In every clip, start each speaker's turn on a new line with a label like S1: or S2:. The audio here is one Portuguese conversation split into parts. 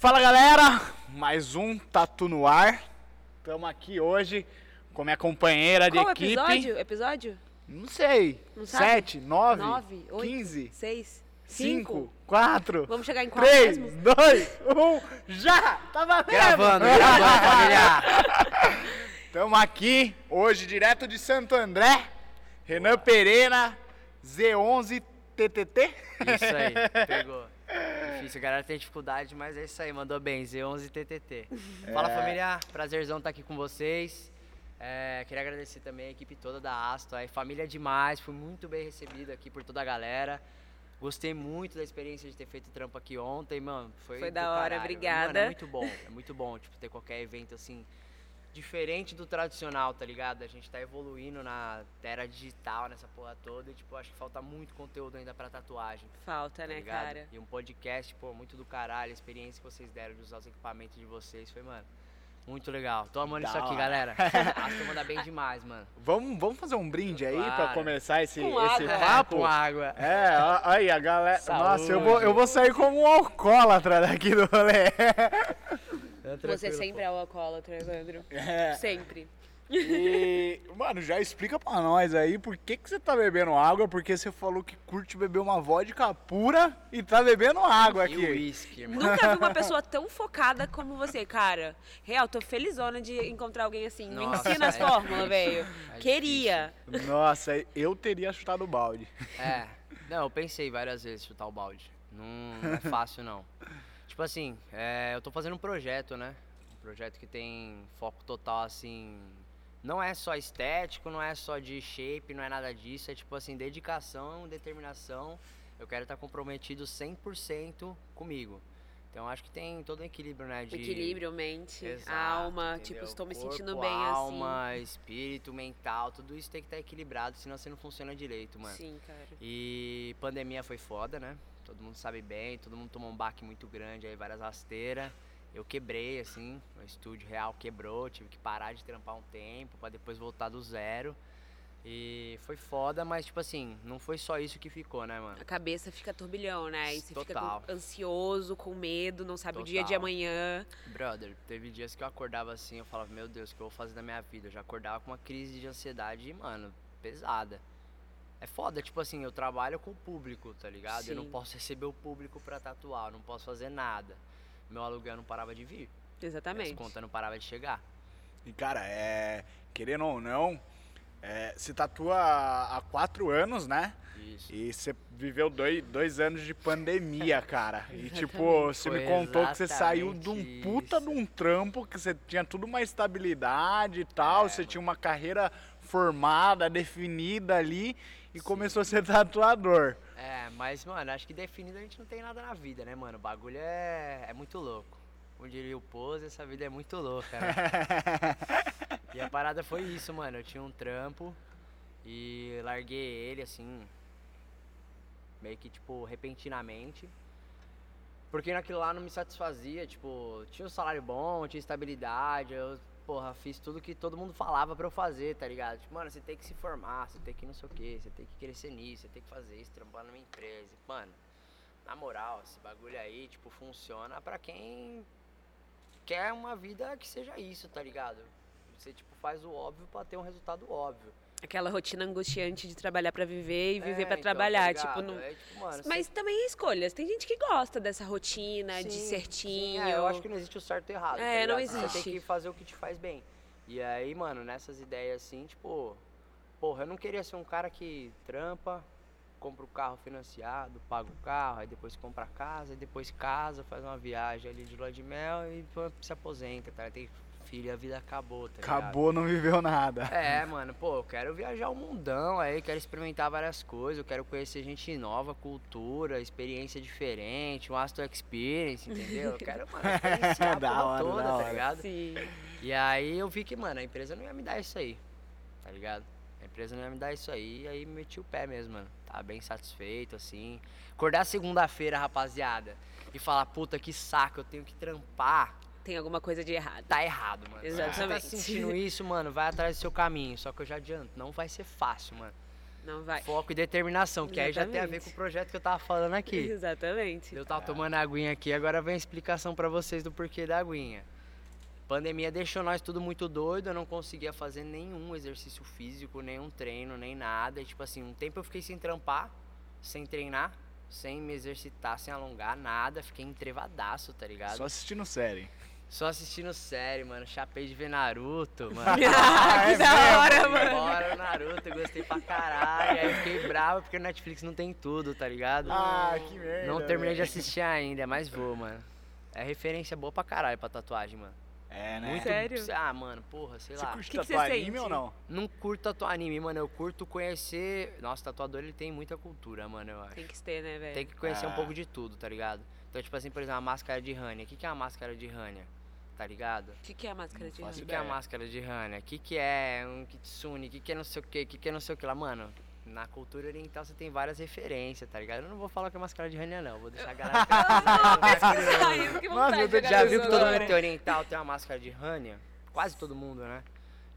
S1: Fala galera, mais um Tatu no Ar. Estamos aqui hoje com minha companheira
S2: Qual
S1: de equipe.
S2: episódio? Episódio?
S1: Não sei.
S2: Não sabe?
S1: Sete, nove,
S2: Nove, oito,
S1: quinze,
S2: seis,
S1: cinco,
S2: cinco.
S1: quatro,
S2: Vamos chegar em qual
S1: três,
S2: mesmo?
S1: dois, um, já! Tá valendo!
S3: Gravando, gravando, família.
S1: Estamos aqui hoje direto de Santo André. Renan Pereira, Z11 TTT.
S3: Isso aí, pegou. Difícil, a galera tem dificuldade, mas é isso aí, mandou bem, Z11 TTT. Fala
S1: É.
S3: família, prazerzão estar aqui com vocês. É, queria agradecer também a equipe toda da Asto, aí, família demais, fui muito bem recebido aqui por toda a galera. Gostei muito da experiência de ter feito o trampo aqui ontem, mano. Foi,
S2: Foi da hora,
S3: caralho.
S2: obrigada.
S3: Mano, é muito bom, é muito bom, tipo, ter qualquer evento assim, diferente do tradicional, tá ligado? A gente tá evoluindo na era digital, nessa porra toda, e tipo, acho que falta muito conteúdo ainda pra tatuagem.
S2: Falta,
S3: tá
S2: né,
S3: ligado?
S2: cara?
S3: E um podcast, pô, muito do caralho, a experiência que vocês deram de usar os equipamentos de vocês foi, mano, muito legal. Tô amando isso aqui, galera. Acho que manda bem demais, mano.
S1: Vamos, vamos fazer um brinde aí pra
S3: Claro.
S1: começar esse,
S2: Com
S1: esse
S2: água.
S1: papo?
S3: Com água.
S1: É, ó, aí a galera.
S3: Saúde.
S1: Nossa, eu vou, eu vou sair como um alcoólatra daqui do rolê.
S2: Você sempre é o alcoólatra, Evandro.
S1: É.
S2: Sempre.
S1: E, mano, já explica pra nós aí por que, que você tá bebendo água, porque você falou que curte beber uma vodka pura e tá bebendo água
S3: E
S1: aqui.
S3: uísque, irmão.
S2: Nunca vi uma pessoa tão focada como você, cara. Real, tô felizona de encontrar alguém assim. Me
S3: Nossa,
S2: ensina as
S3: é
S2: fórmulas, velho.
S3: É
S2: Queria.
S1: Nossa, eu teria chutado o balde.
S3: É. Não, eu pensei várias vezes chutar o balde. Não, não é fácil, não. Tipo assim, é, eu tô fazendo um projeto, né? Um projeto que tem foco total, assim. Não é só estético, não é só de shape, não é nada disso. É tipo assim, dedicação, determinação. Eu quero estar comprometido 100% comigo. Então acho que tem todo um equilíbrio, né? De
S2: Equilíbrio, mente,
S3: Exato,
S2: alma.
S3: entendeu?
S2: Tipo, estou me
S3: Corpo,
S2: sentindo bem
S3: alma, espírito, mental, tudo isso tem que estar equilibrado, senão você não funciona direito, mano.
S2: assim. Sim, cara.
S3: E pandemia foi foda, né? Todo mundo sabe bem, todo mundo tomou um baque muito grande aí, várias rasteiras. Eu quebrei, assim, o estúdio real quebrou, tive que parar de trampar um tempo pra depois voltar do zero. E foi foda, mas tipo assim, não foi só isso que ficou, né, mano?
S2: A cabeça fica turbilhão, né? E você fica
S3: Total.
S2: com- ansioso, com medo, não sabe o dia de
S3: Total.
S2: amanhã.
S3: Brother, teve dias que eu acordava assim, eu falava, meu Deus, o que eu vou fazer da minha vida? Eu já acordava com uma crise de ansiedade, mano, pesada. É foda, tipo assim, eu trabalho com o público, tá ligado? Eu não
S2: Sim.
S3: posso receber o público pra tatuar, eu não posso fazer nada. Meu aluguel não parava de vir,
S2: Exatamente.
S3: contas não paravam de chegar.
S1: E cara, é. Querendo ou não, é, você tatua há quatro anos, né?
S3: Isso.
S1: E você viveu dois, dois anos de pandemia, cara. E tipo, você me contou que você saiu de um puta
S3: isso.
S1: de um trampo, que você tinha tudo uma estabilidade e tal,
S3: É,
S1: você
S3: mano.
S1: tinha uma carreira formada, definida ali, e começou a ser tatuador.
S3: É, mas, mano, acho que definido a gente não tem nada na vida, né, mano? O bagulho é, é muito louco. Como diria o Pose, essa vida é muito louca, né? E a parada foi isso, mano. Eu tinha um trampo e larguei ele assim, meio que tipo repentinamente. Porque naquilo lá não me satisfazia, tipo, tinha um salário bom, tinha estabilidade, eu, porra, fiz tudo que todo mundo falava pra eu fazer, tá ligado? Tipo, mano, você tem que se formar, você tem que não sei o que, você tem que crescer nisso, você tem que fazer isso, trampar numa empresa. Mano, na moral, esse bagulho aí, tipo, funciona pra quem quer uma vida que seja isso, tá ligado? Você, tipo, faz o óbvio pra ter um resultado óbvio.
S2: Aquela rotina angustiante de trabalhar pra viver e viver
S3: É,
S2: pra
S3: então, tá
S2: trabalhar. tipo, não...
S3: É, tipo, mano,
S2: Mas também é escolhas. Tem gente que gosta dessa rotina, de
S3: Sim,
S2: certinho.
S3: sim, é, eu acho que não existe o certo e o errado. tá
S2: É, não
S3: ligado? Você
S2: existe.
S3: tem que fazer o que te faz bem. E aí, mano, nessas ideias assim, tipo, porra, eu não queria ser um cara que trampa, compra o carro financiado, paga o carro, aí depois compra a casa, aí depois casa, faz uma viagem ali de lua de mel e se aposenta, tá? Tem filho, a vida acabou, tá ligado?
S1: Acabou, não viveu nada.
S3: É, mano, pô, eu quero viajar o mundão aí, quero experimentar várias coisas, eu quero conhecer gente nova, cultura, experiência diferente, um Astro Experience, entendeu? Eu quero, mano, experienciar a
S1: Da hora,
S3: toda,
S1: da
S3: tá
S1: hora.
S3: ligado?
S2: Sim.
S3: E aí eu vi que, mano, a empresa não ia me dar isso aí, tá ligado? A empresa não ia me dar isso aí, e aí meti o pé mesmo, mano. Tava bem satisfeito, assim. Acordar segunda-feira, rapaziada, e falar, puta, que saco, eu tenho que trampar.
S2: Tem alguma coisa de errado.
S3: Tá errado, mano. Se você tá
S2: Exatamente.
S3: sentindo isso, mano, vai atrás do seu caminho. Só que eu já adianto, não vai ser fácil, mano.
S2: Não vai.
S3: Foco e determinação, que aí já tem a ver
S2: Exatamente.
S3: com o projeto que eu tava falando aqui.
S2: Exatamente.
S3: Eu tava tomando aguinha aqui, agora vem a explicação pra vocês do porquê da aguinha. Pandemia deixou nós tudo muito doido, eu não conseguia fazer nenhum exercício físico, nenhum treino, nem nada. E, tipo assim, um tempo eu fiquei sem trampar, sem treinar, sem me exercitar, sem alongar, nada. Fiquei entrevadaço, tá ligado?
S1: Só
S3: Só,
S1: assistindo série.
S3: Assistindo série, mano. Chapei de ver Naruto, mano.
S2: Ah, que
S1: é
S2: da
S1: mesmo?
S2: hora, mano.
S3: embora o Naruto, gostei pra caralho. Aí eu fiquei bravo porque o Netflix não tem tudo, tá ligado?
S1: Ah, que merda.
S3: Não terminei de assistir ainda, mas vou, mano. É referência boa pra caralho pra tatuagem, mano.
S1: É, né?
S3: Muito.
S2: Sério?
S3: Ah, mano, porra, sei
S1: Você
S3: lá.
S1: curte
S2: Que que você
S1: tatuar anime
S2: sente?
S1: ou não?
S3: Não curto tatuar anime, mano. Eu curto conhecer. Nossa, tatuador ele tem muita cultura, mano, eu acho.
S2: Tem que ter, né, velho?
S3: Tem que conhecer um
S1: Ah.
S3: pouco de tudo, tá ligado? Então, tipo assim, por exemplo, a máscara de Hania. O que, que é a máscara de Hania? Tá ligado?
S2: O que, que é a máscara
S1: Não
S2: de
S1: faço
S3: O que, é a máscara de Hania? O que, que é um kitsune? O que, que é não sei o que? O que, que é não sei o que lá? Mano, na cultura oriental você tem várias referências, tá ligado? Eu não vou falar que é máscara de Hania, não. Vou deixar a galera.
S2: Eu vou pesquisar isso, que
S1: Nossa,
S2: vontade
S1: eu
S2: de
S1: tô-
S2: jogar
S3: Já
S2: isso
S3: viu que todo
S2: agora.
S3: mundo tem oriental tem uma máscara de Hania? Quase todo mundo, né?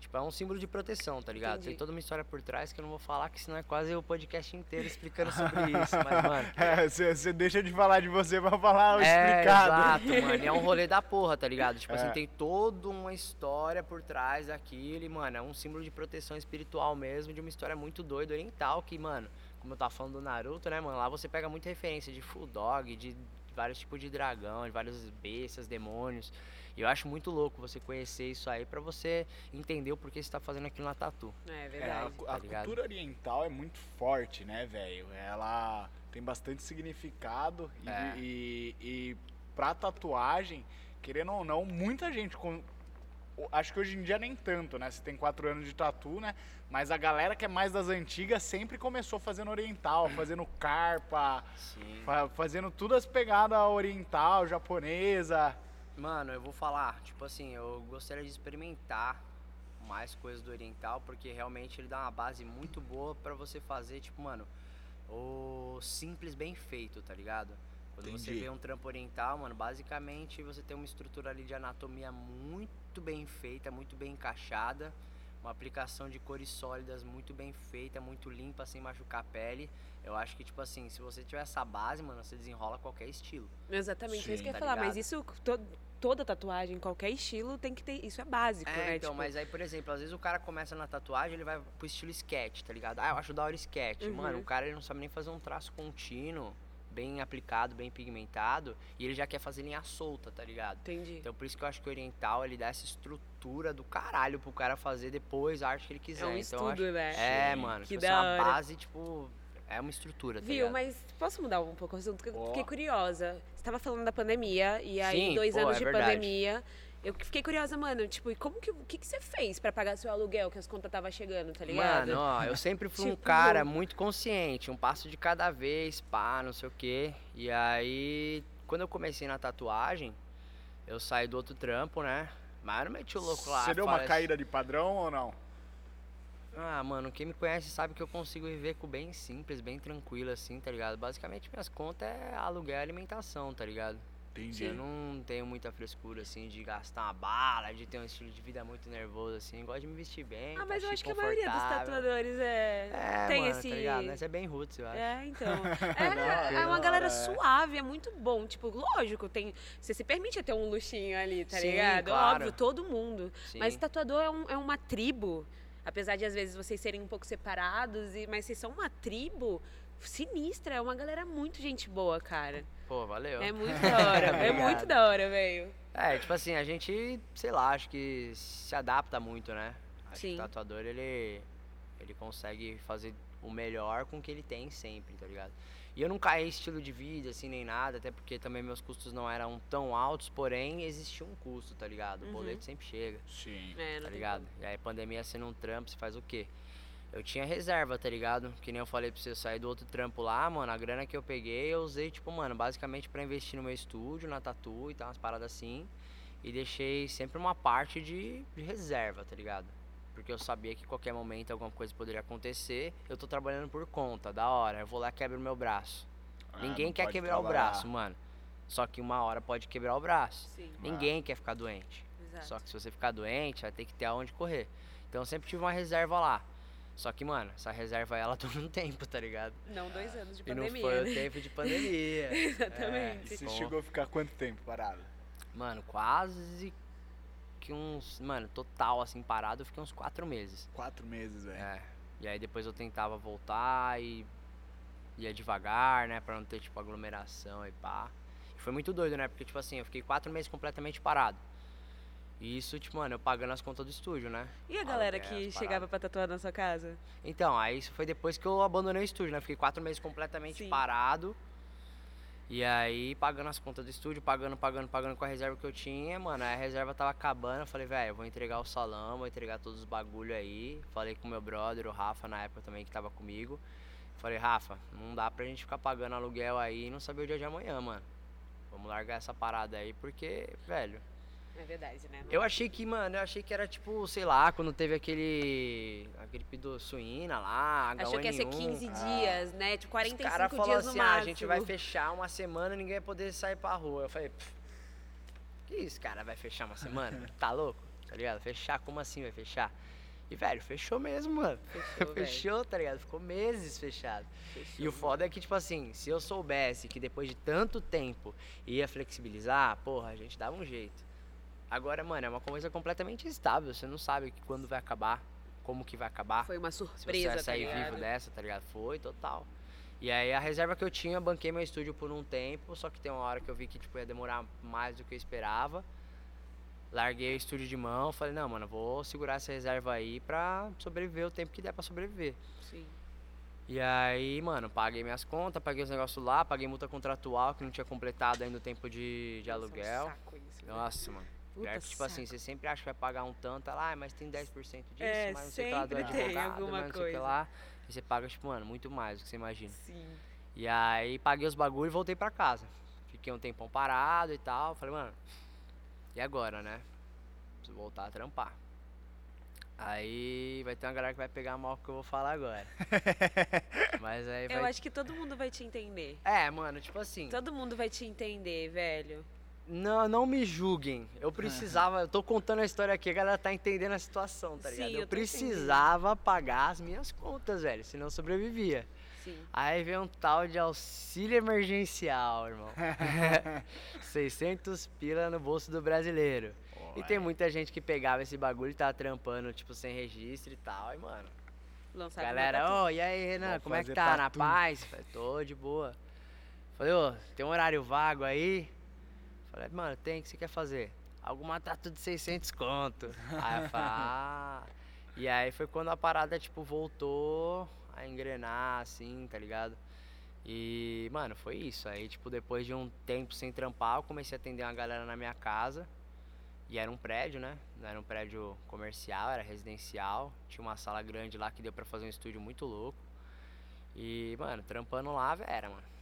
S3: Tipo, é um símbolo de proteção, tá ligado?
S2: Entendi.
S3: Tem toda uma história por trás que eu não vou falar, que senão é quase o podcast inteiro explicando sobre isso. Mas, mano.
S1: É, você você deixa de falar de você pra falar o
S3: É,
S1: explicado.
S3: exato, mano. E é um rolê da porra, tá ligado? Tipo
S1: É.
S3: assim, tem toda uma história por trás daquilo. E, mano, é um símbolo de proteção espiritual mesmo, de uma história muito doida, oriental, que, mano, como eu tava falando do Naruto, né, mano? Lá você pega muita referência de Full Dog, de vários tipos de dragão, de várias bestas, demônios. E eu acho muito louco você conhecer isso aí pra você entender o porquê você tá fazendo aquilo na tatu.
S2: É
S1: É, a,
S2: verdade.
S3: tá
S1: a
S3: ligado?
S1: cultura oriental é muito forte, né, velho? Ela tem bastante significado e,
S3: É.
S1: e, e pra tatuagem, querendo ou não, muita gente. com- Acho que hoje em dia nem tanto, né? Você tem quatro anos de tatu, né? Mas a galera que é mais das antigas sempre começou fazendo oriental, fazendo carpa,
S3: Sim.
S1: fa- fazendo tudo as pegadas oriental, japonesa.
S3: Mano, eu vou falar, tipo assim, eu gostaria de experimentar mais coisas do oriental, porque realmente ele dá uma base muito boa pra você fazer, tipo, mano, o simples bem feito, tá ligado? Quando você
S1: Entendi.
S3: vê um trampo oriental, mano, basicamente você tem uma estrutura ali de anatomia muito bem feita, muito bem encaixada, uma aplicação de cores sólidas muito bem feita, muito limpa, sem machucar a pele. Eu acho que, tipo assim, se você tiver essa base, mano, você desenrola qualquer estilo.
S2: Exatamente, é isso que eu ia
S3: Tá
S2: falar. Mas
S3: ligado?
S2: isso, to- toda tatuagem, qualquer estilo, tem que ter. Isso é básico,
S3: É,
S2: né?
S3: então,
S2: Tipo,
S3: mas aí, por exemplo, às vezes o cara começa na tatuagem, ele vai pro estilo sketch, tá ligado? Ah, eu acho da hora sketch.
S2: Uhum.
S3: Mano, o cara ele não sabe nem fazer um traço contínuo, bem aplicado, bem pigmentado, e ele já quer fazer linha solta, tá ligado?
S2: Entendi.
S3: Então por isso que eu acho que o oriental, ele dá essa estrutura do caralho pro cara fazer depois a arte que ele quiser.
S2: é um
S3: então,
S2: estudo,
S3: acho...
S2: né?
S3: É, mano,
S2: Que
S3: tipo, assim,
S2: da
S3: uma base, tipo, é uma estrutura, tá
S2: Viu,
S3: ligado?
S2: mas posso mudar um pouco o assunto? Eu fiquei curiosa. Você tava falando da pandemia, e aí,
S3: Sim,
S2: dois
S3: pô,
S2: anos
S3: é
S2: de
S3: verdade.
S2: pandemia. Eu fiquei curiosa, mano, tipo, e como que, o que, que você fez pra pagar seu aluguel, que as contas tava chegando, tá ligado?
S3: Mano, ó, eu sempre fui um
S2: Tipo-
S3: cara muito consciente, um passo de cada vez, pá, não sei o quê. E aí, quando eu comecei na tatuagem, eu saí do outro trampo, né? Mas eu não meti o louco lá.
S1: Você deu uma caída de padrão ou não?
S3: Ah, mano, quem me conhece sabe que eu consigo viver com bem simples, bem tranquilo, assim, tá ligado? Basicamente, minhas contas é aluguel e alimentação, tá ligado?
S1: Entendi.
S3: Eu não tenho muita frescura, assim, de gastar uma bala, de ter um estilo de vida muito nervoso, assim. Gosto de me vestir bem.
S2: ah,
S3: tá
S2: mas eu
S3: chique,
S2: acho que a maioria dos tatuadores é,
S3: É,
S2: tem
S3: mano,
S2: esse...
S3: tá ligado? Mas é bem roots, eu acho.
S2: É, então. É, é uma galera
S1: é.
S2: suave, é muito bom. Tipo, lógico, tem. Você se permite ter um luxinho ali, tá
S3: Sim,
S2: ligado?
S3: claro.
S2: Óbvio, todo mundo.
S3: Sim.
S2: Mas tatuador é, um- é uma tribo. Apesar de às vezes vocês serem um pouco separados, e, mas vocês são uma tribo sinistra. É uma galera muito gente boa, cara.
S3: Pô, valeu.
S2: É muito da hora. é muito da hora, velho.
S3: É, tipo assim, a gente, sei lá, acho que se adapta muito, né? Acho
S2: Sim.
S3: que o tatuador, ele, ele consegue fazer o melhor com o que ele tem sempre, tá ligado? E eu não caí em estilo de vida, assim, nem nada, até porque também meus custos não eram tão altos, porém existia um custo, tá ligado? O
S2: Uhum.
S3: boleto sempre chega.
S1: Sim.
S2: É,
S3: tá
S2: tem
S3: ligado? E aí, pandemia sendo um trampo, você faz o quê? Eu tinha reserva, tá ligado? Que nem eu falei pra você, eu saí do outro trampo lá, mano, a grana que eu peguei, eu usei, tipo, mano, basicamente pra investir no meu estúdio, na tatu e tal, umas paradas assim. E deixei sempre uma parte de, de reserva, tá ligado? Porque eu sabia que qualquer momento alguma coisa poderia acontecer. Eu tô trabalhando por conta, da hora. Eu vou lá e quebro o meu braço.
S1: Ah,
S3: Ninguém quer quebrar o
S1: trabalhar.
S3: braço, mano. Só que uma hora pode quebrar o braço.
S2: Sim,
S3: Ninguém quer ficar doente.
S2: exato.
S3: Só que se você ficar doente, vai ter que ter aonde correr. Então eu sempre tive uma reserva lá. Só que, mano, essa reserva ela dura um tempo, tá ligado?
S2: Não dois anos de
S3: E não
S2: pandemia.
S3: foi o
S2: né?
S3: tempo de pandemia.
S2: Exatamente.
S3: É,
S1: Você
S3: bom.
S1: chegou a ficar quanto tempo parado?
S3: Mano, quase que uns. Mano, total assim, parado, eu fiquei uns quatro meses.
S1: Quatro meses, velho.
S3: É. E aí depois eu tentava voltar e ia devagar, né? Pra não ter, tipo, aglomeração e pá. E foi muito doido, né? Porque, tipo assim, eu fiquei quatro meses completamente parado. E isso, tipo, mano, eu pagando as contas do estúdio, né?
S2: E a galera
S3: Aluguel,
S2: que chegava pra tatuar na sua casa?
S3: Então, aí isso foi depois que eu abandonei o estúdio, né? Fiquei quatro meses completamente
S2: Sim.
S3: parado. E aí, pagando as contas do estúdio, pagando, pagando, pagando com a reserva que eu tinha, mano. Aí a reserva tava acabando. Eu falei, velho, vou entregar o salão, vou entregar todos os bagulho aí. Falei com meu brother, o Rafa, na época também, que tava comigo. Falei, Rafa, não dá pra gente ficar pagando aluguel aí e não saber o dia de amanhã, mano. Vamos largar essa parada aí, porque, velho,
S2: É verdade, né? Não-
S3: eu achei que, mano, eu achei que era tipo, sei lá, quando teve aquele. a gripe do suína lá, H1N1.
S2: Achou que ia ser 15 dias, né? Tipo,
S3: Os
S2: 45
S3: cara falou
S2: dias no
S3: assim, ah, a gente vai fechar uma semana e ninguém vai poder sair pra rua. Eu falei, "Pff, que isso, cara, vai fechar uma semana? Tá louco? Tá ligado? Fechar, como assim vai fechar? E, velho, fechou mesmo, mano.
S2: Fechou.
S3: Fechou, tá ligado? Ficou meses fechado.
S2: Fechou,
S3: E o foda é que, tipo assim, se eu soubesse que depois de tanto tempo ia flexibilizar, porra, a gente dava um jeito. Agora, mano, é uma coisa completamente instável. Você não sabe que- quando vai acabar, como que vai acabar.
S2: Foi uma
S3: Se você
S2: surpresa,
S3: vai
S2: tá
S3: sair
S2: ligado?
S3: vivo dessa, tá ligado? Foi, total. E aí a reserva que eu tinha, banquei meu estúdio por um tempo, só que tem uma hora que eu vi que tipo, ia demorar mais do que eu esperava. Larguei o estúdio de mão, falei, não, mano, vou segurar essa reserva aí pra sobreviver o tempo que der pra sobreviver.
S2: Sim.
S3: E aí, mano, paguei minhas contas, paguei os negócios lá, paguei multa contratual que não tinha completado ainda o tempo de, de
S2: Nossa, é um
S3: aluguel.
S2: saco isso.
S3: Nossa, mano.
S2: Puta
S3: Pior que, tipo assim, você sempre acha que vai pagar um tanto, ela, ah, mas tem 10% disso,
S2: É,
S3: mas não sei o que lá do
S2: tem
S3: advogado,
S2: alguma
S3: mas não sei o que
S2: coisa.
S3: lá. E você paga, tipo, mano, muito mais do que você imagina.
S2: Sim.
S3: E aí paguei os bagulho e voltei pra casa. Fiquei um tempão parado e tal. Falei, mano, e agora, né? Preciso voltar a trampar. Aí vai ter uma galera que vai pegar mal o que eu vou falar agora. Mas aí vai.
S2: Eu acho que todo mundo vai te entender.
S3: É, mano, tipo assim.
S2: Todo mundo vai te entender, velho.
S3: Não, não me julguem. Eu precisava, eu tô contando a história aqui, a galera tá entendendo a situação, tá
S2: Sim,
S3: ligado?
S2: eu
S3: eu
S2: tô
S3: precisava pagar as minhas contas, velho, senão eu sobrevivia.
S2: Sim.
S3: Aí vem um tal de auxílio emergencial, irmão. 600 pila no bolso do brasileiro. E tem muita gente que pegava esse bagulho e tava trampando, tipo, sem registro e tal. E, mano,
S2: Lançaram
S3: galera, ô, e aí, Renan,
S1: Vou
S3: como é que tá? Na
S1: tatu.
S3: paz? Falei, tô de boa. Falei, ô, tem um horário vago aí? Falei, mano, tem, o que você quer fazer? Alguma tatu de 600 conto. Aí eu falei, ah. E aí foi quando a parada, tipo, voltou a engrenar, assim, tá ligado? E, mano, foi isso. Aí, tipo, depois de um tempo sem trampar, eu comecei a atender uma galera na minha casa. E era um prédio, né? Não era um prédio comercial, era residencial. Tinha uma sala grande lá que deu pra fazer um estúdio muito louco. E, mano, trampando lá, Vera, mano.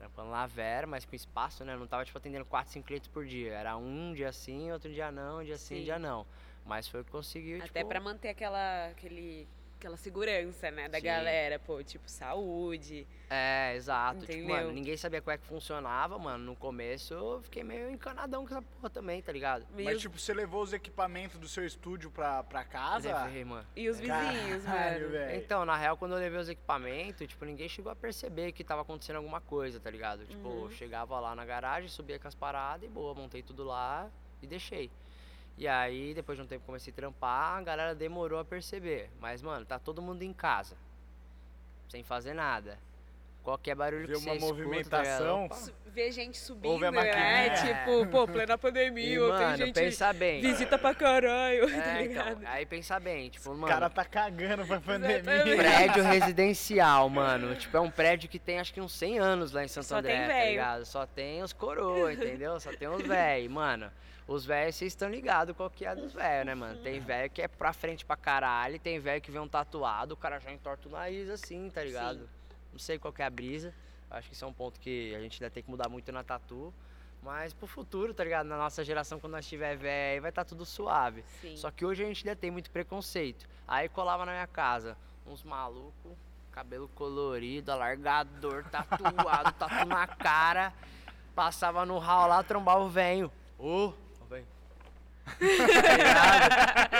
S3: Trampando lá, Vera, mas com espaço, né? Não tava, tipo, atendendo 4, 5 clientes por dia. Era um dia sim, outro dia não, um dia sim, um dia não. Mas foi o que conseguiu,
S2: Até
S3: tipo...
S2: pra manter aquela, aquele, aquela segurança, né, da
S3: Sim.
S2: galera, pô, tipo, saúde.
S3: É, exato. Tipo,
S2: Entendeu?
S3: mano, ninguém sabia como é que funcionava, mano. No começo eu fiquei meio encanadão com essa porra também, tá ligado?
S2: E
S1: Mas,
S2: os,
S1: tipo, você levou os equipamentos do seu estúdio pra, pra casa?
S3: Levei, mano.
S2: e os vizinhos,
S1: Caralho,
S2: mano.
S1: velho.
S3: Então, na real, quando eu levei os equipamentos, tipo, ninguém chegou a perceber que tava acontecendo alguma coisa, tá ligado? Tipo,
S2: Uhum.
S3: eu chegava lá na garagem, subia com as paradas e boa, montei tudo lá e deixei. E aí, depois de um tempo comecei a trampar, a galera demorou a perceber. Mas, mano, tá todo mundo em casa, sem fazer nada. Qualquer barulho
S1: Vê
S3: que você
S1: uma
S3: escuta, tá ligado?
S1: movimentação.
S3: Opa.
S2: Su- Ver gente subindo,
S1: Ouve a
S2: né?
S1: maquininha.
S2: Tipo, pô, plena
S3: E,
S2: pandemia, ou
S3: mano,
S2: tem gente
S3: pensa bem.
S2: visita pra caralho, tá
S3: É,
S2: ligado?
S3: então, aí pensa bem, tipo,
S1: O
S3: mano,
S1: cara tá cagando pra pandemia.
S2: Exatamente.
S3: prédio residencial, mano. Tipo, é um prédio que tem acho que uns 100 anos lá em Santo
S2: Só
S3: André,
S2: tem
S3: tá ligado? Só tem os coroa, entendeu? Só tem os velhos. Mano, os velhos, vocês estão ligados qual que é dos velhos, né, mano? Tem velho que é pra frente pra caralho, tem velho que vê um tatuado, o cara já entorta o nariz assim, tá ligado?
S2: Sim.
S3: Não sei qual que é a brisa. Acho que isso é um ponto que a gente ainda tem que mudar muito na tatu. Mas pro futuro, tá ligado? Na nossa geração, quando nós tiver velho, vai estar tudo suave.
S2: Sim.
S3: Só que hoje a gente ainda tem muito preconceito. Aí colava na minha casa uns malucos, cabelo colorido, alargador, tatuado, tatu na cara. Passava no hall lá, trombava o velho. Ô, ô,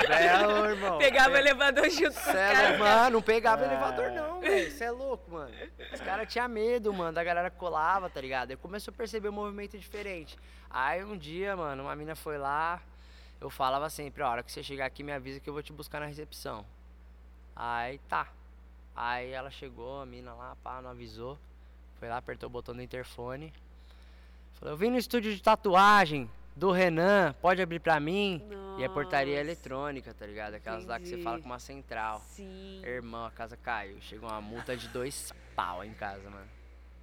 S3: Velho, irmão.
S2: Pegava elevador junto com
S3: Cê é louco, mano, não pegava
S1: É.
S3: elevador não, velho. Você é louco, mano. Os caras tinham medo, mano, da galera colava, tá ligado? Aí começou a perceber um movimento diferente. Aí um dia, mano, uma mina foi lá, eu falava sempre, a hora que você chegar aqui me avisa que eu vou te buscar na recepção. Aí tá. Aí ela chegou, a mina lá, pá, não avisou. Foi lá, apertou o botão do interfone. Falou, eu vim no estúdio de tatuagem do Renan, pode abrir pra mim? E é portaria
S2: Nossa.
S3: eletrônica, tá ligado? Aquelas lá que você
S2: Entendi.
S3: fala com uma central.
S2: Sim.
S3: Irmão, a casa caiu. Chegou uma multa de dois pau em casa, mano.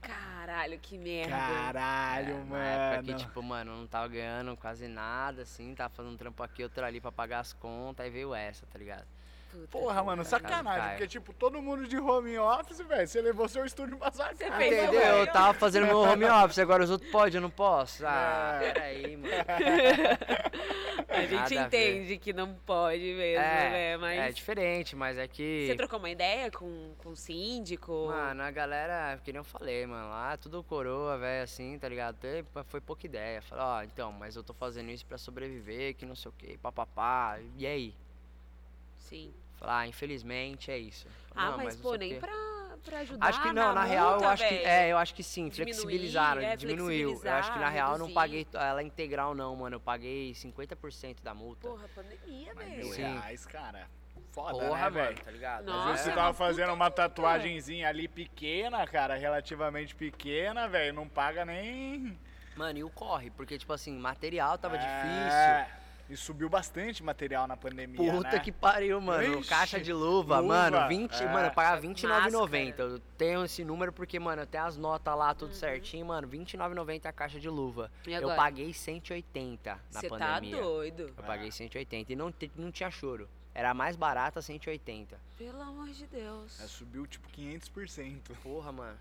S2: Caralho, que merda.
S1: Caralho,
S3: É, Na época que,
S1: mano.
S3: tipo, mano, não tava ganhando quase nada, assim. Tava fazendo um trampo aqui, outro ali pra pagar as contas. Aí veio essa, tá ligado?
S2: Puta
S1: Porra, mano, sacanagem.
S3: Caio.
S1: Porque, tipo, todo mundo de home office, velho. Você levou seu estúdio pra sua
S2: Você
S1: casa.
S2: fez
S3: Entendeu? Eu tava fazendo meu home office, agora os outros podem, eu não posso? Ah,
S1: É.
S3: peraí, mano.
S2: A gente
S3: Nada a
S2: entende que não pode mesmo, né? Mas
S3: é diferente, mas é que...
S2: você trocou uma ideia com, com o síndico?
S3: Mano, a galera, que nem eu falei, mano, lá tudo coroa, velho, assim, tá ligado? Foi pouca ideia. Falei, ó, então, mas eu tô fazendo isso pra sobreviver, que não sei o que, papapá. E aí?
S2: Sim.
S3: Falei, ah, infelizmente é isso.
S2: Ah,
S3: "Não,
S2: mas,
S3: não
S2: pô, nem
S3: quê."
S2: pra, pra ajudar
S3: Acho que não, na, real eu
S2: multa,
S3: acho que. É, eu acho que sim,
S2: Diminuir,
S3: flexibilizaram,
S2: é,
S3: diminuiu. Eu acho que na
S2: flexibilizar,
S3: real eu não
S2: reduzir.
S3: paguei ela integral, não, mano. Eu paguei 50% da multa.
S2: Porra, pandemia,
S1: Mas
S2: velho.
S1: mil
S3: Sim.
S1: reais, cara. Foda,
S3: Porra,
S1: né, velho?
S3: tá ligado?
S2: Nossa,
S1: Às vezes você
S2: é
S1: tava fazendo uma
S2: multa.
S1: tatuagenzinha ali pequena, cara, relativamente pequena, velho. Não paga nem.
S3: Mano, e o corre, porque, tipo assim, material tava difícil.
S1: É, E subiu bastante material na pandemia.
S3: Puta
S1: né?
S3: que pariu, mano.
S1: Ixi,
S3: Caixa de luva,
S1: luva,
S3: mano, 20,
S1: é.
S3: mano, eu pagava R$29,90.
S2: Máscara.
S3: Eu tenho esse número porque, mano, eu tenho as notas lá,
S2: Uhum.
S3: tudo certinho, mano, R$29,90 a caixa de luva.
S2: E
S3: Eu paguei 180 na
S2: Você tá
S3: pandemia.
S2: doido.
S3: Eu paguei 180 e não, não tinha choro. Era a mais barata 180.
S2: Pelo amor de Deus.
S1: É, subiu tipo 500%.
S3: Porra, mano.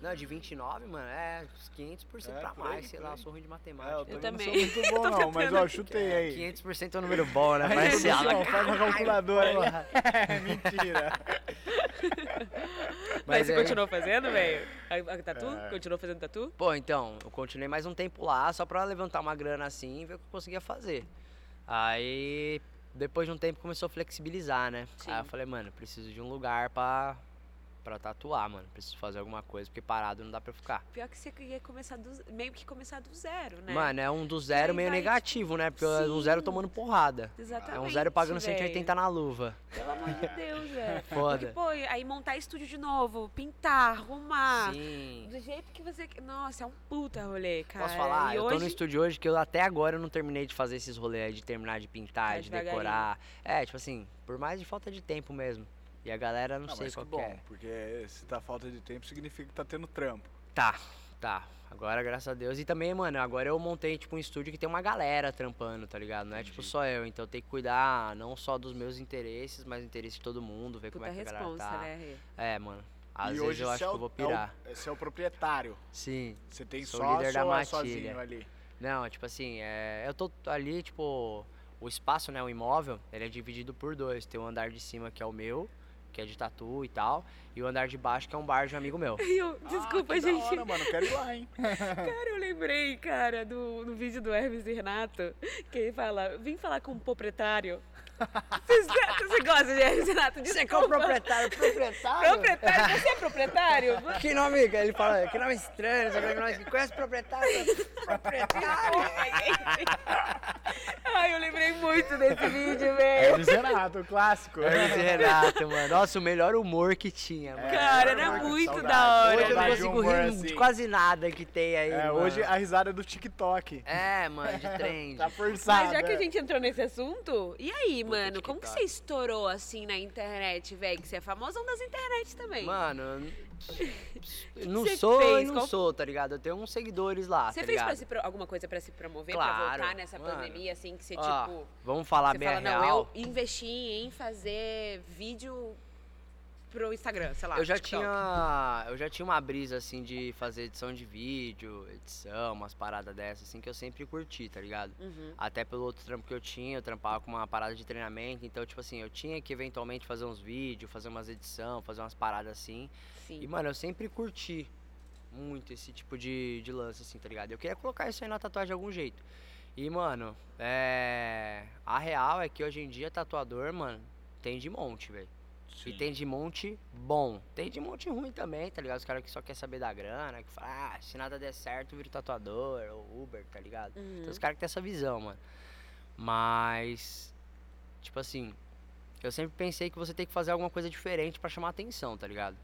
S3: Não, de 29, mano, é uns 500%
S1: É,
S3: pra
S1: por aí,
S3: mais, sei lá, eu sou ruim de
S1: É,
S3: matemática.
S1: eu,
S2: Eu
S1: também não sou muito bom, não, mas ó, chutei aí.
S3: 500% é um número bom, né? Vai ser
S1: produção, faz uma calculadora. É, mentira.
S2: Mas,
S3: Mas
S2: você
S3: é-
S2: continuou fazendo, velho? A, a tatu?
S1: É.
S2: Continuou fazendo tatu?
S3: Pô, então, eu continuei mais um tempo lá, só pra levantar uma grana assim e ver o que eu conseguia fazer. Aí, depois de um tempo, começou a flexibilizar, né?
S2: Sim.
S3: Aí eu falei, mano, preciso de um lugar pra, pra tatuar, mano. Preciso fazer alguma coisa, porque parado não dá pra ficar.
S2: Pior que você ia começar do, meio que começar do zero, né?
S3: Mano, é um do zero meio
S2: vai,
S3: negativo, né? Porque é um
S2: Sim.
S3: zero tomando porrada.
S2: Exatamente.
S3: É um zero pagando
S2: velho.
S3: 180 na luva.
S2: Pelo amor de Deus, velho.
S3: Foda.
S2: Porque, pô, aí montar estúdio de novo, pintar, arrumar.
S3: Sim.
S2: Do jeito que você. Nossa, é um puta rolê, cara.
S3: Posso falar?
S2: E
S3: eu
S2: hoje...
S3: tô no estúdio hoje que eu até agora eu não terminei de fazer esses rolês aí, de terminar de pintar,
S2: Tá
S3: de decorar. É, tipo assim, por mais de falta de tempo mesmo. E a galera não,
S1: Não,
S3: sei
S1: mas que
S3: qual que
S1: bom,
S3: é.
S1: porque se tá falta de tempo, significa que tá tendo trampo.
S3: Tá, tá. Agora, graças a Deus. E também, mano, agora eu montei, tipo, um estúdio que tem uma galera trampando, tá ligado? Não é, tipo, só eu. Então eu tenho que cuidar não só dos meus interesses, mas do interesse de todo mundo, ver
S2: Puta
S3: como é que a galera
S2: responsa,
S3: tá.
S2: né?
S3: É, mano. Às
S1: e
S3: vezes
S1: hoje
S3: eu acho
S1: é
S3: que
S1: o-
S3: eu vou
S1: é o-
S3: pirar.
S1: Você é o proprietário.
S3: Sim.
S1: Você tem
S3: Sou
S1: sócio
S3: líder da
S1: ou é sozinho ali?
S3: Não, tipo assim, é, eu tô ali, tipo, o espaço, né, o imóvel, ele é dividido por dois. Tem o andar de cima que é o meu, que é de tatu e tal, e o andar de baixo que é um bar de um amigo meu.
S2: Eu- desculpa,
S1: ah, que
S2: gente.
S1: Da hora, mano, quero ir lá, hein?
S2: Cara, eu lembrei, cara, do, do vídeo do Hermes e Renato, que ele fala, vim falar com o proprietário. Você gosta de Renato?
S3: Você que é o
S2: Desculpa.
S3: proprietário, proprietário?
S2: Proprietário? Você é proprietário?
S3: Que nome, ele fala, que nome estranho, sabe que conhece o proprietário? Proprietário!
S2: Ai, eu lembrei muito desse vídeo, velho.
S1: Hermes Renato, o clássico.
S3: E Renato, mano. Nossa, o melhor humor que tinha, mano.
S2: Cara, era
S1: Saudade,
S2: muito
S1: saudade.
S2: da hora.
S3: Hoje eu não consigo
S1: humor
S3: rir
S1: assim.
S3: de quase nada que tem aí,
S1: É,
S3: mano.
S1: hoje a risada é do TikTok.
S3: É, mano, de trend.
S1: Tá forçado.
S2: Mas já que a
S1: é.
S2: gente entrou nesse assunto, e aí, mano, como que você estourou assim na internet, velho? Que você é famosão das internet também.
S3: Mano, eu não
S2: você
S3: sou
S2: fez?
S3: não
S2: Qual-
S3: sou, tá ligado? Eu tenho uns seguidores lá,
S2: Você
S3: tá
S2: fez pra se alguma coisa pra se promover, pra
S3: Claro,
S2: voltar nessa
S3: mano.
S2: pandemia, assim, que você,
S3: Ó,
S2: tipo...
S3: Vamos falar
S2: Você
S3: bem
S2: fala,
S3: a
S2: não,
S3: real.
S2: eu investi em fazer vídeo pro Instagram, sei lá,
S3: eu já
S2: TikTok.
S3: tinha eu já tinha uma brisa assim de fazer edição de vídeo, edição, umas paradas dessas assim que eu sempre curti, tá ligado?
S2: Uhum.
S3: Até pelo outro trampo que eu tinha, eu trampava com uma parada de treinamento, então tipo assim, eu tinha que eventualmente fazer uns vídeos, fazer umas edição, fazer umas paradas assim.
S2: Sim.
S3: E mano, eu sempre curti muito esse tipo de, de lance assim, tá ligado? Eu queria colocar isso aí na tatuagem de algum jeito. E mano, é a real é que hoje em dia tatuador, mano, tem de monte, velho. E
S1: Sim.
S3: tem de monte bom. Tem de monte ruim também, tá ligado? Os caras que só quer saber da grana, que fala, ah, se nada der certo, vira tatuador, ou Uber, tá ligado?
S2: Uhum.
S3: Tem os caras que tem essa visão, mano. Mas, tipo assim, eu sempre pensei que você tem que fazer alguma coisa diferente pra chamar atenção, tá ligado?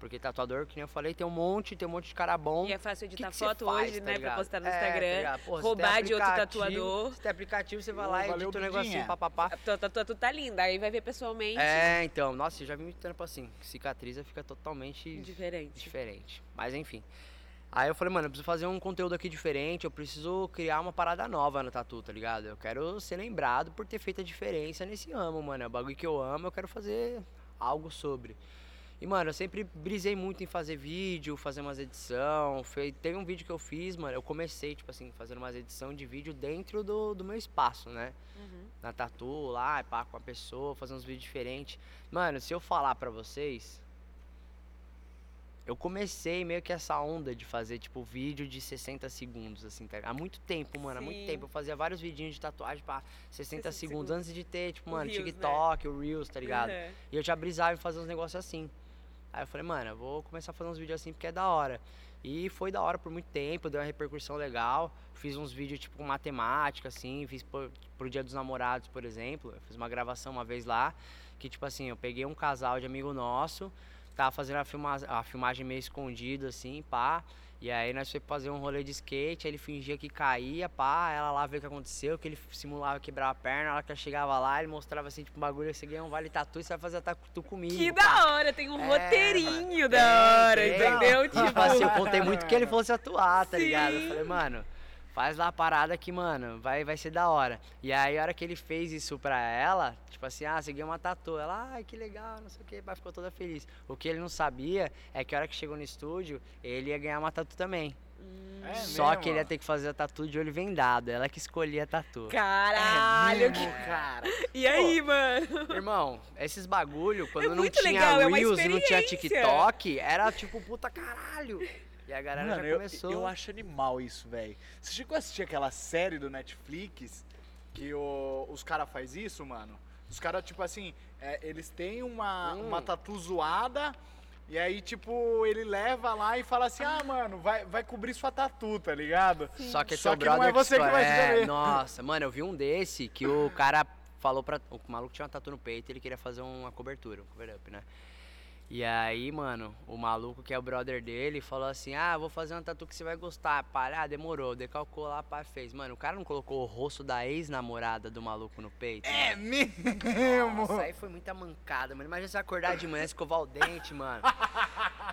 S3: Porque tatuador, que nem eu falei, tem um monte, tem um monte de cara bom.
S2: E é fácil
S3: que
S2: editar
S3: que cê
S2: foto
S3: faz,
S2: hoje,
S3: tá
S2: né? Pra
S3: ligado?
S2: postar no
S3: É, tá
S2: Instagram.
S3: ligado? Pô,
S2: roubar de outro tatuador.
S3: Se tem aplicativo, você vai lá e edita um negocinho, papapá.
S2: Tua tatu tá linda, aí vai ver pessoalmente.
S3: É, então, nossa, eu já vi muito tempo assim. Cicatriza fica totalmente
S2: Diferente.
S3: diferente. Mas enfim. Aí eu falei, mano, eu preciso fazer um conteúdo aqui diferente, eu preciso criar uma parada nova no tatu, tá ligado? Eu quero ser lembrado por ter feito a diferença nesse amo, mano. É o bagulho que eu amo, eu quero fazer algo sobre. E, mano, eu sempre brisei muito em fazer vídeo, fazer umas edição. Foi, teve um vídeo que eu fiz, mano, eu comecei, tipo assim, fazendo umas edição de vídeo dentro do, do meu espaço, né?
S2: Uhum.
S3: na tatu lá, pá, com a pessoa, fazer uns vídeos diferentes. Mano, se eu falar pra vocês, eu comecei meio que essa onda de fazer, tipo, vídeo de 60 segundos, assim, tá? há muito tempo, mano, há muito
S2: Sim.
S3: tempo. Eu fazia vários vidinhos de tatuagem pra 60,
S2: 60
S3: segundos, antes de ter, tipo,
S2: O
S3: mano,
S2: Reels, né?
S3: TikTok, o Reels, tá ligado?
S2: Uhum.
S3: E eu já brisava em fazer uns negócios assim. Aí eu falei, mano, eu vou começar a fazer uns vídeos assim porque é da hora. E foi da hora por muito tempo, deu uma repercussão legal. Fiz uns vídeos tipo matemática, assim, fiz pro, pro Dia dos Namorados, por exemplo. Eu fiz uma gravação uma vez lá, que tipo assim, eu peguei um casal de amigo nosso, tava fazendo a, filma a filmagem meio escondido, assim, pá. E aí nós fomos fazer um rolê de skate, aí ele fingia que caía, pá, ela lá viu o que aconteceu, que ele simulava quebrar a perna, a hora que ela chegava lá, ele mostrava assim, tipo, um bagulho, você ganha um vale tatu e você vai fazer tatu comigo.
S2: Que
S3: pá.
S2: da hora, tem um
S3: É,
S2: roteirinho
S3: mano,
S2: da hora,
S3: tem.
S2: entendeu? Tipo,
S3: tipo assim, eu contei muito que ele fosse atuar, tá ligado? Eu
S2: Sim.
S3: falei, mano, faz lá a parada que, mano, vai, vai ser da hora. E aí, a hora que ele fez isso pra ela, tipo assim, ah, você ganhou uma tatu. Ela, ai, que legal, não sei o que, pai ficou toda feliz. O que ele não sabia é que a hora que chegou no estúdio, ele ia ganhar uma tatu também.
S1: É
S3: Só
S1: mesmo?
S3: que ele ia ter que fazer a tatu de olho vendado, ela que escolhia a tatu.
S2: caralho,
S1: é
S2: que...
S1: mesmo, cara.
S2: E aí, mano?
S3: Irmão, esses bagulho, quando não
S2: muito
S3: tinha
S2: legal, é
S3: Reels e não tinha. TikTok, era tipo, puta caralho. E a galera
S1: Mano,
S3: já
S1: eu,
S3: começou.
S1: eu acho animal isso, velho. Você chegou a assistir aquela série do Netflix que o- os caras faz isso, mano? Os caras, tipo assim, é, eles têm uma,
S3: Hum.
S1: uma tatu zoada e aí, tipo, ele leva lá e fala assim, ah, mano, vai, vai cobrir sua tatu, tá ligado?
S3: Só que,
S1: Só
S3: seu
S1: que não
S3: brother
S1: é você que
S3: escolhe.
S1: vai
S3: é. Nossa, mano, eu vi um desse que o cara falou pra. O maluco tinha uma tatu no peito e ele queria fazer uma cobertura, um cover up, né? E aí, mano, o maluco que é o brother dele falou assim: Ah, vou fazer uma tatu que você vai gostar. Pá, ah, demorou. Decalcou lá, pá, fez. Mano, o cara não colocou o rosto da ex-namorada do maluco no peito?
S1: É
S3: mano?
S1: mesmo?
S3: Nossa, aí foi muita mancada, mano. Imagina você acordar de manhã, escovar o dente, mano.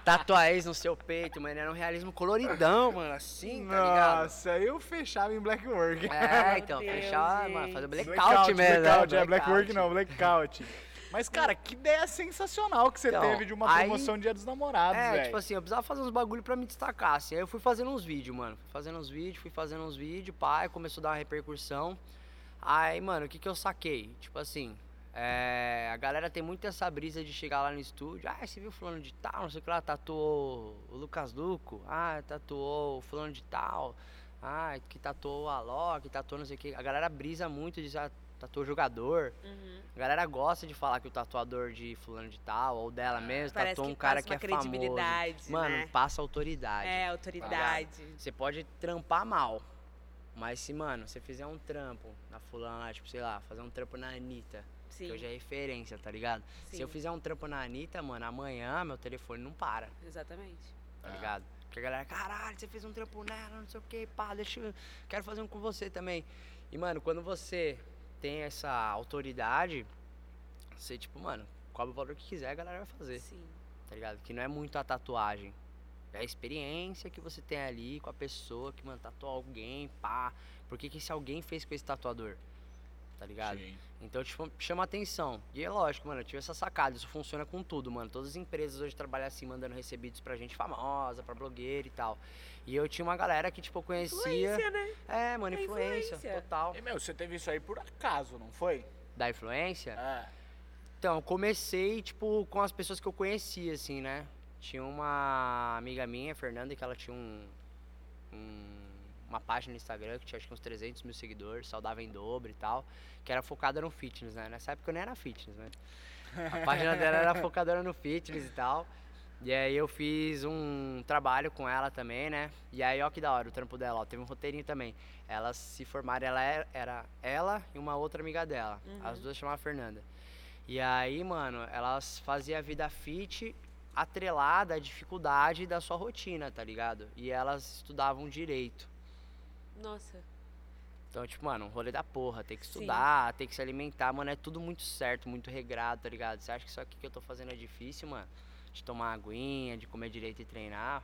S3: Tatuar ex no seu peito, mano. Era um realismo coloridão, mano. Assim, tá ligado?
S1: Nossa, eu fechava em Black Work.
S3: É, então,
S2: Deus,
S3: fechar, mano, fazer blackout, mesmo.
S1: Blackout,
S3: né?
S1: é Black Work
S3: Blackout.
S1: não, Blackout. Mas, cara, que ideia sensacional que você
S3: Então,
S1: teve de uma
S3: aí-
S1: promoção Dia dos Namorados,
S3: É,
S1: velho.
S3: tipo assim, eu precisava fazer uns bagulho pra me destacar, assim. Aí eu fui fazendo uns vídeos, mano. Fui fazendo uns vídeos, fui fazendo uns vídeos, pai, começou a dar uma repercussão. Aí, mano, o que que eu saquei? Tipo assim, é, a galera tem muito essa brisa de chegar lá no estúdio. Ah, você viu fulano de tal, não sei o que lá, tatuou o Lucas Duco. Ah, tatuou o fulano de tal. Ah, que tatuou o Aló, que tatuou não sei o que. A galera brisa muito de ah, tatuou jogador.
S2: Uhum.
S3: A galera gosta de falar que o tatuador de fulano de tal, ou dela mesmo,
S2: Parece
S3: tatuou um cara que é
S2: uma
S3: famoso.
S2: credibilidade,
S3: Mano,
S2: né?
S3: passa autoridade.
S2: É, autoridade.
S3: Você pode trampar mal. Mas se, mano, você fizer um trampo na fulana, lá, tipo, sei lá, fazer um trampo na Anitta,
S2: Sim.
S3: que hoje é referência, tá ligado? Se eu
S2: Sim.
S3: fizer um trampo na Anitta, mano, amanhã meu telefone não para,
S2: Exatamente.
S3: tá
S1: Ah.
S3: ligado? Porque a galera, caralho, você fez um trampo nela, não sei o que, pá, deixa eu. Quero fazer um com você também. E, mano, quando você tem essa autoridade, você, tipo, mano, cobra o valor que quiser, a galera vai fazer
S2: Sim.
S3: tá ligado? Que não é muito a tatuagem. É a experiência que você tem ali com a pessoa que, mano, tatuou alguém, pá. Por que, que esse alguém fez com esse tatuador? Tá ligado?
S1: Sim.
S3: Então, tipo, chama atenção. E é lógico, mano, eu tive essa sacada. Isso funciona com tudo, mano. Todas as empresas hoje trabalham assim, mandando recebidos pra gente famosa, pra blogueira e tal. E eu tinha uma galera que, tipo, eu conhecia.
S2: Influência, né?
S3: É, mano,
S2: É
S3: influência,
S2: influência.
S3: total.
S1: E, meu, você teve isso aí por acaso, não foi?
S3: Da influência?
S1: É.
S3: Então, eu comecei, tipo, com as pessoas que eu conhecia, assim, né? Tinha uma amiga minha, Fernanda, que ela tinha um, um uma página no Instagram que tinha acho que uns 300 mil seguidores, saudável em dobro e tal, que era focada no fitness, né? Nessa época eu nem era fitness, né? A página dela era focada no fitness e tal. E aí eu fiz um trabalho com ela também, né? E aí, ó que da hora, o trampo dela, ó, teve um roteirinho também. Elas se formaram, ela era, era ela e uma outra amiga dela. As duas chamavam Fernanda. E aí, mano, elas faziam a vida fit atrelada à dificuldade da sua rotina, tá ligado? E elas estudavam direito.
S2: Nossa.
S3: Então, tipo, mano, um rolê da porra, tem que
S2: Sim.
S3: estudar, tem que se alimentar, mano, é tudo muito certo, muito regrado, tá ligado? Você acha que isso aqui que eu tô fazendo é difícil, mano? De tomar aguinha, de comer direito e treinar.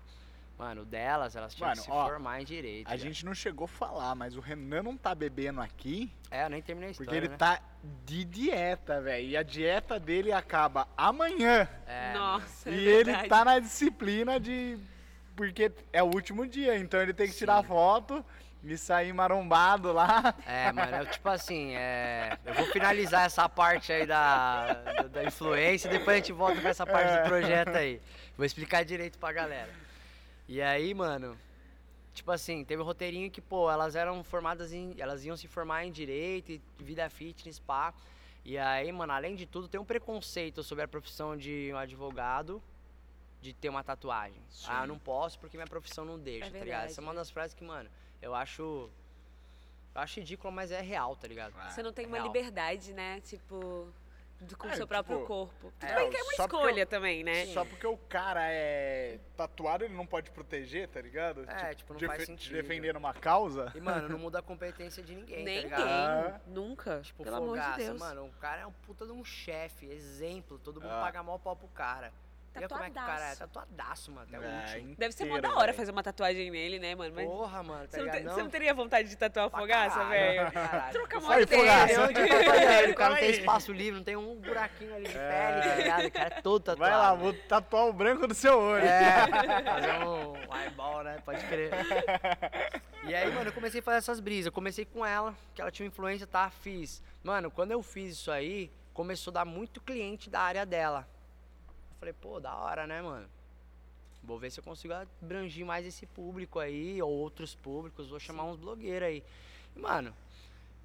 S3: Mano, delas, elas tinham
S1: Mano,
S3: que se
S1: ó,
S3: formar em direito.
S1: A
S3: já.
S1: gente não chegou a falar, mas o Renan não tá bebendo aqui
S3: É, eu nem terminei a história,
S1: porque ele
S3: né?
S1: tá de dieta, velho. E a dieta dele acaba amanhã.
S3: É,
S2: Nossa, é
S1: e ele
S2: verdade.
S1: tá na disciplina de. Porque é o último dia, então ele tem que tirar
S3: Sim.
S1: foto e sair marombado lá.
S3: É, mano, é tipo assim, é, eu vou finalizar essa parte aí da, da, da influência e depois a gente volta pra essa parte
S1: É.
S3: do projeto aí. Vou explicar direito pra galera. E aí, mano, tipo assim, teve um roteirinho que, pô, elas eram formadas em. Elas iam se formar em direito e vida fitness, pá. E aí, mano, além de tudo, tem um preconceito sobre a profissão de um advogado de ter uma tatuagem.
S1: Sim.
S3: Ah, eu não posso porque minha profissão não deixa,
S2: É
S3: tá ligado?
S2: verdade,
S3: Essa é uma das frases que, mano, eu acho. Eu acho ridículo, mas é real, tá ligado?
S2: Você não tem uma
S3: Real.
S2: liberdade, né? Tipo, do, com o
S1: É,
S2: seu próprio
S1: tipo,
S2: corpo. Tudo
S1: é,
S2: bem que é uma escolha
S1: eu-
S2: também, né?
S1: Só porque o cara é tatuado, ele não pode proteger, tá ligado?
S3: É, tipo, não
S1: de
S3: faz sentido.
S1: de defender uma causa.
S3: E, mano, não muda a competência de ninguém, tá
S2: Ninguém,
S3: ligado?
S1: Ah.
S2: nunca.
S3: Tipo,
S2: pelo amor de
S3: Fogaça,
S2: Deus.
S3: mano, o cara é um puta de um chefe, exemplo, todo mundo
S1: Ah.
S3: paga mal pau pro cara. Olha como é que o cara é,
S2: Tatuadaço.
S3: tatuadaço, mano, até o
S1: É,
S3: último.
S2: Deve ser mó
S1: inteiro,
S2: da hora
S1: velho.
S2: fazer uma tatuagem nele, né, mano? Mas
S3: Porra, mano, tá
S2: você, não você não teria vontade de tatuar a
S3: Pra
S2: fogaça, velho? Troca a
S3: Não
S2: mão
S1: Aí,
S3: tem
S1: Fogaça.
S2: inteira.
S3: onde fazer, o cara não tem espaço livre, não tem um buraquinho ali de
S1: É.
S3: pele, tá ligado? O cara é todo tatuado.
S1: Vai lá, vou tatuar o branco do seu olho.
S3: É, fazer um eyeball, né? Pode crer. E aí, mano, eu comecei a fazer essas brisas. Eu comecei com ela, que ela tinha uma influência, tá? Fiz. Mano, quando eu fiz isso aí, começou a dar muito cliente da área dela. Falei, pô, da hora, né, mano? Vou ver se eu consigo abranger mais esse público aí, ou outros públicos. Vou chamar uns blogueiros aí. E, mano,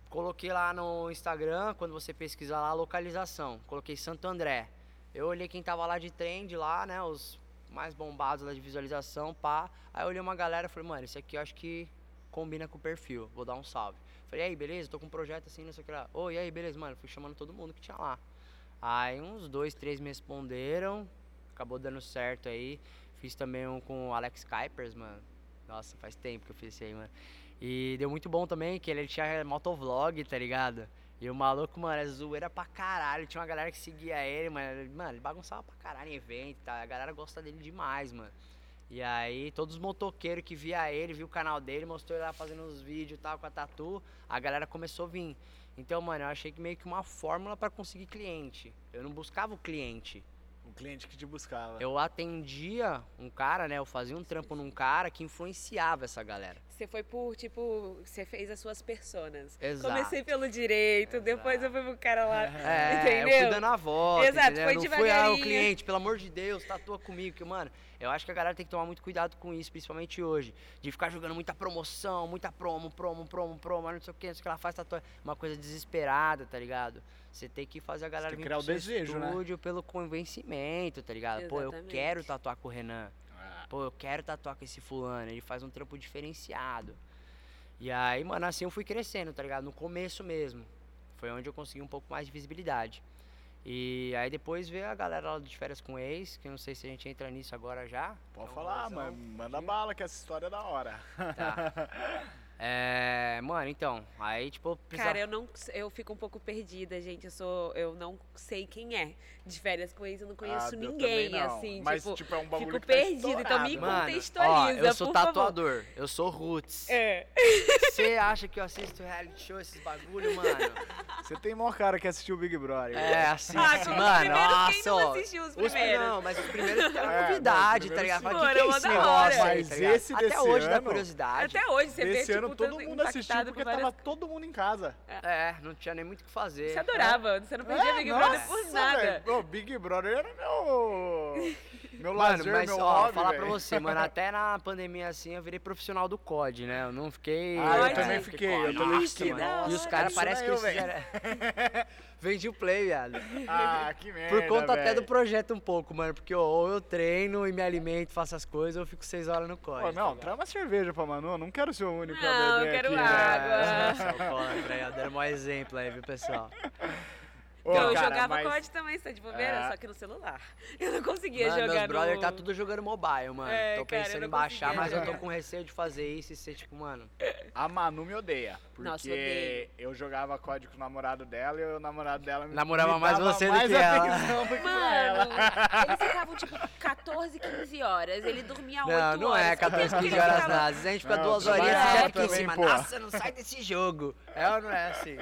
S3: coloquei lá no Instagram, quando você pesquisar lá, localização. Coloquei Santo André. Eu olhei quem tava lá de trend lá, né? Os mais bombados lá de visualização, pá. Aí eu olhei uma galera e falei, mano, esse aqui eu acho que combina com o perfil. Vou dar um salve. Falei, e aí, beleza? Tô com um projeto assim, não sei o que lá. Ô, e aí, beleza, mano? Fui chamando todo mundo que tinha lá. Aí uns dois, três me responderam. Acabou dando certo aí. Fiz também um com o Alex Kuipers, mano. Nossa, faz tempo que eu fiz esse aí, mano. E deu muito bom também, que ele tinha motovlog, tá ligado? E o maluco, mano, é zoeira pra caralho. Tinha uma galera que seguia ele, mano. Mano, ele bagunçava pra caralho em evento, tá? A galera gosta dele demais, mano. E aí, todos os motoqueiros que via ele, viu o canal dele, mostrou ele lá fazendo os vídeos e tal com a tatu, a galera começou a vir. Então, mano, eu achei que meio que uma fórmula pra conseguir cliente. Eu não buscava o cliente.
S1: Cliente que te buscava.
S3: Eu atendia um cara, né? Eu fazia um trampo num cara que influenciava essa galera.
S2: Você foi por, tipo, você fez as suas personas.
S3: Exato.
S2: Comecei pelo direito, depois eu fui pro cara lá.
S3: É, eu
S2: Entendeu?
S3: fui dando a volta,
S2: Exato,
S3: entendeu?
S2: foi
S3: Não fui, ah, o cliente, pelo amor de Deus, tatua comigo, que, mano, eu acho que a galera tem que tomar muito cuidado com isso, principalmente hoje, de ficar jogando muita promoção, muita promo, promo, promo, promo, não sei o que, não sei o que ela faz, tatua, uma coisa desesperada, tá ligado? Você tem que fazer a galera
S1: tem que
S3: vir
S1: criar
S3: pro
S1: o desejo, né?
S3: estúdio pelo convencimento, tá ligado? Pô, eu
S2: Exatamente.
S3: quero tatuar com o Renan,
S1: Ah,
S3: pô, eu quero tatuar com esse fulano, ele faz um trampo diferenciado. E aí, mano, assim eu fui crescendo, tá ligado? No começo mesmo. Foi onde eu consegui um pouco mais de visibilidade. E aí depois veio a galera lá de férias com o ex, que eu não sei se a gente entra nisso agora já.
S1: Pode
S3: um
S1: falar, mano. Manda bala que essa história é da hora.
S3: Tá. É, mano, então, aí tipo.
S2: Cara, eu não, eu fico um pouco perdida, gente. Eu sou, eu não sei quem é. De férias com ex, eu não conheço
S1: Ah,
S2: ninguém,
S1: não.
S2: assim.
S1: Mas,
S2: tipo,
S1: tipo, é um bagulho
S2: fico
S1: que tá
S2: então me.
S3: Mano, ó,
S2: contextualiza,
S3: eu sou
S2: por favor.
S3: tatuador, eu sou roots.
S2: É.
S3: Você acha que eu assisto reality show, esses bagulho, mano?
S1: Você tem maior cara que assistiu o Big Brother.
S3: É, assiste,
S2: Ah,
S3: mano, nossa,
S2: não
S3: ó.
S2: assistiu os
S3: Os
S2: primeiros?
S3: Não, mas os primeiros eram
S1: É,
S3: novidade, tá ligado? Fala, que que é
S2: sim.
S3: esse
S2: era
S3: negócio
S2: hora.
S3: aí,
S1: Mas
S3: tá ligado?
S1: esse
S3: Até
S1: desse
S3: hoje dá
S1: ano-
S3: curiosidade.
S2: Até hoje, você vê, tipo,
S1: ano todo mundo assistiu porque
S2: várias...
S1: tava todo mundo em casa.
S3: É, não tinha nem muito o que fazer.
S2: Você adorava, você não perdia
S1: É,
S2: Big Brother por nada.
S1: Ô, Big Brother era meu. Meu
S3: Mano,
S1: lazer,
S3: mas
S1: meu
S3: ó,
S1: hobby,
S3: falar pra
S1: velho.
S3: você, mano, até na pandemia assim eu virei profissional do COD, né? Eu não fiquei.
S1: Ah, eu também fiquei, eu também
S3: Nossa,
S1: fiquei.
S3: E os caras parecem que
S1: velho.
S3: fizeram. Vendi o play, viado.
S1: Ah, que merda,
S3: Por conta até
S1: velho.
S3: do projeto um pouco, mano. Porque ó, ou eu treino e me alimento, faço as coisas, ou eu fico seis horas no COD.
S1: Pô,
S3: tá
S1: não, traz uma cerveja pra Manu, eu não quero ser o único
S2: Não,
S1: a
S2: eu
S1: beber
S2: quero
S1: aqui,
S2: água.
S1: né?
S3: É, sou alcoólatra aí, ó, dando um exemplo aí, viu, pessoal?
S1: Ô,
S2: eu
S1: cara,
S2: jogava
S1: mas-
S2: COD também, você tá de bobeira,
S1: É.
S2: só que no celular. Eu não conseguia
S3: Mano,
S2: jogar
S3: meus brother
S2: no...
S3: tá tudo jogando mobile, mano.
S2: É,
S3: tô
S2: cara, eu
S3: pensando
S2: não
S3: em baixar, mas eu tô com receio de fazer isso e ser tipo, mano.
S1: A Manu me odeia. Porque
S2: Nossa, odeio.
S1: eu jogava código com o namorado dela e o namorado dela me
S3: Namorava
S1: me
S3: mais você do
S1: mais
S3: que ela.
S1: atenção do que ela.
S2: Mano, eles ficavam tipo 14, 15 horas. Ele dormia 8
S3: Não,
S2: horas.
S3: não é
S2: Quanto
S3: 14,
S2: tempo que
S3: 15
S2: ele
S3: horas
S2: ficava-
S3: nada. Às vezes a gente fica
S1: Não,
S3: duas horinhas e fica aqui em cima. Nossa, não sai desse jogo. É ou não é assim?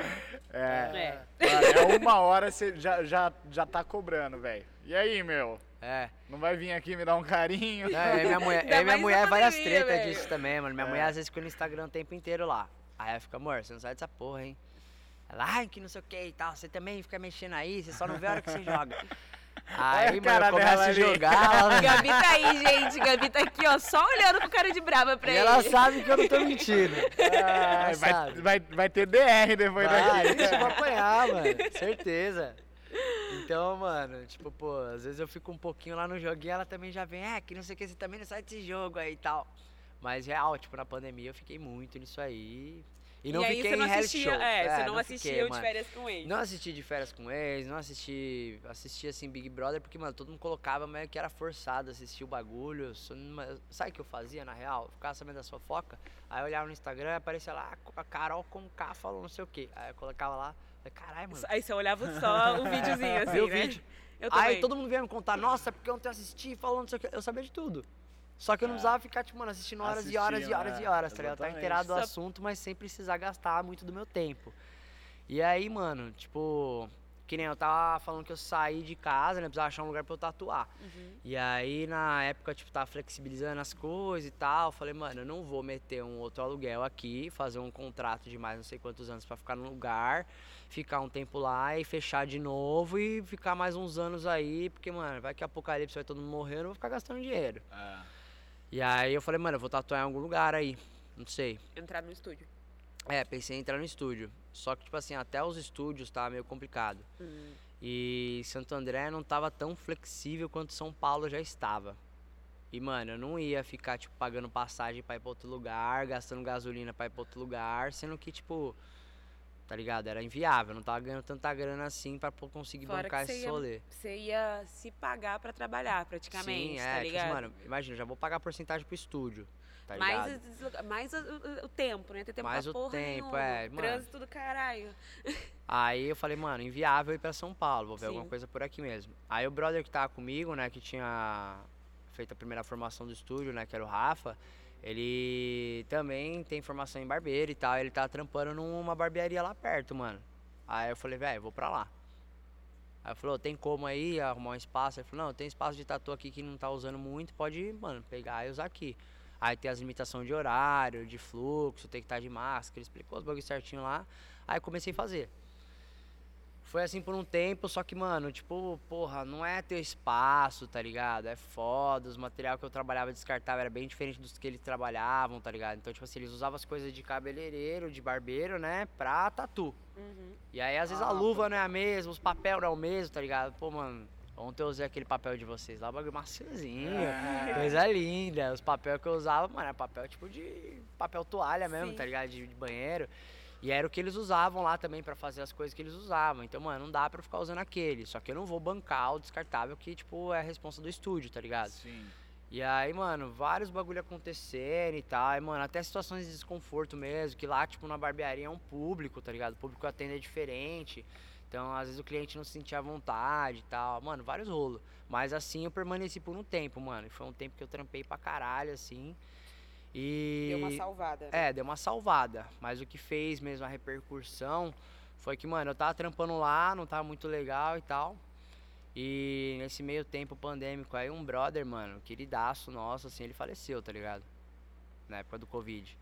S1: É.
S2: É.
S1: É uma hora você já, já, já tá cobrando, velho. E aí, meu?
S3: É.
S1: Não vai vir aqui me dar um carinho?
S3: Não, e minha mulher, e minha mulher várias
S2: pandemia,
S3: tretas disso também, mano. Minha
S1: É.
S3: mulher às vezes fica no Instagram o tempo inteiro lá. Aí ela fica, amor, você não sai dessa porra, hein? Ela, ai, que não sei o que e tal. Você também fica mexendo aí, você só não vê a hora que você joga. Aí, mano,
S1: dela
S3: a jogar, ela,
S2: Gabi tá aí, gente. Gabi tá aqui, ó, só olhando pro cara de brava pra
S3: e
S2: ele.
S3: ela sabe que eu não tô mentindo.
S1: Ah, vai,
S3: sabe.
S1: vai, vai ter DR depois
S3: Vai,
S1: daqui.
S3: eu apanhar, mano. Certeza. Então, mano, tipo, pô, às vezes eu fico um pouquinho lá no joguinho ela também já vem, é, que não sei o que, você também não sai desse jogo aí e tal. Mas real, tipo, na pandemia eu fiquei muito nisso aí. E não
S2: e
S3: fiquei em reality show.
S2: é, você não,
S3: não
S2: assistia
S3: fiquei,
S2: de férias com ele.
S3: Não assisti de férias com ex, não assisti. Assisti assim Big Brother, porque, mano, todo mundo colocava meio que era forçado assistir o bagulho. Sabe o que eu fazia na real? Eu ficava sabendo da fofoca, aí eu olhava no Instagram e aparecia lá a Carol com K falou não sei o que. Aí eu colocava lá, caralho, mano.
S2: Aí você olhava só o videozinho assim,
S3: Viu o
S2: né?
S3: vídeo?
S2: Eu
S3: Aí todo mundo veio me contar, nossa, porque ontem eu assisti falando não sei o que. Eu sabia de tudo. Só que eu não
S1: É.
S3: precisava ficar, tipo, mano, assistindo horas e horas e horas e
S1: é,
S3: horas, tá ligado? Tá inteirado do assunto, mas sem precisar gastar muito do meu tempo. E aí, mano, tipo, que nem eu tava falando que eu saí de casa, né? Precisava achar um lugar pra eu tatuar.
S2: Uhum.
S3: E aí, na época, tipo, tava flexibilizando as coisas e tal. Falei, mano, eu não vou meter um outro aluguel aqui, fazer um contrato de mais não sei quantos anos pra ficar no lugar, ficar um tempo lá e fechar de novo e ficar mais uns anos aí, porque, mano, vai que apocalipse vai todo mundo morrer, eu vou ficar gastando dinheiro.
S1: É.
S3: E aí eu falei, mano, eu vou tatuar em algum lugar aí. Não sei.
S2: Entrar no estúdio.
S3: É, pensei em entrar no estúdio. Só que, tipo assim, até os estúdios tava meio complicado.
S2: Hum.
S3: E Santo André não tava tão flexível quanto São Paulo já estava. E, mano, eu não ia ficar, tipo, pagando passagem pra ir pra outro lugar, gastando gasolina pra ir pra outro lugar, sendo que, tipo, tá ligado? Era inviável, não tava ganhando tanta grana assim pra conseguir
S2: Fora
S3: bancar esse
S2: ia-
S3: rolê.
S2: Você ia se pagar pra trabalhar, praticamente,
S3: Sim,
S2: tá
S3: é, tipo
S2: ligado?
S3: assim, mano, imagina, já vou pagar porcentagem pro estúdio, tá
S2: mais mais o, o- o tempo, né? Ter tempo
S3: Mais
S2: pra
S3: o
S2: porra
S3: tempo,
S2: nenhuma.
S3: é, mano.
S2: Trânsito do caralho.
S3: Aí eu falei, mano, inviável ir pra São Paulo, vou ver
S2: Sim.
S3: alguma coisa por aqui mesmo. Aí o brother que tava comigo, né, que tinha feito a primeira formação do estúdio, né, que era o Rafa, ele também tem formação em barbeiro e tal, ele tá trampando numa barbearia lá perto, mano. Aí eu falei, velho, vou pra lá. Aí falou, tem como aí arrumar um espaço? Ele falou, não, tem espaço de tatu aqui que não tá usando muito, pode, mano, pegar e usar aqui. Aí tem as limitações de horário, de fluxo, tem que estar de máscara, ele explicou os bagulhos certinho lá. Aí comecei a fazer. Foi assim por um tempo, só que, mano, tipo, porra, não é ter espaço, tá ligado? É foda, os materiais que eu trabalhava descartável era bem diferente dos que eles trabalhavam, tá ligado? Então, tipo assim, eles usavam as coisas de cabeleireiro, de barbeiro, né, pra tatu.
S2: Uhum.
S3: E aí, às vezes,
S1: Ah,
S3: a luva não é a mesma, os papel não é o mesmo, tá ligado? Pô, mano, ontem eu usei aquele papel de vocês lá, o bagulho maciozinho,
S1: É.
S3: coisa linda. Os papel que eu usava, mano, era papel tipo de papel toalha mesmo,
S2: Sim.
S3: tá ligado? De, de banheiro. E era o que eles usavam lá também pra fazer as coisas que eles usavam. Então, mano, não dá pra eu ficar usando aquele. Só que eu não vou bancar o descartável que, tipo, é a responsa do estúdio, tá ligado?
S1: Sim.
S3: E aí, mano, vários bagulho acontecendo e tal. E, mano, até situações de desconforto mesmo. Que lá, tipo, na barbearia é um público, tá ligado? O público atende é diferente. Então, às vezes o cliente não se sentia à vontade e tal. Mano, vários rolos. Mas assim eu permaneci por um tempo, mano. E foi um tempo que eu trampei pra caralho, assim. E.
S2: Deu uma salvada. né?
S3: É, deu uma salvada. Mas o que fez mesmo a repercussão foi que, mano, eu tava trampando lá, não tava muito legal e tal. E nesse meio tempo pandêmico aí, um brother, mano, queridaço nosso, assim, ele faleceu, tá ligado? Na época do Covid.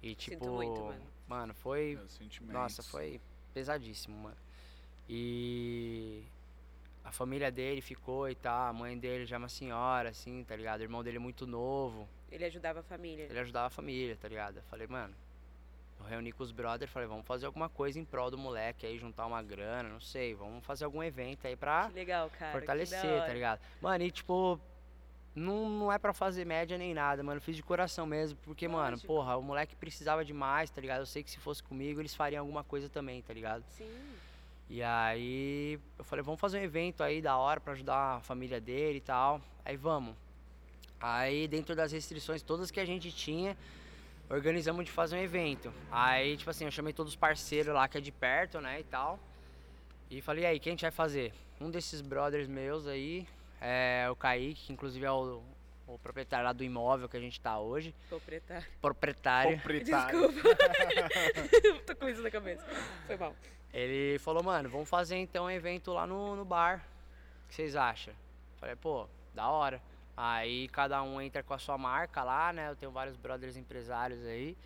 S3: E tipo.
S2: muito, mano.
S3: mano, foi.
S1: Sentimentos.
S3: Nossa, foi pesadíssimo, mano. E. a família dele ficou e tal, a mãe dele já é uma senhora, assim, tá ligado? O irmão dele é muito novo,
S2: Ele ajudava a família.
S3: ele ajudava a família, tá ligado? Eu falei, mano, eu reuni com os brothers, falei, vamos fazer alguma coisa em prol do moleque aí, juntar uma grana, não sei, vamos fazer algum evento aí pra
S2: legal, cara.
S3: fortalecer, tá ligado? Mano, e tipo, não, não é pra fazer média nem nada, mano. eu Fiz de coração mesmo, porque, mano,
S2: Lógico.
S3: porra, o moleque precisava demais, tá ligado? Eu sei que se fosse comigo, eles fariam alguma coisa também, tá ligado?
S2: Sim.
S3: E aí eu falei, vamos fazer um evento aí da hora pra ajudar a família dele e tal. Aí vamos. Aí dentro das restrições todas que a gente tinha, organizamos de fazer um evento. Aí, tipo assim, eu chamei todos os parceiros lá que é de perto, né, e tal. E falei, e aí, quem a gente vai fazer? Um desses brothers meus aí, é o Kaique, que inclusive é o, o proprietário lá do imóvel que a gente tá hoje.
S2: Proprietário.
S3: Proprietário.
S1: Proprietário.
S2: Desculpa. Tô com isso na cabeça. Foi mal.
S3: Ele falou, mano, vamos fazer então um evento lá no, no bar. O que vocês acham? Falei, pô, da hora. Aí cada um entra com a sua marca lá, né? Eu tenho vários brothers empresários aí.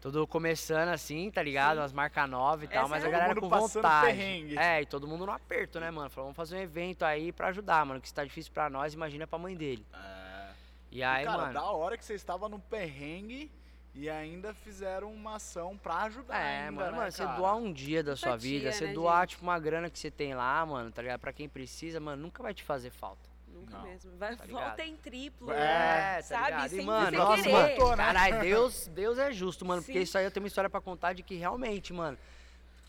S3: Tudo começando assim, tá ligado?
S2: Sim.
S3: As marcas novas e
S2: Essa
S3: tal, mas
S2: é
S3: a
S2: a-
S3: galera com vontade.
S1: perrengue.
S3: É, e todo mundo no aperto, né, mano? Falou, vamos fazer um evento aí pra ajudar, mano. Que se tá difícil pra nós, imagina pra mãe dele.
S1: É.
S3: E aí,
S1: e, cara,
S3: mano.
S1: da hora que você estava no perrengue e ainda fizeram uma ação pra ajudar
S3: É,
S1: ainda,
S3: mano,
S1: né,
S3: mano, você doar um dia da sua
S2: Empatia,
S3: vida, você
S2: né,
S3: doar,
S2: gente?
S3: tipo, uma grana que você tem lá, mano, tá ligado? Pra quem precisa, mano, nunca vai te fazer falta.
S2: Nunca
S1: Não.
S2: mesmo. Vai,
S3: Tá
S2: volta em triplo.
S1: É,
S3: tá
S2: sabe?
S3: ligado?
S2: Sem,
S3: e, mano,
S2: sem
S3: nossa,
S2: querer.
S3: mano,
S1: né?
S3: caralho, Deus, Deus é justo, mano, porque
S2: Sim.
S3: isso aí eu tenho uma história pra contar de que realmente, mano,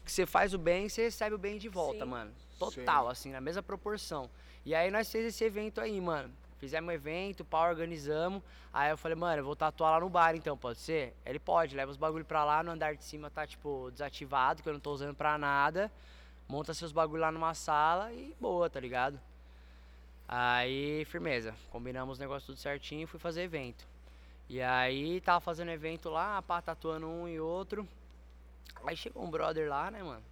S3: que você faz o bem, você recebe o bem de volta,
S2: Sim.
S3: mano. Total, assim, na mesma proporção. E aí nós fizemos esse evento aí, mano. Fizemos um evento, pau, organizamos. Aí eu falei, mano, eu vou tatuar lá no bar então, pode ser? Ele pode, leva os bagulho pra lá, no andar de cima tá, tipo, desativado, que eu não tô usando pra nada. Monta seus bagulho lá numa sala e boa, tá ligado? Aí, firmeza. Combinamos os negócios tudo certinho e fui fazer evento. E aí, tava fazendo evento lá, pá, tatuando um e outro. Aí chegou um brother lá, né, mano?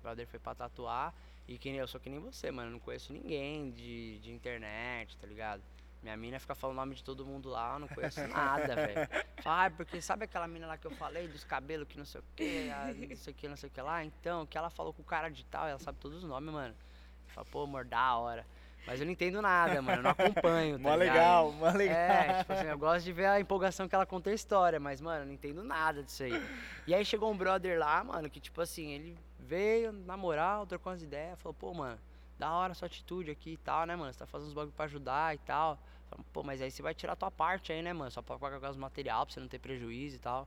S3: O brother foi pra tatuar. E que nem eu sou que nem você, mano. eu Não conheço ninguém de, de internet, tá ligado? Minha mina fica falando o nome de todo mundo lá, eu não conheço nada, velho. Fala, ah, porque sabe aquela mina lá que eu falei, dos cabelos que não sei o que, não sei o que, não sei o que lá? Então, que ela falou com o cara de tal, ela sabe todos os nomes, mano. Fala, pô, amor, da hora. Mas eu não entendo nada, mano, eu não acompanho, tá
S1: Mó legal, mó legal.
S3: É, tipo assim, eu gosto de ver a empolgação que ela conta a história, mas, mano, eu não entendo nada disso aí. E aí chegou um brother lá, mano, que tipo assim, ele veio, na moral, trocou umas ideias, falou, pô, mano, da hora a sua atitude aqui e tal, né, mano? Você tá fazendo uns bagulho pra ajudar e tal. Falei, pô, mas aí você vai tirar a tua parte aí, né, mano? Só pra pagar os material, pra você não ter prejuízo e tal.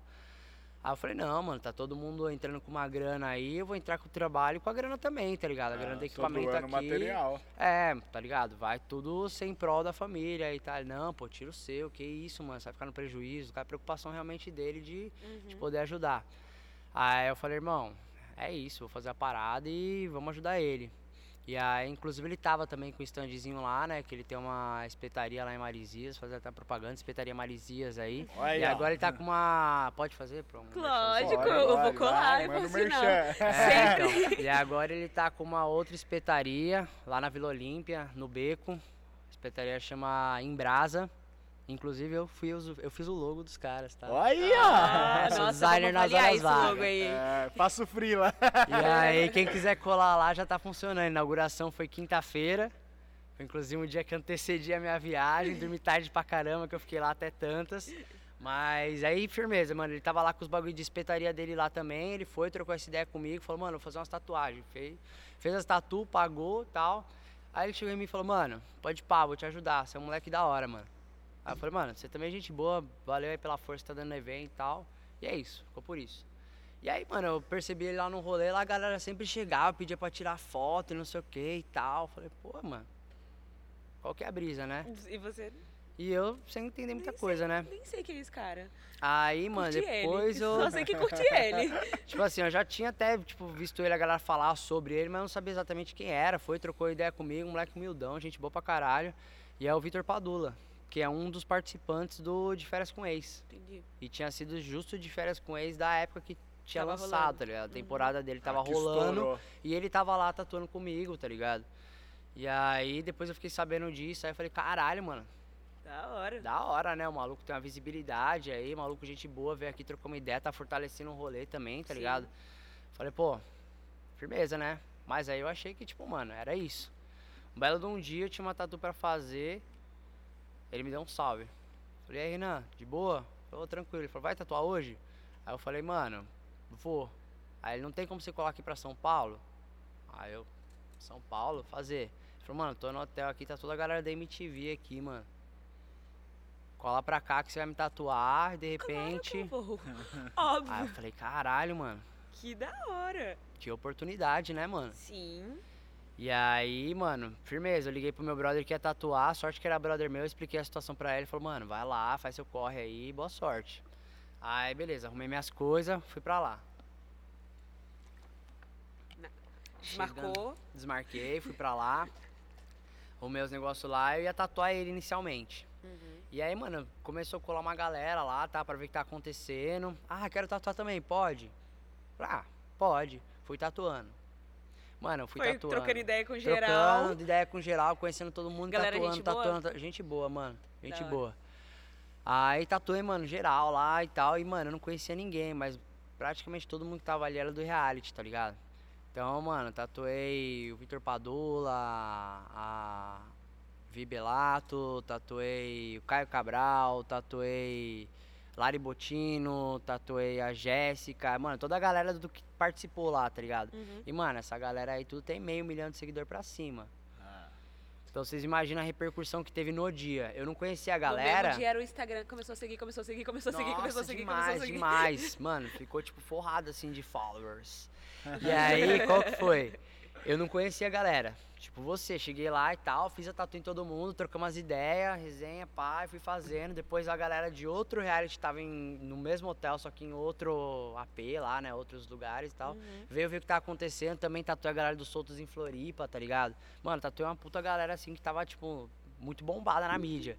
S3: Aí eu falei, não, mano, tá todo mundo entrando com uma grana aí, eu vou entrar com o trabalho e com a grana também, tá ligado? A grana do equipamento aqui.
S1: material.
S3: É, tá ligado? Vai tudo sem prol da família e tal. Não, pô, tira o seu, que isso, mano, você vai ficar no prejuízo. A preocupação realmente dele de, de
S2: Uhum.
S3: poder ajudar. Aí eu falei, irmão, é isso, vou fazer a parada e vamos ajudar ele. E aí, inclusive, ele tava também com o standzinho lá, né? Que ele tem uma espetaria lá em Marizias, fazer até propaganda, espetaria Marizias aí.
S1: Olha
S3: e
S1: ó.
S3: agora ele tá com uma. Pode fazer, Pro? Um
S2: Lógico,
S1: Bora,
S2: eu vou colar,
S1: manda
S2: vou
S1: o merchan.
S3: é, então. E agora ele tá com uma outra espetaria lá na Vila Olímpia, no Beco. A espetaria chama Embrasa. Inclusive eu, fui, eu fiz o logo dos caras, tá?
S1: Olha aí,
S2: Ah.
S3: Sou
S2: nossa,
S3: designer nas horas vagas.
S2: logo aí.
S1: É, faço frila.
S3: E aí, quem quiser colar lá já tá funcionando. A inauguração foi quinta-feira. Foi inclusive um dia que antecedia a minha viagem. Dormi tarde pra caramba, que eu fiquei lá até tantas. Mas aí, firmeza, mano. Ele tava lá com os bagulho de espetaria dele lá também. Ele foi, trocou essa ideia comigo. Falou, mano, vou fazer umas tatuagens. Fez, fez as tatu, pagou tal. Aí ele chegou em mim e falou, mano, pode pá, vou te ajudar. Você é um moleque da hora, mano. Aí eu falei, mano, você também é gente boa. Valeu aí pela força que tá dando no evento e tal. E é isso, ficou por isso. E aí, mano, eu percebi ele lá no rolê, lá a galera sempre chegava, pedia pra tirar foto e não sei o que e tal. Falei, pô, mano, qual que é a brisa, né?
S2: E você
S3: E eu sem entender muita
S2: Nem
S3: coisa, né?
S2: nem sei quem é esse cara.
S3: Aí, mano,
S2: Curti
S3: depois
S2: ele.
S3: eu.
S2: Só sei que curti ele.
S3: Tipo assim, eu já tinha até, tipo, visto ele, a galera falar sobre ele, mas eu não sabia exatamente quem era. Foi, trocou ideia comigo, um moleque humildão, gente boa pra caralho. E é o Vitor Padula, que é um dos participantes do De Férias com Ex.
S2: Entendi.
S3: E tinha sido justo De Férias com Ex da época que tinha
S2: Tava
S3: lançado,
S2: rolando.
S3: tá ligado? A temporada dele tava
S1: Ah,
S3: rolando.
S1: estourou.
S3: E ele tava lá tatuando comigo, tá ligado? E aí depois eu fiquei sabendo disso, aí eu falei, caralho, mano,
S2: Da hora.
S3: da hora, né? O maluco tem uma visibilidade aí, maluco, gente boa, veio aqui, trocou uma ideia, tá fortalecendo o rolê também, tá
S2: Sim.
S3: ligado? Falei, pô, firmeza, né? Mas aí eu achei que, tipo, mano, era isso. Um belo de um dia eu tinha uma tatu pra fazer. Ele me deu um salve. Falei, e aí, Renan, de boa? Falou, tranquilo. Ele falou, vai tatuar hoje? Aí eu falei, mano, vou. Aí ele não tem como você colar aqui pra São Paulo? Aí eu, São Paulo, fazer. Ele falou, mano, tô no hotel aqui, tá toda a galera da MTV aqui, mano. Cola pra cá que você vai me tatuar de repente.
S2: Claro vou.
S3: Aí
S2: Óbvio.
S3: eu falei, caralho, mano.
S2: Que da hora.
S3: Que oportunidade, né, mano?
S2: Sim.
S3: E aí, mano, firmeza. Eu liguei pro meu brother que ia tatuar. Sorte que era brother meu. Eu expliquei a situação pra ele. Ele falou, mano, vai lá, faz seu corre aí, boa sorte. Aí, beleza, arrumei minhas coisas, fui pra lá.
S2: Desmarcou.
S3: Desmarquei, fui pra lá. Arrumei os negócios lá eu ia tatuar ele inicialmente.
S2: Uhum.
S3: E aí, mano, começou a colar uma galera lá, tá? Pra ver o que tá acontecendo. Ah, quero tatuar também, pode? Ah, pode. Fui tatuando. Mano, eu fui
S2: Foi
S3: tatuando.
S2: trocando ideia com geral.
S3: Trocando ideia com geral, conhecendo todo mundo,
S2: Galera,
S3: tatuando,
S2: gente boa?
S3: tatuando. ta- Gente boa, mano. Gente
S2: Da hora.
S3: boa. Aí tatuei, mano, geral lá e tal. E, mano, eu não conhecia ninguém, mas praticamente todo mundo que tava ali era do reality, tá ligado? Então, mano, tatuei o Vitor Padula, a Vi Belato, tatuei o Caio Cabral, tatuei Lari Botino, tatuei a Jéssica, mano, toda a galera do que participou lá, tá ligado?
S2: Uhum.
S3: E, mano, essa galera aí tudo tem meio milhão de seguidor pra cima.
S1: Ah,
S3: Então vocês imaginam a repercussão que teve no dia. Eu não conhecia a
S2: No
S3: galera.
S2: mesmo dia era o Instagram, começou a seguir, começou a seguir, começou a seguir, começou a
S3: Nossa,
S2: seguir, começou a
S3: demais,
S2: seguir.
S3: demais. Mano, ficou tipo forrado assim de followers. E aí, qual que foi? Eu não conhecia a galera. Tipo você, cheguei lá e tal, fiz a tatu em todo mundo, trocamos umas ideias, resenha, pá, fui fazendo. Depois a galera de outro reality tava em, no mesmo hotel, só que em outro AP lá, né? Outros lugares e tal.
S2: Uhum.
S3: Veio ver o que tá acontecendo, também tatuei a galera dos Soltos em Floripa, tá ligado? Mano, tatuei uma puta galera assim que tava, tipo, muito bombada na mídia.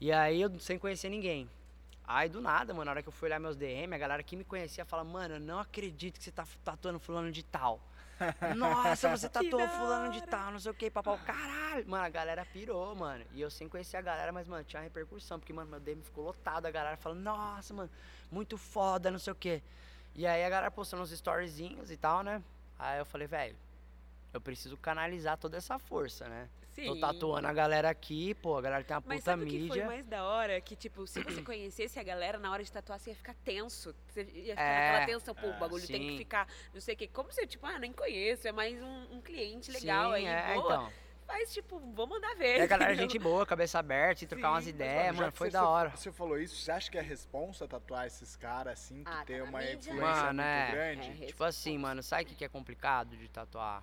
S3: E aí eu sem conhecer ninguém. Aí do nada, mano, na hora que eu fui olhar meus DM, a galera que me conhecia fala, mano, eu não acredito que você tá tatuando fulano de tal. Nossa, você tatuou
S2: da
S3: fulano de tal, não sei o que, papau. Caralho! Mano, a galera pirou, mano. E eu sem conhecer a galera, mas, mano, tinha uma repercussão. Porque, mano, meu DM ficou lotado. A galera falando, nossa, mano, muito foda, não sei o que. E aí a galera postando uns storyzinhos e tal, né? Aí eu falei, velho, eu preciso canalizar toda essa força, né? Tô
S2: Sim.
S3: tatuando a galera aqui, pô, a galera tem uma
S2: Mas
S3: puta
S2: sabe o que foi
S3: mídia.
S2: mais da hora? Que, tipo, se você conhecesse a galera, na hora de tatuar, você ia ficar tenso. Você ia ficar
S3: É,
S2: naquela tensão, pô, o
S1: é,
S2: bagulho tem que
S3: sim.
S2: ficar, não sei o quê. Como você, tipo, ah, nem conheço, é mais um, um cliente legal
S3: Sim,
S2: aí,
S3: é,
S2: boa.
S3: então.
S2: Mas, tipo, vou mandar ver.
S3: E a galera,
S2: entendeu?
S3: gente boa, cabeça aberta, e trocar umas
S2: Sim, mas,
S3: ideias, É, mano, foi da hora.
S1: Você falou isso, você acha que é responsa tatuar esses caras assim, que
S2: Ah, tá
S1: tem
S2: na
S1: uma
S2: mídia,
S1: influência
S3: Mano,
S1: muito
S3: é.
S1: grande?
S2: É,
S3: Tipo assim, mano, sabe o que que é complicado de tatuar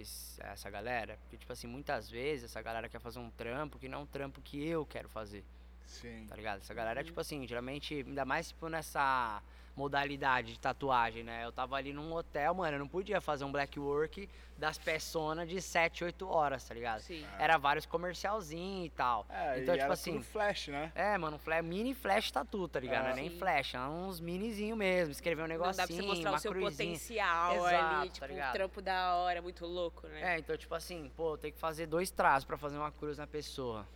S3: esse- essa galera? Porque, tipo assim, muitas vezes essa galera quer fazer um trampo que não é um trampo que eu quero fazer,
S1: Sim.
S3: tá ligado? Essa galera,
S2: Uhum.
S3: tipo assim, geralmente, ainda mais tipo nessa modalidade de tatuagem, né? Eu tava ali num hotel, mano, eu não podia fazer um black work das personas de 7, 8 horas, tá ligado?
S2: Sim.
S3: Era vários comercialzinhos e tal.
S1: É,
S3: Então,
S1: e
S3: tipo
S1: era
S3: assim,
S1: tudo flash, né?
S3: É, mano, um flash, mini flash tatu, tá ligado? Não é nem
S2: Sim.
S3: flash, é uns minizinho mesmo. Escrever um
S2: Não
S3: negocinho,
S2: dá pra você mostrar
S3: uma
S2: o seu
S3: cruzinha.
S2: potencial
S3: Exato,
S2: ali,
S3: tá
S2: tipo, um
S3: ligado?
S2: trampo da hora, muito louco, né?
S3: É, então, tipo assim, pô, tem que fazer dois traços pra fazer uma cruz na pessoa.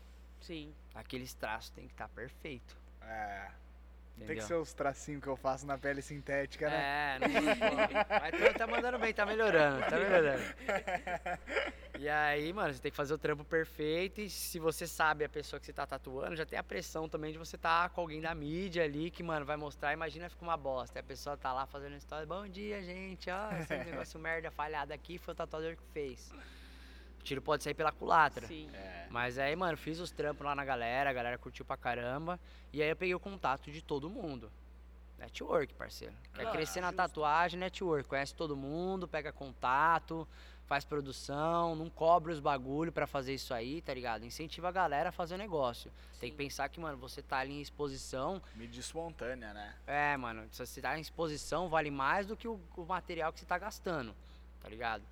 S2: Sim.
S3: Aqueles traços tem que estar perfeito.
S1: É. Tem
S3: Entendeu?
S1: que ser os tracinhos que eu faço na pele sintética, né?
S3: É, não, mas tu tá mandando bem, tá melhorando, tá melhorando. E aí, mano, você tem que fazer o trampo perfeito e se você sabe a pessoa que você tá tatuando, já tem a pressão também de você tá com alguém da mídia ali que, mano, vai mostrar, imagina fica uma bosta. E a pessoa tá lá fazendo história, bom dia, gente, ó, esse negócio merda falhado aqui foi o tatuador que fez. O tiro pode sair pela culatra.
S2: Sim.
S1: É.
S3: Mas aí, mano, fiz os trampos lá na galera, a galera curtiu pra caramba. E aí eu peguei o contato de todo mundo. Network, parceiro. Quer
S1: Ah,
S3: crescer na
S1: justo.
S3: tatuagem, network. Conhece todo mundo, pega contato, faz produção, não cobra os bagulho pra fazer isso aí, tá ligado? Incentiva a galera a fazer negócio. Tem que
S2: Sim.
S3: pensar que, mano, você tá ali em exposição.
S1: Mídia espontânea, né?
S3: É, mano, se você tá em exposição, vale mais do que o, o material que você tá gastando, tá ligado?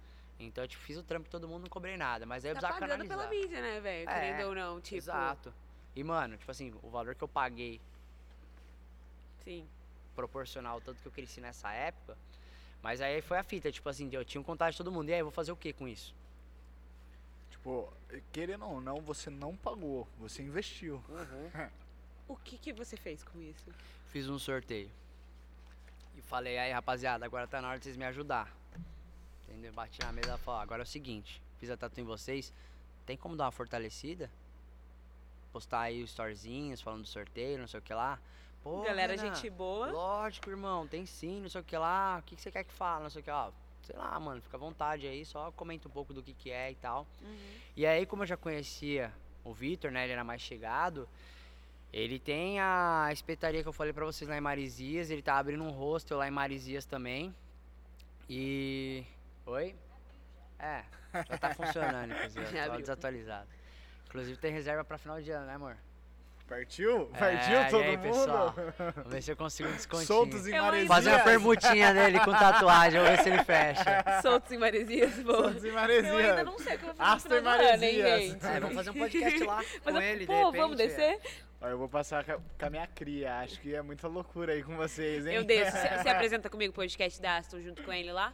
S3: Então eu tipo, fiz o trampo todo mundo, não cobrei nada. Mas aí eu
S2: Tá
S3: precisava
S2: pagando
S3: canalizar.
S2: pela mídia, né, velho?
S3: É,
S2: Querendo ou não, tipo.
S3: Exato. E, mano, tipo assim, o valor que eu paguei
S2: Sim.
S3: proporcional ao tanto que eu cresci nessa época. Mas aí foi a fita, tipo assim, eu tinha um contato de todo mundo. E aí, eu vou fazer o que com isso?
S1: Tipo, querendo ou não, você não pagou, você investiu.
S2: O que que você fez com isso?
S3: Fiz um sorteio. E falei, aí, rapaziada, agora tá na hora de vocês me ajudar. Entendeu? Bati na mesa e falei, ó, agora é o seguinte, fiz a tatu em vocês, tem como dar uma fortalecida? Postar aí os storyzinhos falando do sorteio, não sei o que lá. Pô,
S2: Galera, gente boa.
S3: Lógico, irmão, tem sim, não sei o que lá. O que, que você quer que fale, não sei o que lá. Sei lá, mano, fica à vontade aí, só comenta um pouco do que, que é e tal.
S2: Uhum.
S3: E aí, como eu já conhecia o Vitor, né? Ele era mais chegado. Ele tem a espetaria que eu falei pra vocês lá em Marizias. Ele tá abrindo um hostel lá em Marizias também. E. Oi? É, já tá funcionando, inclusive.
S2: Já abriu.
S3: desatualizado. Inclusive tem reserva pra final de ano, né, amor?
S1: Partiu?
S3: É,
S1: Partiu
S3: e
S1: todo
S3: aí,
S1: mundo?
S3: pessoal? Vamos ver se eu consigo um descontinho.
S1: Soltos em
S2: Eu
S1: Maresias.
S3: Fazer uma permutinha dele com tatuagem, vamos ver se ele fecha.
S2: Soltos em Maresias, boa.
S1: Soltos em
S2: Eu
S1: Maresias.
S2: ainda não sei o que eu vou fazer
S1: Astor
S2: no final do ano, hein, gente?
S3: É, vamos fazer um podcast lá com
S2: eu-
S3: ele,
S2: Pô,
S3: de repente.
S2: vamos descer?
S1: Ó, eu vou passar com a, minha cria. Acho que é muita loucura aí com vocês, hein?
S2: Eu desço. Você apresenta comigo o podcast da Aston junto com ele lá?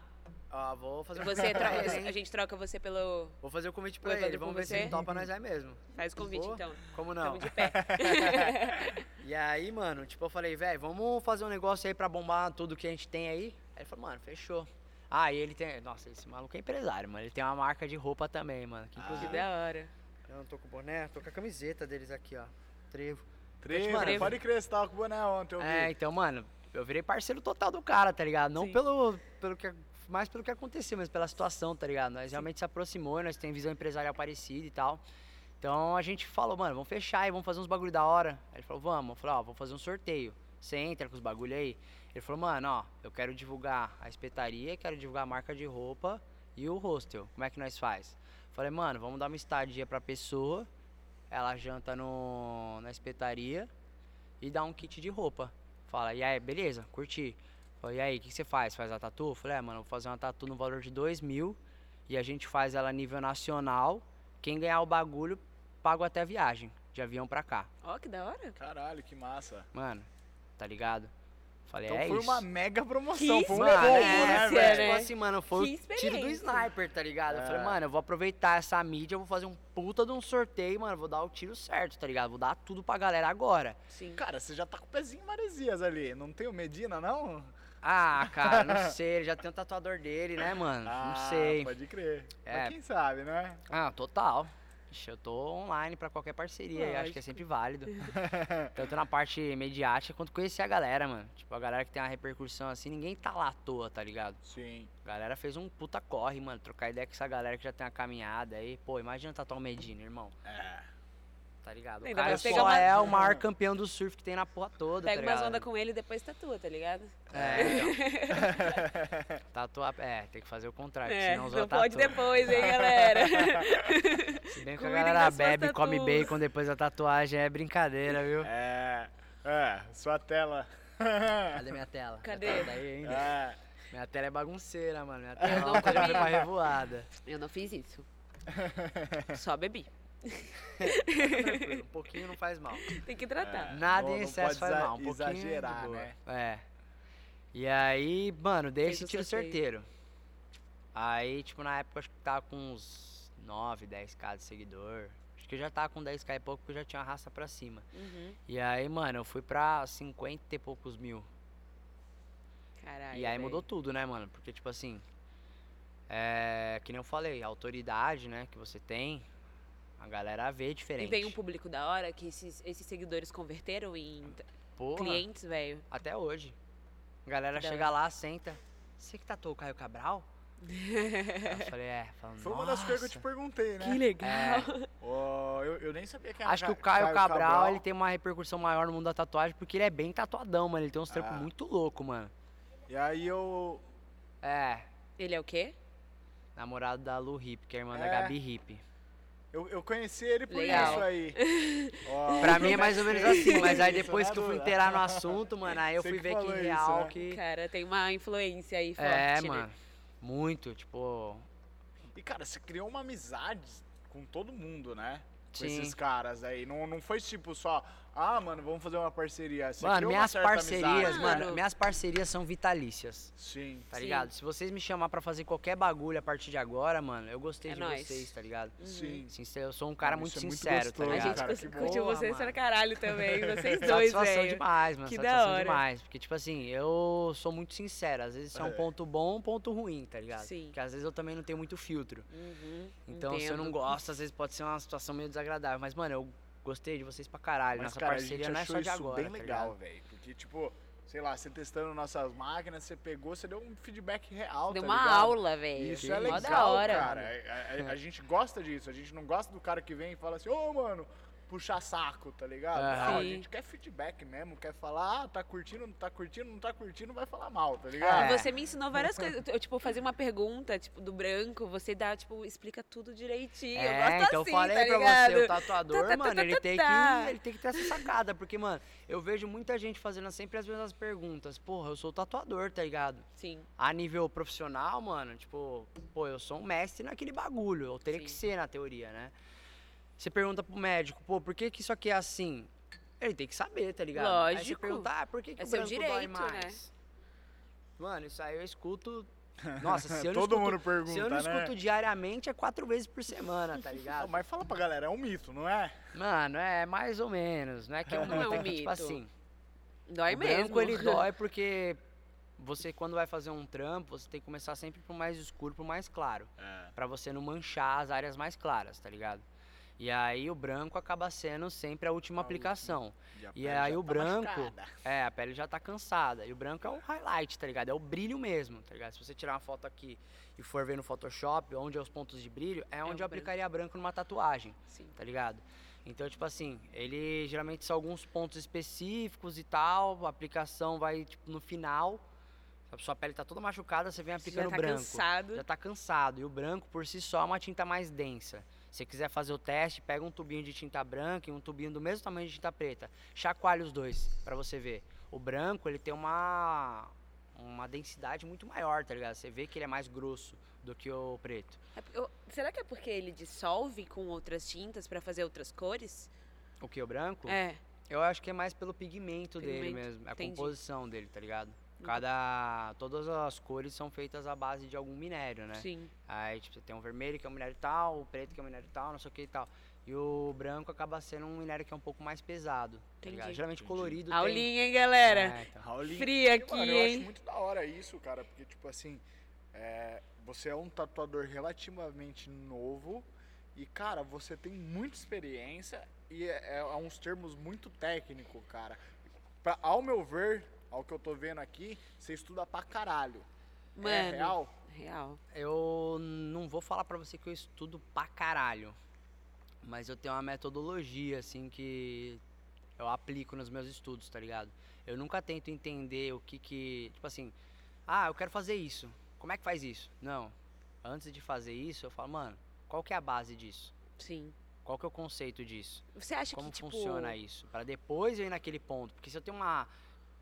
S3: Ó, vou fazer um
S2: Você
S3: convite pra
S2: troca,
S3: ele, hein?
S2: a gente troca você pelo.
S3: Vou fazer o convite pra ele, vamos ver se
S2: você?
S3: ele topa nós aí mesmo.
S2: Faz o convite,
S3: Boa.
S2: então.
S3: Como não?
S2: Tamo de pé.
S3: E aí, mano, tipo, eu falei, velho, vamos fazer um negócio aí pra bombar tudo que a gente tem aí. Aí ele falou, mano, fechou. Ah, e ele tem. Nossa, esse maluco é empresário, mano. Ele tem uma marca de roupa também, mano. Que
S2: Que
S3: inclusive.
S2: da hora.
S3: Eu não tô com o boné, tô com a camiseta deles aqui, ó. Trevo.
S1: Trevo,
S3: Mano,
S1: pode crer, você tava com o boné ontem, eu vi.
S3: É, então, mano, eu virei parceiro total do cara, tá ligado? Não
S2: Sim.
S3: pelo, pelo que. Mais pelo que aconteceu, mas pela situação, tá ligado? Nós realmente se aproximou, nós temos visão empresarial parecida e tal. Então a gente falou, mano, vamos fechar aí, vamos fazer uns bagulho da hora. Aí ele falou, vamos. Eu falei, ó, vou fazer um sorteio. Você entra com os bagulho aí. Ele falou, mano, ó, eu quero divulgar a espetaria, quero divulgar a marca de roupa e o hostel. Como é que nós faz? Falei, mano, vamos dar uma estadia pra pessoa. Ela janta no, na espetaria e dá um kit de roupa. Fala, e aí, beleza, curti. Falei, e aí, o que, que você faz? Faz a tatu? Falei, é, mano, vou fazer uma tatu no valor de dois mil e a gente faz ela a nível nacional. Quem ganhar o bagulho, pago até a viagem de avião pra cá.
S2: Ó, que da hora.
S1: Caralho, que massa.
S3: Mano, tá ligado? Falei,
S1: Então
S3: é
S1: foi
S3: isso.
S1: uma mega promoção,
S2: Que
S1: foi um
S3: Mano,
S1: combo,
S3: é,
S1: né,
S2: experiência,
S1: velho?
S3: tipo
S2: né?
S3: assim, mano, foi
S2: Que
S3: o tiro do sniper, tá ligado? Eu falei,
S1: É.
S3: mano, eu vou aproveitar essa mídia, eu vou fazer um puta de um sorteio, mano, vou dar o tiro certo, tá ligado? Vou dar tudo pra galera agora.
S2: Sim.
S1: Cara, você já tá com o pezinho em Maresias ali. Não tem o Medina, não?
S3: Ah, cara, não sei, ele já tem um tatuador dele, né, mano?
S1: Ah,
S3: não sei.
S1: Pode crer.
S3: É.
S1: Mas quem sabe, né?
S3: Ah, total. Ixi, eu tô online pra qualquer parceria, e acho que é sempre válido. Tanto na parte mediática quanto conhecer a galera, mano. Tipo, a galera que tem uma repercussão assim, ninguém tá lá à toa, tá ligado?
S1: Sim.
S3: A galera fez um puta corre, mano. Trocar ideia com essa galera que já tem uma caminhada aí. Pô, imagina tatuar o Medina, irmão.
S1: É.
S3: Tá ligado? O
S2: Ainda
S3: cara
S2: mais
S3: só
S2: uma-
S3: é o maior campeão do surf que tem na porra toda,
S2: Pega
S3: tá
S2: umas
S3: ligado?
S2: ondas com ele e depois tatua, tá ligado?
S3: É, então. Tatuar, é, tem que fazer o contrário,
S2: É,
S3: senão os
S2: não
S3: outros
S2: pode
S3: tatuam.
S2: depois, hein, galera?
S3: Se bem que a
S2: Cuidem
S3: galera
S2: das suas
S3: bebe e come
S2: tatuas.
S3: bacon depois da tatuagem, é brincadeira, viu?
S1: É. É, sua tela.
S3: Cadê minha tela?
S2: Cadê?
S3: Minha tela daí ainda.
S1: É.
S3: Minha tela é bagunceira, mano. Minha tela
S2: não
S3: ontem já foi
S2: comi.
S3: pra revoada.
S2: Eu não fiz isso. Só bebi.
S3: Tranquilo, um pouquinho não faz mal.
S2: Tem que tratar.
S3: Nada
S1: Não-
S3: em excesso faz mal. Um pouquinho de
S1: exagerar, né?
S3: É. E aí, mano, dei esse
S2: o
S3: tiro certeiro. Aí, tipo, na época acho que tava com uns 9, 10k de seguidor. Acho que eu já tava com 10k e pouco, porque eu já tinha uma raça pra cima.
S2: Uhum.
S3: E aí, mano, eu fui pra 50 e poucos mil.
S2: Caralho.
S3: e aí
S2: velho.
S3: mudou tudo, né, mano? Porque, tipo assim, é. Que nem eu falei, a autoridade, né, que você tem, a galera vê diferente.
S2: E vem um público da hora que esses, esses seguidores converteram em
S3: Porra,
S2: clientes, velho.
S3: Até hoje. A galera
S2: Da
S3: chega lá, senta. Você que tatuou o Caio Cabral? Eu falei, é. Falando,
S1: Foi uma das coisas que eu te perguntei, né?
S2: Que legal.
S1: Ó, eu, eu nem sabia quem era
S3: Acho que o
S1: Ca-
S3: Caio Cabral, ele tem uma repercussão maior no mundo da tatuagem porque ele é bem tatuadão, mano. Ele tem uns trampos
S1: Ah.
S3: muito louco, mano.
S1: E aí eu.
S3: É,
S2: Ele é o quê?
S3: namorado da Lu Hip, que é a irmã da
S1: É.
S3: Gabi Hip.
S1: Eu, eu conheci ele por
S2: Legal.
S1: isso aí. Ó,
S3: Pra mim é mais ou menos assim, mas aí depois que eu fui inteirar no assunto, mano, aí eu
S1: Você
S3: fui
S1: que
S3: ver que real
S1: né?
S3: que.
S2: Cara, tem uma influência aí forte,
S3: É,
S2: né?
S3: mano. Muito, tipo.
S1: E cara, você criou uma amizade com todo mundo, né? Com
S3: Sim.
S1: esses caras aí. Não, não foi tipo só, Ah, mano, vamos fazer uma parceria. Você
S3: Mano, minhas parcerias,
S1: amizade.
S3: mano,
S2: Mano.
S3: minhas parcerias são vitalícias.
S1: Sim.
S3: Tá
S2: Sim.
S3: ligado? Se vocês me chamar pra fazer qualquer bagulho a partir de agora, mano, eu gostei
S2: É
S3: de
S2: nóis.
S3: vocês, tá ligado?
S1: Sim.
S3: Sincero, eu sou um cara
S1: Mano,
S3: muito
S1: isso é muito
S3: sincero,
S1: gostoso,
S3: tá
S2: A
S3: ligado?
S2: gente
S1: cara,
S2: curtiu
S3: boa,
S2: vocês pra caralho também. Vocês dois,
S3: Satisfação
S2: velho.
S3: demais, mano.
S2: Que da
S3: satisfação
S2: hora.
S3: demais. Porque, tipo assim, eu sou muito sincero. Às vezes isso é um
S1: É.
S3: ponto bom um ponto ruim, tá ligado?
S2: Sim.
S3: Porque às vezes eu também não tenho muito filtro.
S2: Uhum,
S3: Então, se eu não
S2: entendo.
S3: gosto, às vezes pode ser uma situação meio desagradável. Mas, mano, eu gostei de vocês pra caralho.
S1: Mas,
S3: Nossa
S1: cara,
S3: parceria não é só de
S1: isso
S3: agora,
S1: bem
S3: tá
S1: legal, velho. Porque, tipo, sei lá, você testando nossas máquinas, você pegou, você deu um feedback real,
S2: Deu
S1: tá
S2: uma
S1: ligado?
S2: aula, velho.
S1: Isso é
S2: Mó
S1: legal,
S2: da hora.
S1: cara. A, a- a gente gosta disso. A gente não gosta do cara que vem e fala assim, ô, mano, puxar saco, tá ligado? Não, a gente quer feedback mesmo, quer falar, ah, tá curtindo, não tá curtindo, não tá curtindo, vai falar mal, tá ligado?
S3: É.
S2: Você me ensinou várias coisas. Eu, tipo, fazer uma pergunta, tipo, do branco, você dá, tipo, explica tudo direitinho. eu
S3: É,
S2: gosto
S3: então
S2: assim,
S3: eu falei
S2: tá
S3: pra
S2: ligado?
S3: você, o tatuador,
S2: Tá, tá,
S3: mano,
S2: tá,
S3: ele tem, que, ele tem que ter essa sacada, porque, mano, eu vejo muita gente fazendo sempre as mesmas perguntas. Porra, eu sou tatuador, tá ligado?
S2: Sim.
S3: A nível profissional, mano, tipo, pô, eu sou um mestre naquele bagulho, eu teria que
S2: Sim.
S3: ser na teoria, né? Você pergunta pro médico, pô, por que que isso aqui é assim? Ele tem que saber, tá ligado? Aí você
S2: Lógico.
S3: pergunta, ah, por que, que
S2: É
S3: o
S2: seu direito, né?
S3: mais? Mano, isso aí eu escuto... Nossa, se eu não
S1: Todo
S3: escuto,
S1: mundo pergunta,
S3: se eu não
S1: né?
S3: escuto diariamente, é quatro vezes por semana, tá ligado?
S1: Não, mas fala pra galera, é um mito, não é?
S3: Mano, é mais ou menos. Não é que é um
S2: Não é
S3: mito,
S2: um
S3: é que, tipo
S2: mito.
S3: assim.
S2: Dói
S3: o
S2: mesmo.
S3: branco ele dói porque você, quando vai fazer um trampo, você tem que começar sempre pro mais escuro, pro mais claro.
S1: É.
S3: Pra você não manchar as áreas mais claras, tá ligado? E aí o branco acaba sendo sempre a última
S1: A
S3: aplicação.
S1: a
S3: E
S1: pele
S3: aí o
S1: tá
S3: branco-
S1: machucada.
S3: É, a pele já tá cansada. E o branco é o highlight, tá ligado? É o brilho mesmo, tá ligado? Se você tirar uma foto aqui e for ver no Photoshop, onde é os pontos de brilho, é onde
S2: o
S3: eu
S2: branco.
S3: aplicaria branco numa tatuagem
S2: Sim.
S3: tá ligado? Então, tipo assim, ele geralmente são alguns pontos específicos e tal, a aplicação vai, tipo, no final, a sua pele tá toda machucada, você vem aplicando
S2: já tá
S3: branco.
S2: cansado.
S3: Já tá cansado. E o branco, por si só, é uma tinta mais densa. Se você quiser fazer o teste, pega um tubinho de tinta branca e um tubinho do mesmo tamanho de tinta preta. Chacoalha os dois, pra você ver. O branco, ele tem uma uma densidade muito maior, tá ligado? Você vê que ele é mais grosso do que o preto.
S2: É eu- será que é porque ele dissolve com outras tintas pra fazer outras cores?
S3: O que, o branco?
S2: É.
S3: Eu acho que é mais pelo pigmento, dele
S2: Pigmento,
S3: mesmo, a
S2: entendi.
S3: composição dele, tá ligado? Cada. Todas as cores são feitas à base de algum minério, né?
S2: Sim.
S3: Aí, tipo, você tem um vermelho que é um minério tal, o preto que é um minério tal, não sei o que e tal. E o branco acaba sendo um minério que é um pouco mais pesado, tá?
S2: Entendi.
S3: Geralmente
S1: Entendi.
S3: colorido tem...
S2: Aulinha, hein, galera?
S3: É, então.
S1: Raulin.
S2: Fria aqui,
S1: mano, eu acho
S2: hein?
S1: muito da hora isso, cara, porque, tipo assim, é, você é um tatuador relativamente novo e, cara, você tem muita experiência e é, é uns termos muito técnicos, cara. Pra, ao meu ver, ao que eu tô vendo aqui, você estuda pra caralho.
S2: Mano.
S1: É real?
S2: Real.
S3: Eu não vou falar pra você que eu estudo pra caralho. Mas eu tenho uma metodologia, assim, que eu aplico nos meus estudos, tá ligado? Eu nunca tento entender o que que. Tipo assim, ah, eu quero fazer isso. Como é que faz isso? Não. Antes de fazer isso, eu falo, mano, qual que é a base disso?
S2: Sim.
S3: Qual que é o conceito disso?
S2: Você acha
S3: Como
S2: que, tipo...
S3: funciona isso? Para depois eu ir naquele ponto. Porque se eu tenho uma,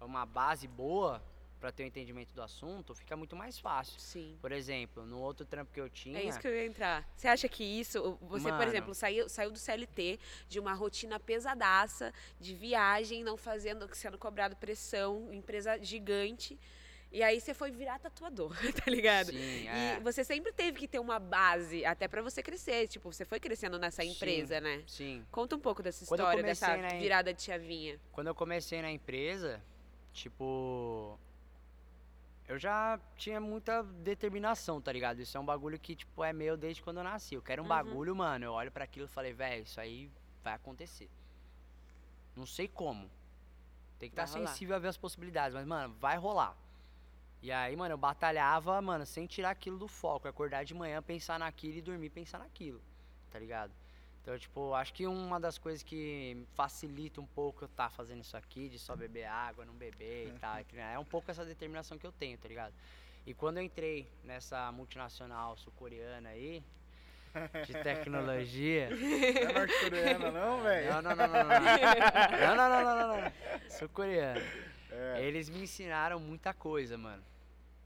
S3: uma base boa pra ter o entendimento do assunto, fica muito mais fácil.
S2: Sim.
S3: Por exemplo, no outro trampo que eu tinha.
S2: É isso que eu ia entrar. Você acha que isso, você, por
S3: Mano.
S2: exemplo, saiu, saiu do CLT, de uma rotina pesadaça, de viagem, não fazendo, sendo cobrado pressão, empresa gigante. E aí você foi virar tatuador, tá ligado?
S3: Sim,
S2: E
S3: é.
S2: você sempre teve que ter uma base, até pra você crescer. Tipo, você foi crescendo nessa
S3: Sim.
S2: empresa, né?
S3: Sim.
S2: Conta um pouco dessa história, dessa
S3: comecei
S2: virada de chavinha.
S3: Quando eu comecei na empresa, tipo. Eu já tinha muita determinação, tá ligado? Isso é um bagulho que, tipo, é meu desde quando eu nasci. Eu quero um
S2: Uhum.
S3: bagulho, mano. Eu olho pra aquilo e falei, velho, isso aí vai acontecer. Não sei como. Tem que estar
S2: rolar.
S3: sensível a ver as possibilidades, mas, mano, vai rolar. E aí, mano, eu batalhava, mano, sem tirar aquilo do foco. Acordar de manhã, pensar naquilo e dormir pensar naquilo, tá ligado? Então, tipo, acho que uma das coisas que facilita um pouco eu estar fazendo isso aqui, de só beber água, não beber e tal, e treinar, é um pouco essa determinação que eu tenho, tá ligado? E quando eu entrei nessa multinacional sul-coreana aí, de tecnologia.
S1: Não é norte-coreana, não, velho?
S3: Não, não, não, não, não. Não, não, não, não, não.
S1: É.
S3: Eles me ensinaram muita coisa, mano.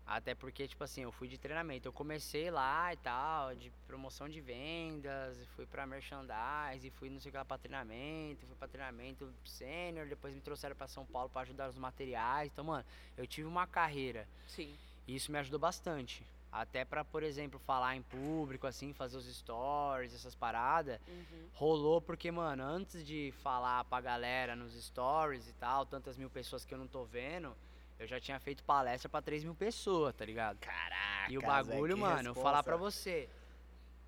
S3: Até porque, tipo assim, eu fui de treinamento. Eu comecei lá e tal, de promoção de vendas, e fui pra merchandise, e fui não sei o que lá pra treinamento, fui pra treinamento sênior, depois me trouxeram pra São Paulo pra ajudar os materiais. Então, mano, eu tive uma carreira.
S2: Sim.
S3: E isso me ajudou bastante. Até pra, por exemplo, falar em público, assim, fazer os stories, essas paradas.
S2: Uhum.
S3: Rolou porque, mano, antes de falar pra galera nos stories e tal, tantas mil pessoas que eu não tô vendo, eu já tinha feito palestra pra 3 mil pessoas, tá ligado?
S1: Caraca.
S3: E o bagulho, mano, eu vou falar pra você.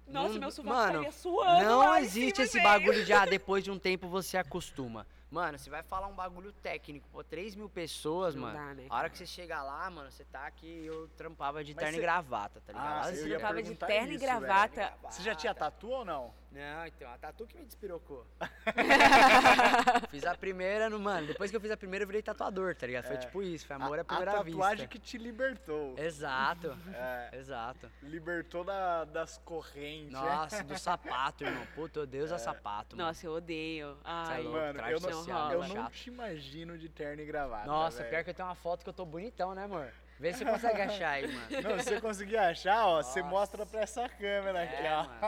S2: Nossa,
S3: Não-
S2: meu sovaco
S3: mano,
S2: estaria suando
S3: Não existe esse bagulho de, ah, depois de um tempo você acostuma. Mano, você vai falar um bagulho técnico, pô, 3 mil pessoas,
S2: Não
S3: mano.
S2: dá, né,
S3: A hora que você chega lá, mano, você tá aqui, eu trampava de
S1: Mas
S3: terno
S1: você-
S3: e gravata, tá ligado?
S1: Ah, eu
S2: Você trampava de terno e
S1: isso, velho.
S2: gravata.
S1: Você já tinha tatu ou não?
S3: Não, então, a tatu que me despirocou. fiz a primeira, no, mano, depois que eu fiz a primeira eu virei tatuador, tá ligado? Foi
S1: É.
S3: tipo isso, foi amor
S1: a,
S3: à primeira
S1: a tatuagem
S3: vista.
S1: que te libertou.
S3: Exato,
S1: É,
S3: exato.
S1: libertou da- das correntes. né?
S3: Nossa, do sapato, irmão. Puta, eu Deus usar sapato, mano.
S2: Nossa, eu odeio.
S3: Cê é
S2: Ai,
S3: louco,
S1: Mano, eu não,
S2: social,
S1: eu
S2: é
S1: não te imagino de terno e gravata.
S3: Nossa,
S1: velho.
S3: pior que eu tenho uma foto que eu tô bonitão, né, amor? Vê se você consegue achar aí, mano.
S1: Não, se você conseguir achar, ó, você
S3: Nossa.
S1: mostra pra essa câmera aqui,
S3: É,
S1: ó.
S3: mano.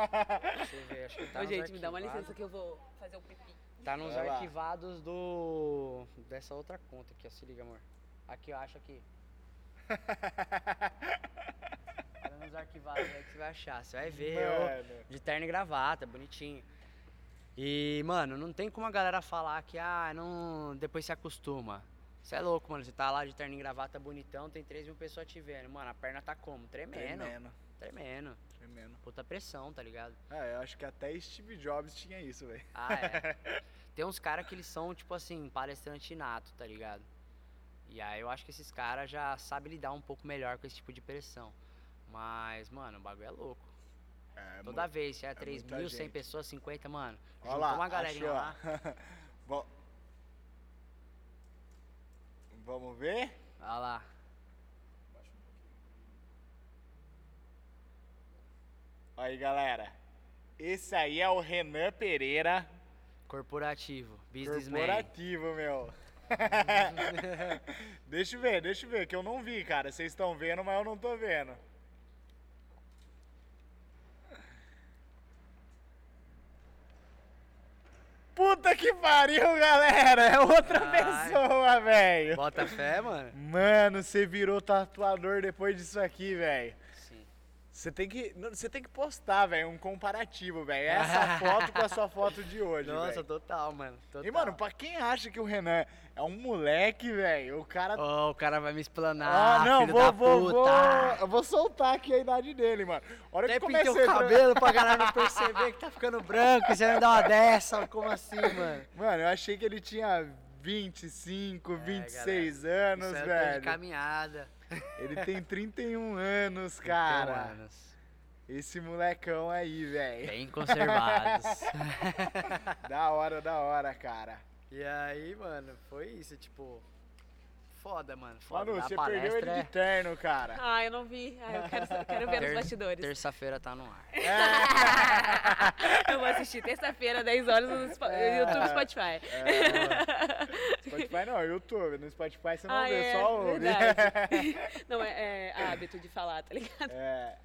S3: Deixa eu ver, acho que tá
S2: Ô,
S3: nos
S2: gente, me dá uma licença que eu vou fazer um pipi.
S3: Tá nos
S1: Vai lá.
S3: arquivados do. dessa outra conta aqui, ó. Se liga, amor. Aqui, eu acho aqui. Tá nos arquivados aí que você vai achar. Você vai ver, eu de terno e gravata, bonitinho. E, mano, não tem como a galera falar que, ah, não. Depois se acostuma. Você é louco, mano. Você tá lá de terno e gravata bonitão, tem 3 mil pessoas te vendo. Mano, a perna tá como? Tremendo.
S1: Tremendo.
S3: Tremendo.
S1: Tremendo.
S3: Puta pressão, tá ligado?
S1: É, eu acho que até Steve Jobs tinha isso, velho.
S3: Ah, é. Tem uns caras que eles são, tipo assim, palestrante nato, tá ligado? E aí eu acho que esses caras já sabem lidar um pouco melhor com esse tipo de pressão. Mas, mano, o bagulho é louco.
S1: É,
S3: Toda vez, se é 3
S1: muita
S3: mil, 100
S1: gente.
S3: pessoas, 50, mano.
S1: Olha lá,
S3: uma galerinha
S1: achou,
S3: lá.
S1: Bom. Vamos ver?
S3: Olha lá.
S1: Aí, galera. Esse aí é o Renan Pereira,
S3: Corporativo, businessman.
S1: corporativo, meu. deixa eu ver, deixa eu ver, que eu não vi, cara. Vocês estão vendo, mas eu não tô vendo. Puta que pariu, galera! É outra
S3: Ai.
S1: pessoa, velho.
S3: Bota fé, mano?
S1: Mano, você virou tatuador depois disso aqui, velho. Você tem que, você tem que postar, velho, um comparativo, velho. Essa foto com a sua foto de hoje,
S3: Nossa,
S1: velho.
S3: total, mano. Total.
S1: E, mano, pra quem acha que o Renan é um moleque, velho, o cara...
S3: Ó, o cara vai me explanar,
S1: ah, não,
S3: filho
S1: vou,
S3: da
S1: vou,
S3: puta.
S1: vou, eu vou soltar aqui a idade dele, mano. A hora
S3: Até
S1: que comecei
S3: o cabelo pra galera não perceber que tá ficando branco e você vai me dar uma dessa. Como assim, mano?
S1: Mano, eu achei que ele tinha 25, 26
S3: Isso
S1: anos,
S3: é tempo de
S1: velho.
S3: caminhada.
S1: Ele tem 31 anos, cara.
S3: Então, anos.
S1: Esse molecão aí, velho.
S3: Bem conservados.
S1: Da hora, da hora, cara.
S3: e aí, mano, foi isso, tipo. Foda, mano. Foda.
S1: Manu, você
S3: palestra
S1: perdeu ele
S3: é-
S1: de terno, cara.
S2: Ah, eu não vi. Ah, eu quero, eu quero ver nos
S3: Ter-
S2: bastidores.
S3: Terça-feira tá no ar.
S2: Eu vou assistir terça-feira, 10 horas, no Spo- YouTube e Spotify.
S1: Spotify não, YouTube. No Spotify você não
S2: Ah,
S1: vê,
S2: é,
S1: só ouve.
S2: Não, é, é hábito de falar, tá ligado?
S1: É.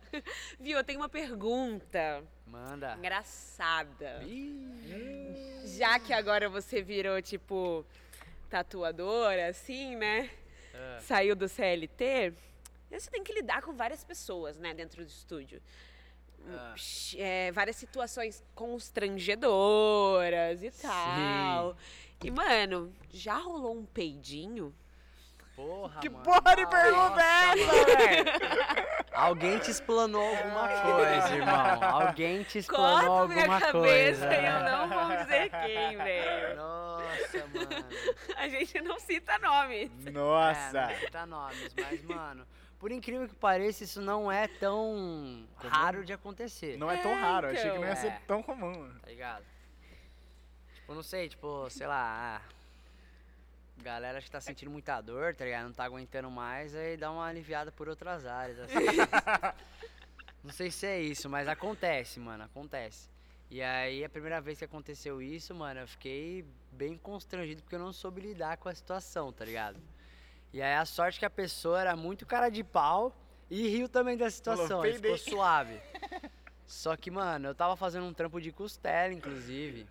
S2: Viu, eu tenho uma pergunta
S3: Manda.
S2: engraçada.
S3: Ih,
S2: Já que agora você virou, tipo, tatuadora, assim, né?
S3: Ah.
S2: Saiu do CLT, você tem que lidar com várias pessoas, né, dentro do estúdio.
S3: Ah.
S2: É, várias situações constrangedoras e tal. E, mano, já rolou um peidinho?
S3: porra,
S1: Que
S3: mano.
S1: porra de pergunta é essa, velho?
S3: Alguém te explanou alguma coisa, irmão. Alguém te explanou
S2: minha
S3: alguma
S2: cabeça
S3: coisa.
S2: e eu não vou dizer quem, velho.
S3: Nossa, mano.
S2: A gente não cita nomes.
S3: É,
S1: Nossa.
S3: não cita nomes, mas, mano, por incrível que pareça, isso não é tão raro de acontecer.
S1: Não é tão
S2: É,
S1: raro, achei que não ia
S3: então.
S1: ser
S3: É.
S1: tão comum.
S3: Tá ligado? Tipo, não sei, tipo, sei lá. ah, Galera que tá sentindo muita dor, tá ligado? Não tá aguentando mais, aí dá uma aliviada por outras áreas, assim. não sei se é isso, mas acontece, mano, acontece. E aí, a primeira vez que aconteceu isso, mano, eu fiquei bem constrangido porque eu não soube lidar com a situação, tá ligado? E aí a sorte que a pessoa era muito cara de pau e riu também da situação, ficou suave. Só que, mano, eu tava fazendo um trampo de costela, inclusive,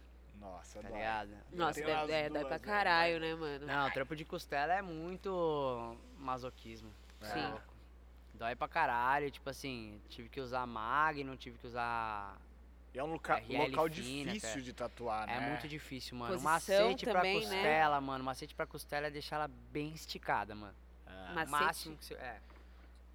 S1: Nossa,
S3: tá
S1: dói.
S3: ligado?
S2: Nossa, deve, é, dói
S1: duas,
S2: pra
S1: né?
S2: caralho, né, mano?
S3: Não, trampo de costela é muito masoquismo.
S1: É.
S2: Sim.
S3: Dói pra caralho, tipo assim, tive que usar Magnum, tive que usar
S1: E é um loca-
S3: RL
S1: local
S3: fina,
S1: difícil
S3: cara.
S1: de tatuar,
S3: É
S1: né?
S3: muito difícil, mano. O
S2: Posição
S3: macete pra
S2: também, né?
S3: costela, mano. O macete pra costela é deixar ela bem esticada, mano.
S1: É.
S3: O
S2: Macete.
S3: máximo que você. É.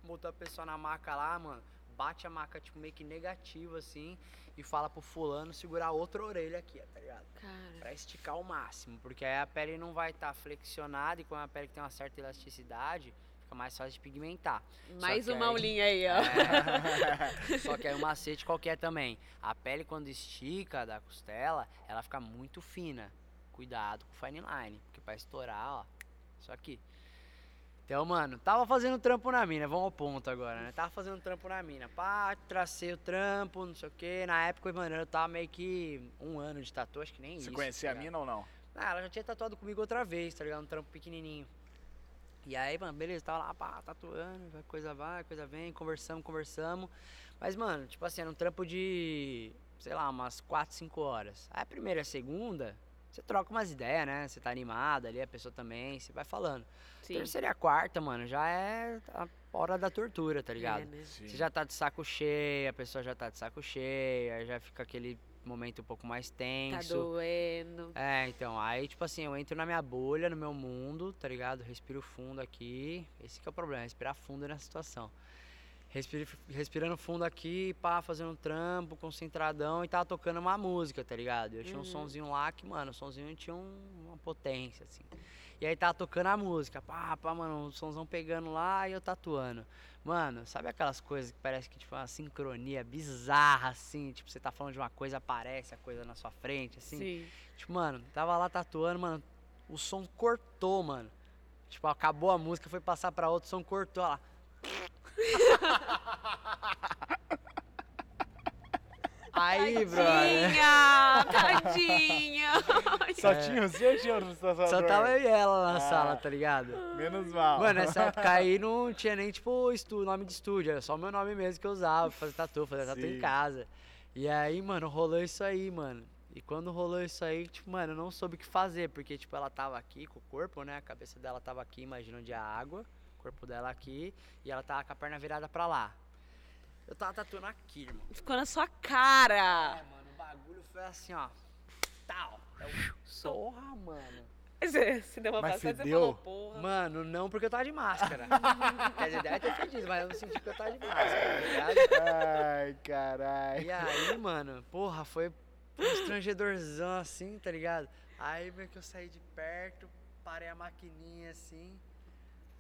S3: Botou a pessoa na maca lá, mano. Bate a maca, tipo, meio que negativa, assim. E fala pro fulano segurar a outra orelha aqui, tá ligado?
S2: Cara.
S3: Pra esticar o máximo. Porque aí a pele não vai estar flexionada. E como a pele tem uma certa elasticidade, fica mais fácil de pigmentar.
S2: Mais
S3: que
S2: uma
S3: aí-
S2: aulinha aí, ó.
S3: É. Só que aí o macete qualquer também. A pele quando estica da costela, ela fica muito fina. Cuidado com o fine line, porque pra estourar, ó, isso aqui. Então, mano, tava fazendo trampo na mina, vamos ao ponto agora, né? Tava fazendo trampo na mina. Pá, tracei o trampo, não sei o que. Na época, mano, eu tava meio que um ano de tatu, acho que nem isso.
S1: Você
S3: tá
S1: conhecia a
S3: ligado?
S1: mina ou não?
S3: Ah, ela já tinha tatuado comigo outra vez, tá ligado? Um trampo pequenininho. E aí, mano, beleza, tava lá, pá, tatuando, coisa vai, coisa vem, conversamos, conversamos. Mas, mano, tipo assim, era um trampo de, sei lá, umas 4, 5 horas. Aí a primeira e a segunda, você troca umas ideias, né? Você tá animado ali, a pessoa também, você vai falando.
S2: Sim.
S3: Terceira e a quarta, mano, já é a hora da tortura, tá ligado?
S2: É, né?
S3: Você já tá de saco cheio, a pessoa já tá de saco cheio, aí já fica aquele momento um pouco mais
S2: Tá
S3: tenso.
S2: doendo.
S3: É, então, aí, tipo assim, eu entro na minha bolha, no meu mundo, tá ligado? Respiro fundo aqui. Esse que é o problema, respirar fundo nessa situação. Respirando fundo aqui, pá, fazendo um trampo, concentradão e tava tocando uma música, tá ligado? Eu tinha um
S2: Uhum.
S3: sonzinho lá que, mano, o sonzinho tinha um- uma potência, assim. E aí tava tocando a música, pá, pá, mano, o sonzão pegando lá e eu tatuando. Mano, sabe aquelas coisas que parece que, tipo, uma sincronia bizarra, assim? Tipo, você tá falando de uma coisa, aparece a coisa na sua frente, assim?
S2: Sim.
S3: Tipo, mano, tava lá tatuando, mano, o som cortou, mano. Tipo, acabou a música, foi passar pra outro, o som cortou, ó lá. Aí, brother.
S2: Tadinha! Tadinha!
S1: Só tinha outro tatuador?
S3: É. Só tava eu e ela na
S1: Ah.
S3: sala, tá ligado?
S1: Menos mal.
S3: Mano, nessa época aí não tinha nem, tipo, estu, nome de estúdio, era só o meu nome mesmo que eu usava pra fazer tatu, fazer tatu em casa. E aí, mano, rolou isso aí, mano. E quando rolou isso aí, tipo, mano, eu não soube o que fazer, porque, tipo, ela tava aqui com o corpo, né? A cabeça dela tava aqui, imagina onde é a água, corpo dela aqui, e ela tava com a perna virada pra lá. Eu tava tatuando aqui, irmão.
S2: Ficou na sua cara!
S3: É, mano, o bagulho foi assim, ó. Tal. Porra, mano.
S2: Você, você deu uma
S1: Mas
S2: passada você falou, porra.
S3: Mano, não porque eu tava de máscara. Quer dizer, deve ter fedido, mas eu não senti que eu tava de máscara, tá ligado?
S1: Ai, caralho.
S3: E aí, mano, porra, foi um estrangedorzão assim, tá ligado? Aí meio que eu saí de perto, parei a maquininha assim.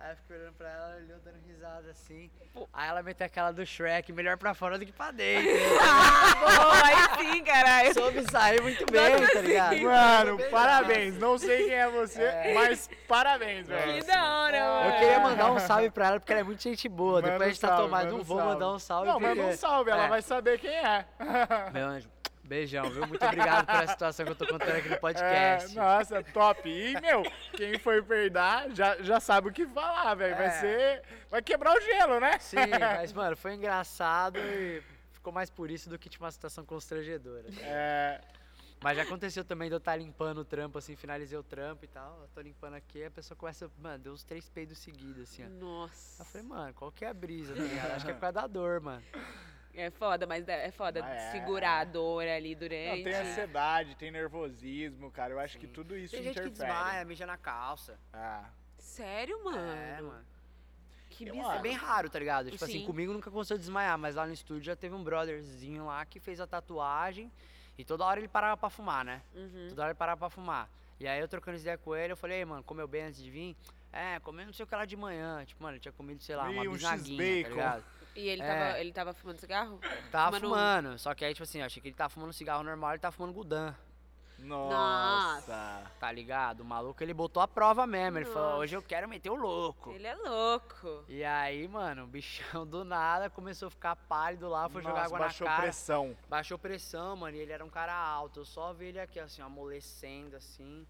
S3: Aí eu fiquei olhando pra ela, olhou dando risada assim. Aí ela meteu aquela do Shrek, melhor pra fora do que pra dentro.
S2: Boa, aí sim, caralho.
S3: Soube sair muito bem,
S2: Nossa,
S3: tá ligado?
S2: sim.
S1: Mano, parabéns. Não sei quem é você,
S3: É.
S1: mas parabéns, velho.
S2: Que da hora,
S3: Eu
S2: mano.
S3: queria mandar um salve pra ela porque ela é muito gente boa.
S1: Manda
S3: Depois a gente tá tomando, não
S1: um
S3: vou
S1: salve.
S3: mandar um salve.
S1: Não,
S3: porque...
S1: manda um salve, ela
S3: É.
S1: vai saber quem é.
S3: Meu anjo, beijão, viu? Muito obrigado pela situação que eu tô contando aqui no
S1: É,
S3: podcast.
S1: nossa, top. E, meu, quem foi perder já, já sabe o que falar, velho. Vai
S3: É.
S1: ser. Vai quebrar o gelo, né?
S3: Sim, mas, mano, foi engraçado e ficou mais por isso do que tipo uma situação constrangedora.
S1: É.
S3: Mas já aconteceu também de eu estar limpando o trampo, assim, finalizei o trampo e tal. Eu tô limpando aqui, a pessoa começa, mano, deu uns três peidos seguidos, assim, ó.
S2: Nossa.
S3: Eu falei, mano, qual que é a brisa, tá ligado? Acho que é por causa da dor, mano.
S2: É foda, mas é foda
S1: Ah, é.
S2: segurar a dor ali durante.
S1: Não, tem ansiedade, tem nervosismo, cara. Eu acho que
S3: Sim.
S1: tudo isso
S3: Tem gente que
S1: interfere.
S3: desmaia, mija na calça.
S1: Ah.
S2: Sério, mano?
S3: É, mano.
S2: Que
S1: Eu
S2: bizarro.
S3: É bem raro, tá ligado? Tipo assim,
S2: Sim.
S3: comigo nunca aconteceu desmaiar, mas lá no estúdio já teve um brotherzinho lá que fez a tatuagem e toda hora ele parava pra fumar, né?
S2: Uhum.
S3: Toda hora ele parava pra fumar. E aí eu trocando ideia com ele, eu falei, ei, mano, comeu bem antes de vir? É, comeu não sei o que lá de manhã. Tipo, mano, ele tinha comido, sei lá, uma
S1: Ih, um
S3: bisnaguinha, tá
S1: X-bacon.
S3: ligado?
S2: E ele,
S3: É.
S2: tava, ele tava fumando cigarro?
S3: Tava
S2: Fumando-
S3: fumando, só que aí, tipo assim, eu achei que ele tava fumando cigarro normal, ele tava fumando Gudan,
S1: Nossa.
S3: tá ligado? O maluco, ele botou a prova mesmo, ele falou,
S2: Nossa.
S3: hoje eu quero meter o louco.
S2: Ele é louco.
S3: E aí, mano, o bichão do nada começou a ficar pálido lá, foi jogar
S1: Nossa,
S3: água
S1: baixou
S3: na cara.
S1: pressão.
S3: Baixou pressão, mano, e ele era um cara alto. Eu só vi ele aqui, assim, amolecendo, assim.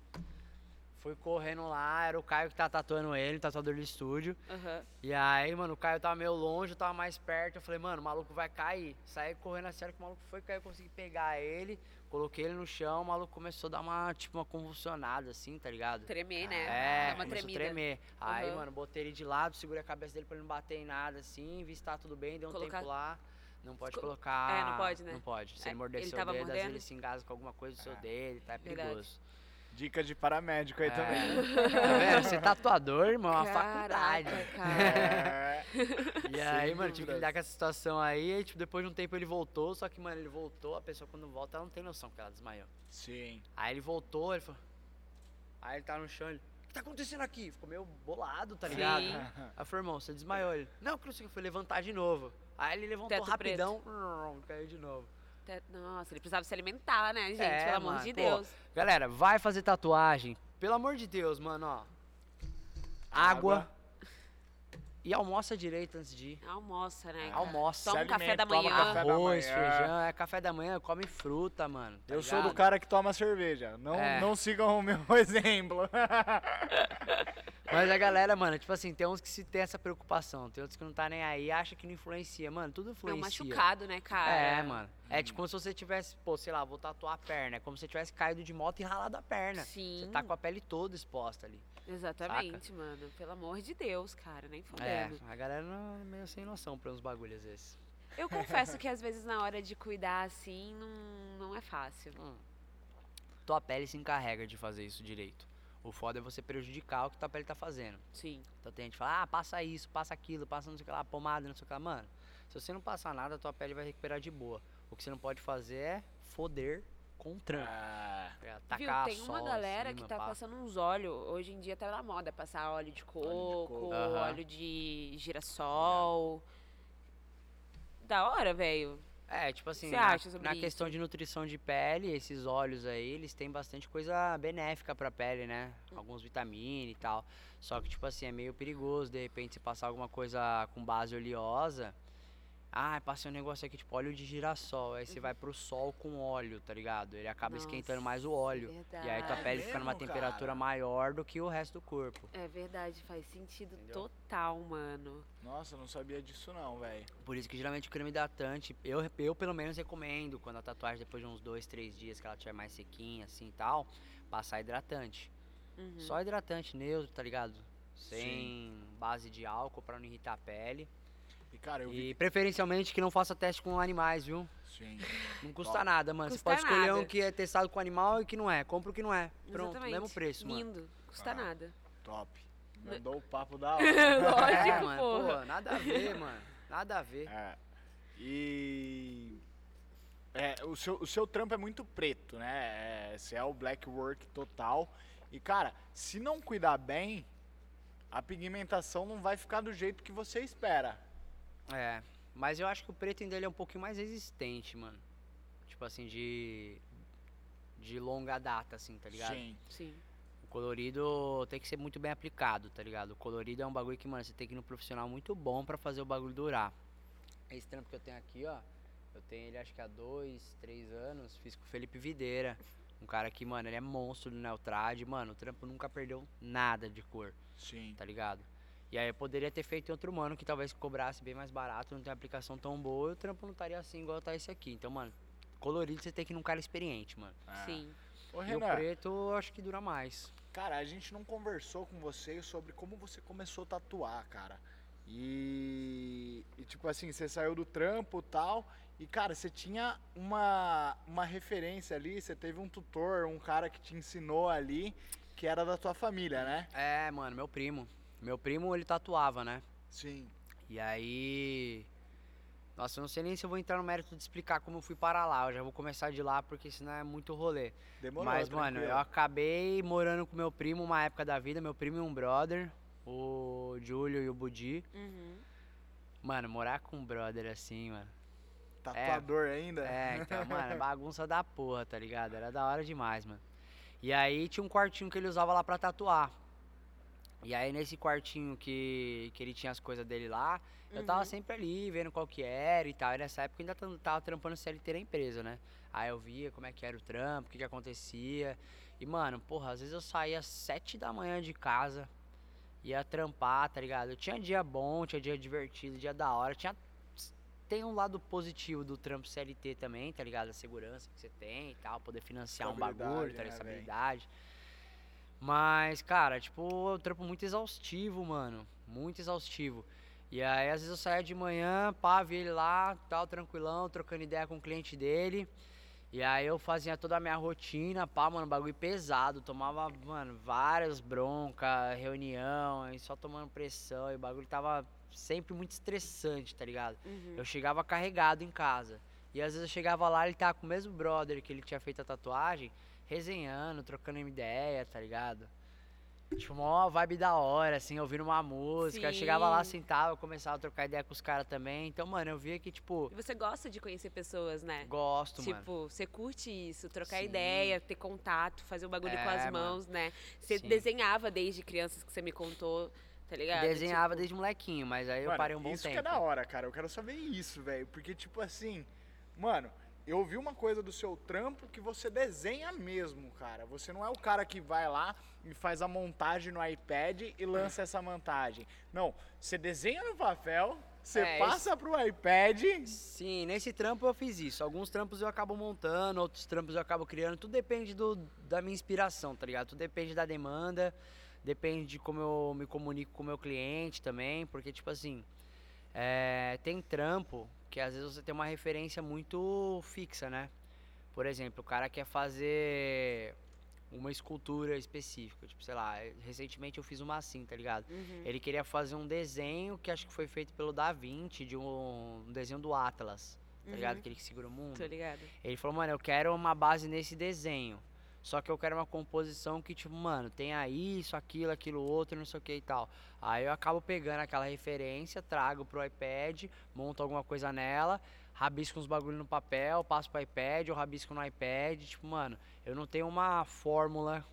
S3: Fui correndo lá, era o Caio que tá tatuando ele, tatuador do estúdio.
S2: Aham.
S3: E aí, mano, o Caio tava meio longe, eu tava mais perto. Eu falei, mano, o maluco vai cair. Saí correndo assim, a hora que o maluco foi cair, eu consegui pegar ele, coloquei ele no chão, o maluco começou a dar uma, tipo, uma convulsionada, assim, tá ligado?
S2: Tremer, né?
S3: É,
S2: Dá uma tremida.
S3: tremer. Aí,
S2: Aham.
S3: mano, botei ele de lado, segurei a cabeça dele pra ele não bater em nada, assim, vi se tá tudo bem, deu um
S2: Colocar-
S3: tempo lá. Não pode
S2: Co-
S3: colocar.
S2: É, não pode, né?
S3: Não pode. Se
S2: É,
S3: ele morder
S2: ele
S3: seu dedo, às vezes
S2: mordendo?
S3: ele se engasga com alguma coisa do seu
S1: É.
S3: dedo, tá? É
S2: Verdade.
S1: Dica de paramédico aí
S3: É.
S1: também.
S3: Tá vendo? Ser tatuador, irmão, é uma faculdade.
S2: cara.
S1: É.
S3: E aí, mano, tive que lidar com essa situação aí. E, tipo, depois de um tempo ele voltou. Só que, mano, ele voltou. A pessoa, quando volta, ela não tem noção que ela desmaiou.
S1: Sim.
S3: Aí ele voltou, ele falou. Aí ele tá no chão, ele. O que tá acontecendo aqui? Ficou meio bolado, tá ligado?
S2: Sim.
S3: Aí eu falei, irmão, você desmaiou ele. Não, que que, foi levantar de novo. Aí ele levantou
S2: Teto
S3: rapidão, caiu de novo.
S2: Nossa, ele precisava se alimentar, né, gente?
S3: É,
S2: Pelo amor
S3: mano,
S2: de
S3: pô.
S2: Deus.
S3: Galera, vai fazer tatuagem. Pelo amor de Deus, mano, ó. Água.
S1: Água.
S3: E almoça direito antes de ir.
S2: Almoça, né? cara?
S3: Almoça.
S2: Toma um café da
S1: alimenta, toma
S2: manhã.
S1: café da
S3: Arroz,
S1: manhã.
S3: feijão, é café da manhã, come fruta, mano. tá
S1: Eu sou do
S3: ligado?
S1: cara que toma cerveja. Não,
S3: É.
S1: não sigam o meu exemplo.
S3: Mas a galera, mano, tipo assim, tem uns que se tem essa preocupação, tem outros que não tá nem aí, acha que não influencia. Mano, tudo
S2: É um
S3: influencia.
S2: machucado, né, cara?
S3: É, mano. É tipo como se você tivesse, pô, sei lá, vou tatuar a perna. É como se você tivesse caído de moto e ralado a perna.
S2: Sim.
S3: Você tá com a pele toda exposta ali.
S2: Exatamente, mano. Pelo amor de Deus, cara. Nem
S3: É,
S2: fudendo.
S3: a galera não, é meio sem noção pra uns bagulhos esses.
S2: Eu confesso que às vezes na hora de cuidar assim, não, não é fácil.
S3: Hum. Tua pele se encarrega de fazer isso direito. O foda é você prejudicar o que tua pele tá fazendo.
S2: Sim.
S3: Então tem gente que fala, ah, passa isso, passa aquilo, passa não sei o que lá, pomada, não sei o que lá. Mano, se você não passar nada, tua pele vai recuperar de boa. O que você não pode fazer é foder com trampo.
S1: Ah,
S3: É,
S2: Viu,
S3: tacar
S2: tem uma galera
S3: acima,
S2: que tá
S3: pá.
S2: passando uns óleos. Hoje em dia tá na moda passar óleo de coco,
S1: coco.
S3: Aham.
S2: óleo de girassol. Da hora, velho.
S3: É, tipo assim, na, na questão de nutrição de pele, esses óleos aí, eles têm bastante coisa benéfica pra pele, né? Alguns vitaminas e tal. Só que, tipo assim, é meio perigoso, de repente, se passar alguma coisa com base oleosa. Ah, passei um negócio aqui, tipo óleo de girassol. Aí você vai pro sol com óleo, tá ligado? Ele acaba esquentando
S2: Nossa,
S3: mais o óleo. E aí tua
S2: verdade.
S3: pele fica numa
S1: mesmo,
S3: temperatura
S1: cara?
S3: maior do que o resto do corpo.
S2: É verdade, faz sentido
S3: Entendeu?
S2: total, mano.
S1: nossa, eu não sabia disso não, velho.
S3: Por isso que geralmente o creme hidratante, eu, eu pelo menos recomendo, quando a tatuagem depois de uns dois, três dias que ela estiver mais sequinha assim e tal, passar hidratante.
S2: Uhum.
S3: Só hidratante neutro, tá ligado? Sem base de álcool pra não irritar a pele.
S1: E cara, eu vi.
S3: E preferencialmente que não faça teste com animais, viu?
S1: Sim.
S3: Não custa
S1: Top.
S3: nada, mano.
S2: Custa
S3: Você pode escolher
S2: nada.
S3: um que é testado com animal e que não é. Compra o que não é. Pronto,
S2: Exatamente.
S3: mesmo preço, mano.
S2: Lindo. Custa
S1: Ah.
S2: nada.
S1: Top. Mandou o papo da hora.
S2: Lógico,
S3: É, mano, pô, nada a ver, mano. Nada a ver.
S1: É. E. É, o, seu, o seu trampo é muito preto, né? É, você é o black work total. E, cara, se não cuidar bem, a pigmentação não vai ficar do jeito que você espera.
S3: É, mas eu acho que o preto dele é um pouquinho mais resistente, mano. Tipo assim, de. De longa data, assim, tá ligado?
S1: Sim.
S2: Sim.
S3: O colorido tem que ser muito bem aplicado, tá ligado? O colorido é um bagulho que, mano, você tem que ir no profissional muito bom pra fazer o bagulho durar. Esse trampo que eu tenho aqui, ó, eu tenho ele acho que há dois, três anos, fiz com o Felipe Videira. Um cara que, mano, ele é monstro do Neotrad, mano, o trampo nunca perdeu nada de cor,
S1: Sim.
S3: tá ligado? E aí eu poderia ter feito em outro mano que talvez cobrasse bem mais barato, não tem aplicação tão boa, e o trampo não estaria assim igual tá esse aqui. Então, mano, colorido você tem que ir num cara experiente, mano.
S1: Ah.
S2: Sim.
S1: Ô,
S3: E o preto eu acho que dura mais.
S1: cara, a gente não conversou com você sobre como você começou a tatuar, cara. E, e, tipo assim, você saiu do trampo e tal. E, cara, você tinha uma, uma referência ali, você teve um tutor, um cara que te ensinou ali, que era da tua família, né?
S3: É, mano, meu primo. Meu primo, ele tatuava, né?
S1: Sim.
S3: E aí. Nossa, eu não sei nem se eu vou entrar no mérito de explicar como eu fui parar lá. Eu já vou começar de lá porque senão é muito rolê.
S1: Demorou,
S3: Mas, mano,
S1: tranquilo.
S3: eu acabei morando com meu primo uma época da vida, meu primo e um brother, o Júlio e o Budi.
S2: Uhum.
S3: Mano, morar com um brother assim, mano.
S1: Tatuador ainda?
S3: É, então, mano, é bagunça da porra, tá ligado? Era da hora demais, mano. E aí tinha um quartinho que ele usava lá pra tatuar. E aí nesse quartinho que, que ele tinha as coisas dele lá, eu tava
S2: Uhum.
S3: sempre ali, vendo qual que era e tal. E nessa época eu ainda tam- tava trampando CLT na empresa, né? Aí eu via como é que era o trampo, o que que acontecia. E, mano, porra, às vezes eu saía às sete da manhã de casa, ia trampar, tá ligado? Tinha dia bom, tinha dia divertido, dia da hora. Tinha... Tem um lado positivo do trampo CLT também, tá ligado? A segurança que você tem e tal, poder financiar um bagulho,
S1: Estabilidade,
S3: tá
S1: né, véi?
S3: Estabilidade. Mas, cara, tipo, é um trampo muito exaustivo, mano. Muito exaustivo. E aí, às vezes eu saía de manhã, pá, via ele lá, tal, tranquilão, trocando ideia com o cliente dele. E aí eu fazia toda a minha rotina, pá, mano, bagulho pesado. Tomava, mano, várias broncas, reunião, e só tomando pressão. E o bagulho tava sempre muito estressante, tá ligado?
S2: Uhum.
S3: Eu chegava carregado em casa. E às vezes eu chegava lá, ele tava com o mesmo brother que ele tinha feito a tatuagem, resenhando, trocando uma ideia, tá ligado? Tipo, uma vibe da hora, assim, ouvindo uma música. Eu chegava lá, sentava, começava a trocar ideia com os caras também. Então, mano, eu via que, tipo,
S2: E você gosta de conhecer pessoas, né?
S3: gosto, mano.
S2: Tipo, você curte isso, trocar
S3: Sim.
S2: ideia, ter contato, fazer o bagulho com
S3: É,
S2: as
S3: mano.
S2: mãos, né? Você
S3: Sim.
S2: desenhava desde crianças que você me contou, tá ligado?
S3: Desenhava
S2: Tipo,
S3: desde molequinho, mas aí eu
S1: Mano,
S3: parei um bom
S1: isso
S3: tempo.
S1: que é da hora, cara. Eu quero saber isso, velho. Porque, tipo assim, mano, eu ouvi uma coisa do seu trampo que você desenha mesmo, cara. Você não é o cara que vai lá e faz a montagem no iPad e lança essa montagem. Não, você desenha no papel, você
S3: É,
S1: passa pro iPad.
S3: Sim, nesse trampo eu fiz isso. Alguns trampos eu acabo montando, outros trampos eu acabo criando. Tudo depende do, da minha inspiração, tá ligado? Tudo depende da demanda, depende de como eu me comunico com o meu cliente também. Porque, tipo assim, é, tem trampo que às vezes você tem uma referência muito fixa, né? Por exemplo, o cara quer fazer uma escultura específica. Tipo, sei lá, recentemente eu fiz uma assim, tá ligado?
S2: Uhum.
S3: Ele queria fazer um desenho que acho que foi feito pelo Da Vinci, de um, um desenho do Atlas, tá ligado?
S2: Uhum.
S3: Aquele que segura o mundo.
S2: Tô ligado.
S3: Ele falou, mano, eu quero uma base nesse desenho. Só que eu quero uma composição que, tipo, mano, tenha isso, aquilo, aquilo outro, não sei o que e tal. Aí eu acabo pegando aquela referência, trago pro iPad, monto alguma coisa nela, rabisco uns bagulho no papel, passo pro iPad, eu rabisco no iPad. Tipo, mano, eu não tenho uma fórmula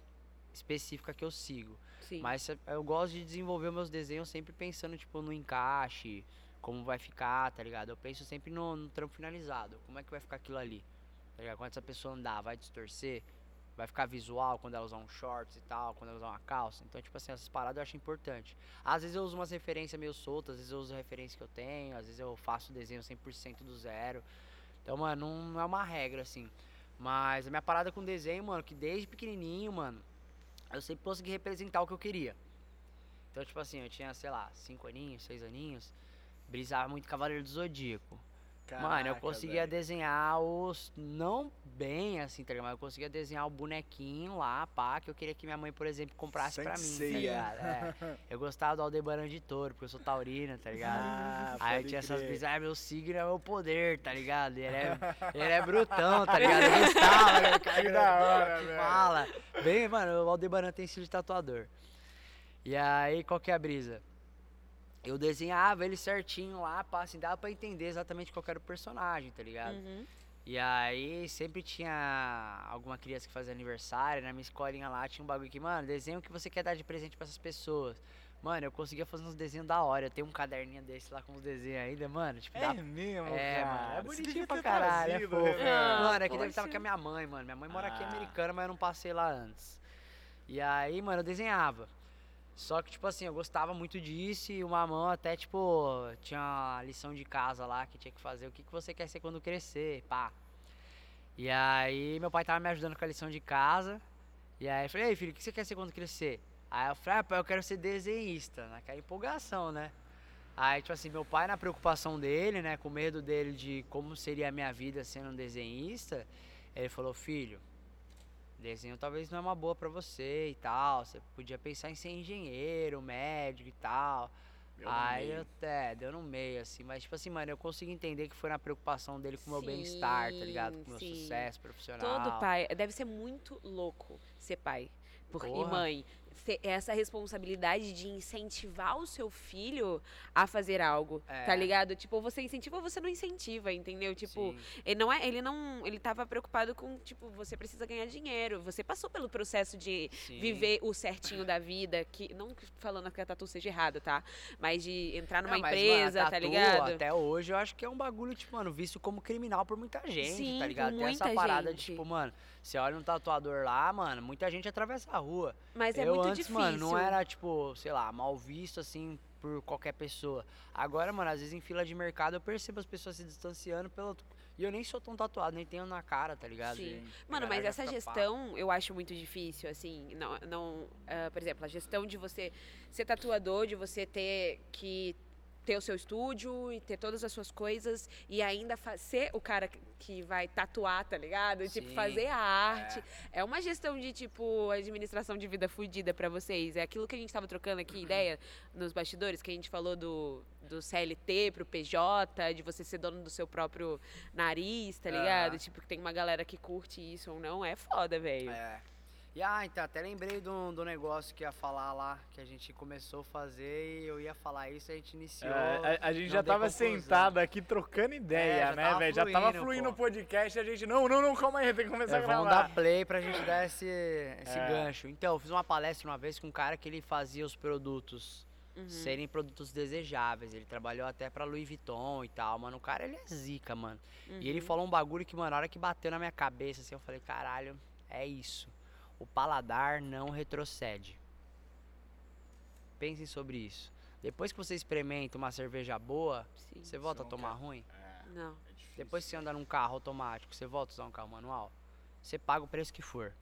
S3: específica que eu sigo.
S2: Sim.
S3: Mas eu gosto de desenvolver meus desenhos sempre pensando, tipo, no encaixe, como vai ficar, tá ligado? Eu penso sempre no, no trampo finalizado, como é que vai ficar aquilo ali, tá ligado? Quando essa pessoa andar, vai distorcer, vai ficar visual quando ela usar um shorts e tal, quando ela usar uma calça. Então, tipo assim, essas paradas eu acho importante. Às vezes eu uso umas referências meio soltas, às vezes eu uso referência que eu tenho, às vezes eu faço desenho 100% do zero. Então, mano, não é uma regra, assim. Mas a minha parada com desenho, mano, que desde pequenininho, mano, eu sempre consegui representar o que eu queria. Então, tipo assim, eu tinha, sei lá, 5 aninhos, 6 aninhos, brisava muito Cavaleiro do Zodíaco. Mano, eu
S1: Caraca,
S3: conseguia
S1: velho.
S3: desenhar os. Não bem assim, tá ligado? Mas eu conseguia desenhar o bonequinho lá, pá, que eu queria que minha mãe, por exemplo, comprasse pra mim, tá ligado? É. Eu gostava do Aldebaran de Touro, porque eu sou taurina, tá ligado?
S1: Ah,
S3: Aí eu tinha essas
S1: crer.
S3: brisas, ah, meu signo é meu poder, tá ligado? Ele é, ele é brutão, tá ligado? Eu gostava, né? Cara,
S1: Que da hora, velho.
S3: fala. Bem, mano, o Aldebaran tem estilo de tatuador. E aí, qual que é a brisa? Eu desenhava ele certinho lá, pá, assim, dava pra entender exatamente qual era o personagem, tá ligado?
S2: Uhum.
S3: E aí sempre tinha alguma criança que fazia aniversário, na minha escolinha lá tinha um bagulho que, mano, desenho que você quer dar de presente pra essas pessoas. Mano, eu conseguia fazer uns desenhos da hora. Eu tenho um caderninho desse lá com os desenhos ainda, mano. Tipo, dá
S1: É mesmo,
S3: É,
S1: cara.
S3: mano, é
S1: Você
S3: bonitinho pra caralho, é
S1: trazido,
S3: fofo.
S1: né?
S2: Ah,
S3: Mano, é que deve estar com a minha mãe, mano. Minha mãe mora aqui
S1: Ah.
S3: americana, mas eu não passei lá antes. E aí, mano, eu desenhava. Só que, tipo assim, eu gostava muito disso e o mamão até, tipo, tinha uma lição de casa lá que tinha que fazer o que, que você quer ser quando crescer, pá. E aí, meu pai tava me ajudando com a lição de casa. E aí, eu falei, ei, filho, o que você quer ser quando crescer? Aí eu falei, ah, pai, eu quero ser desenhista, naquela empolgação, né? Aí, tipo assim, meu pai, na preocupação dele, né, com medo dele de como seria a minha vida sendo um desenhista, ele falou, filho, desenho talvez não é uma boa pra você e tal, você podia pensar em ser engenheiro, médico e tal.
S1: Deu
S3: Aí eu até, deu no meio, assim, mas tipo assim, mano, eu consigo entender que foi na preocupação dele com o meu bem-estar, tá ligado? Com o meu
S2: Sim,
S3: sucesso profissional.
S2: Todo pai. Deve ser muito louco ser pai. Por, e mãe, essa responsabilidade de incentivar o seu filho a fazer algo,
S3: É.
S2: tá ligado? Tipo, você incentiva ou você não incentiva, entendeu? Tipo,
S3: Sim.
S2: ele não é, ele não, ele tava preocupado com, tipo, você precisa ganhar dinheiro, você passou pelo processo de
S3: Sim.
S2: viver o certinho da vida, que não falando que a tatu seja errado, tá? Mas de entrar numa
S3: Não,
S2: empresa, tá
S3: tatu,
S2: ligado?
S3: Até hoje eu acho que é um bagulho, tipo, mano, visto como criminal por muita gente,
S2: Sim,
S3: tá ligado? Tem essa parada de,
S2: gente.
S3: tipo, mano, você olha um tatuador lá, mano, muita gente atravessa a rua.
S2: Mas é
S3: eu
S2: muito
S3: antes,
S2: difícil.
S3: mano, não era, tipo, sei lá, mal visto, assim, por qualquer pessoa. Agora, mano, às vezes em fila de mercado eu percebo as pessoas se distanciando pelo... E eu nem sou tão tatuado, nem tenho na cara, tá ligado?
S2: Sim.
S3: A
S2: Mano, mas essa
S3: fica pá.
S2: gestão eu acho muito difícil, assim, não, não ah, por exemplo, a gestão de você ser tatuador, de você ter que ter o seu estúdio e ter todas as suas coisas e ainda ser o cara que- vai tatuar, tá ligado? Tipo,
S3: Sim,
S2: fazer a arte. É. uma gestão de, tipo, administração de vida fudida pra vocês. É aquilo que a gente tava trocando aqui, ideia, nos bastidores, que a gente falou do, do CLT pro PJ, de você ser dono do seu próprio nariz, tá ligado?
S3: Aham.
S2: Tipo, que tem uma galera que curte isso ou não, é foda, velho.
S3: É. E ah, então, até lembrei do, do negócio que ia falar lá, que a gente começou a fazer e eu ia falar isso, a gente iniciou.
S1: É, a, a gente já tava
S3: conclusão.
S1: sentado aqui trocando ideia,
S3: já
S1: né,
S3: tava
S1: velho? Já tava
S3: fluindo,
S1: o podcast e a gente, não, não, não, calma aí, tem que começar
S3: É,
S1: a
S3: vamos
S1: gravar.
S3: dar play pra gente dar esse, esse
S1: É.
S3: gancho. Então, eu fiz uma palestra uma vez com um cara que ele fazia os produtos
S2: Uhum.
S3: serem produtos desejáveis. Ele trabalhou até pra Louis Vuitton e tal, mano. O cara, ele é zica, mano. E ele
S2: Uhum.
S3: falou um bagulho que, mano, na hora que bateu na minha cabeça, assim, eu falei, caralho, é isso. O paladar não retrocede. Pensem sobre isso. Depois que você experimenta uma cerveja boa,
S2: Sim.
S3: você volta a tomar
S1: quer.
S3: ruim.
S1: É,
S2: Não.
S1: é.
S3: Depois que você anda num carro automático, você volta a usar um carro manual, você paga o preço que for.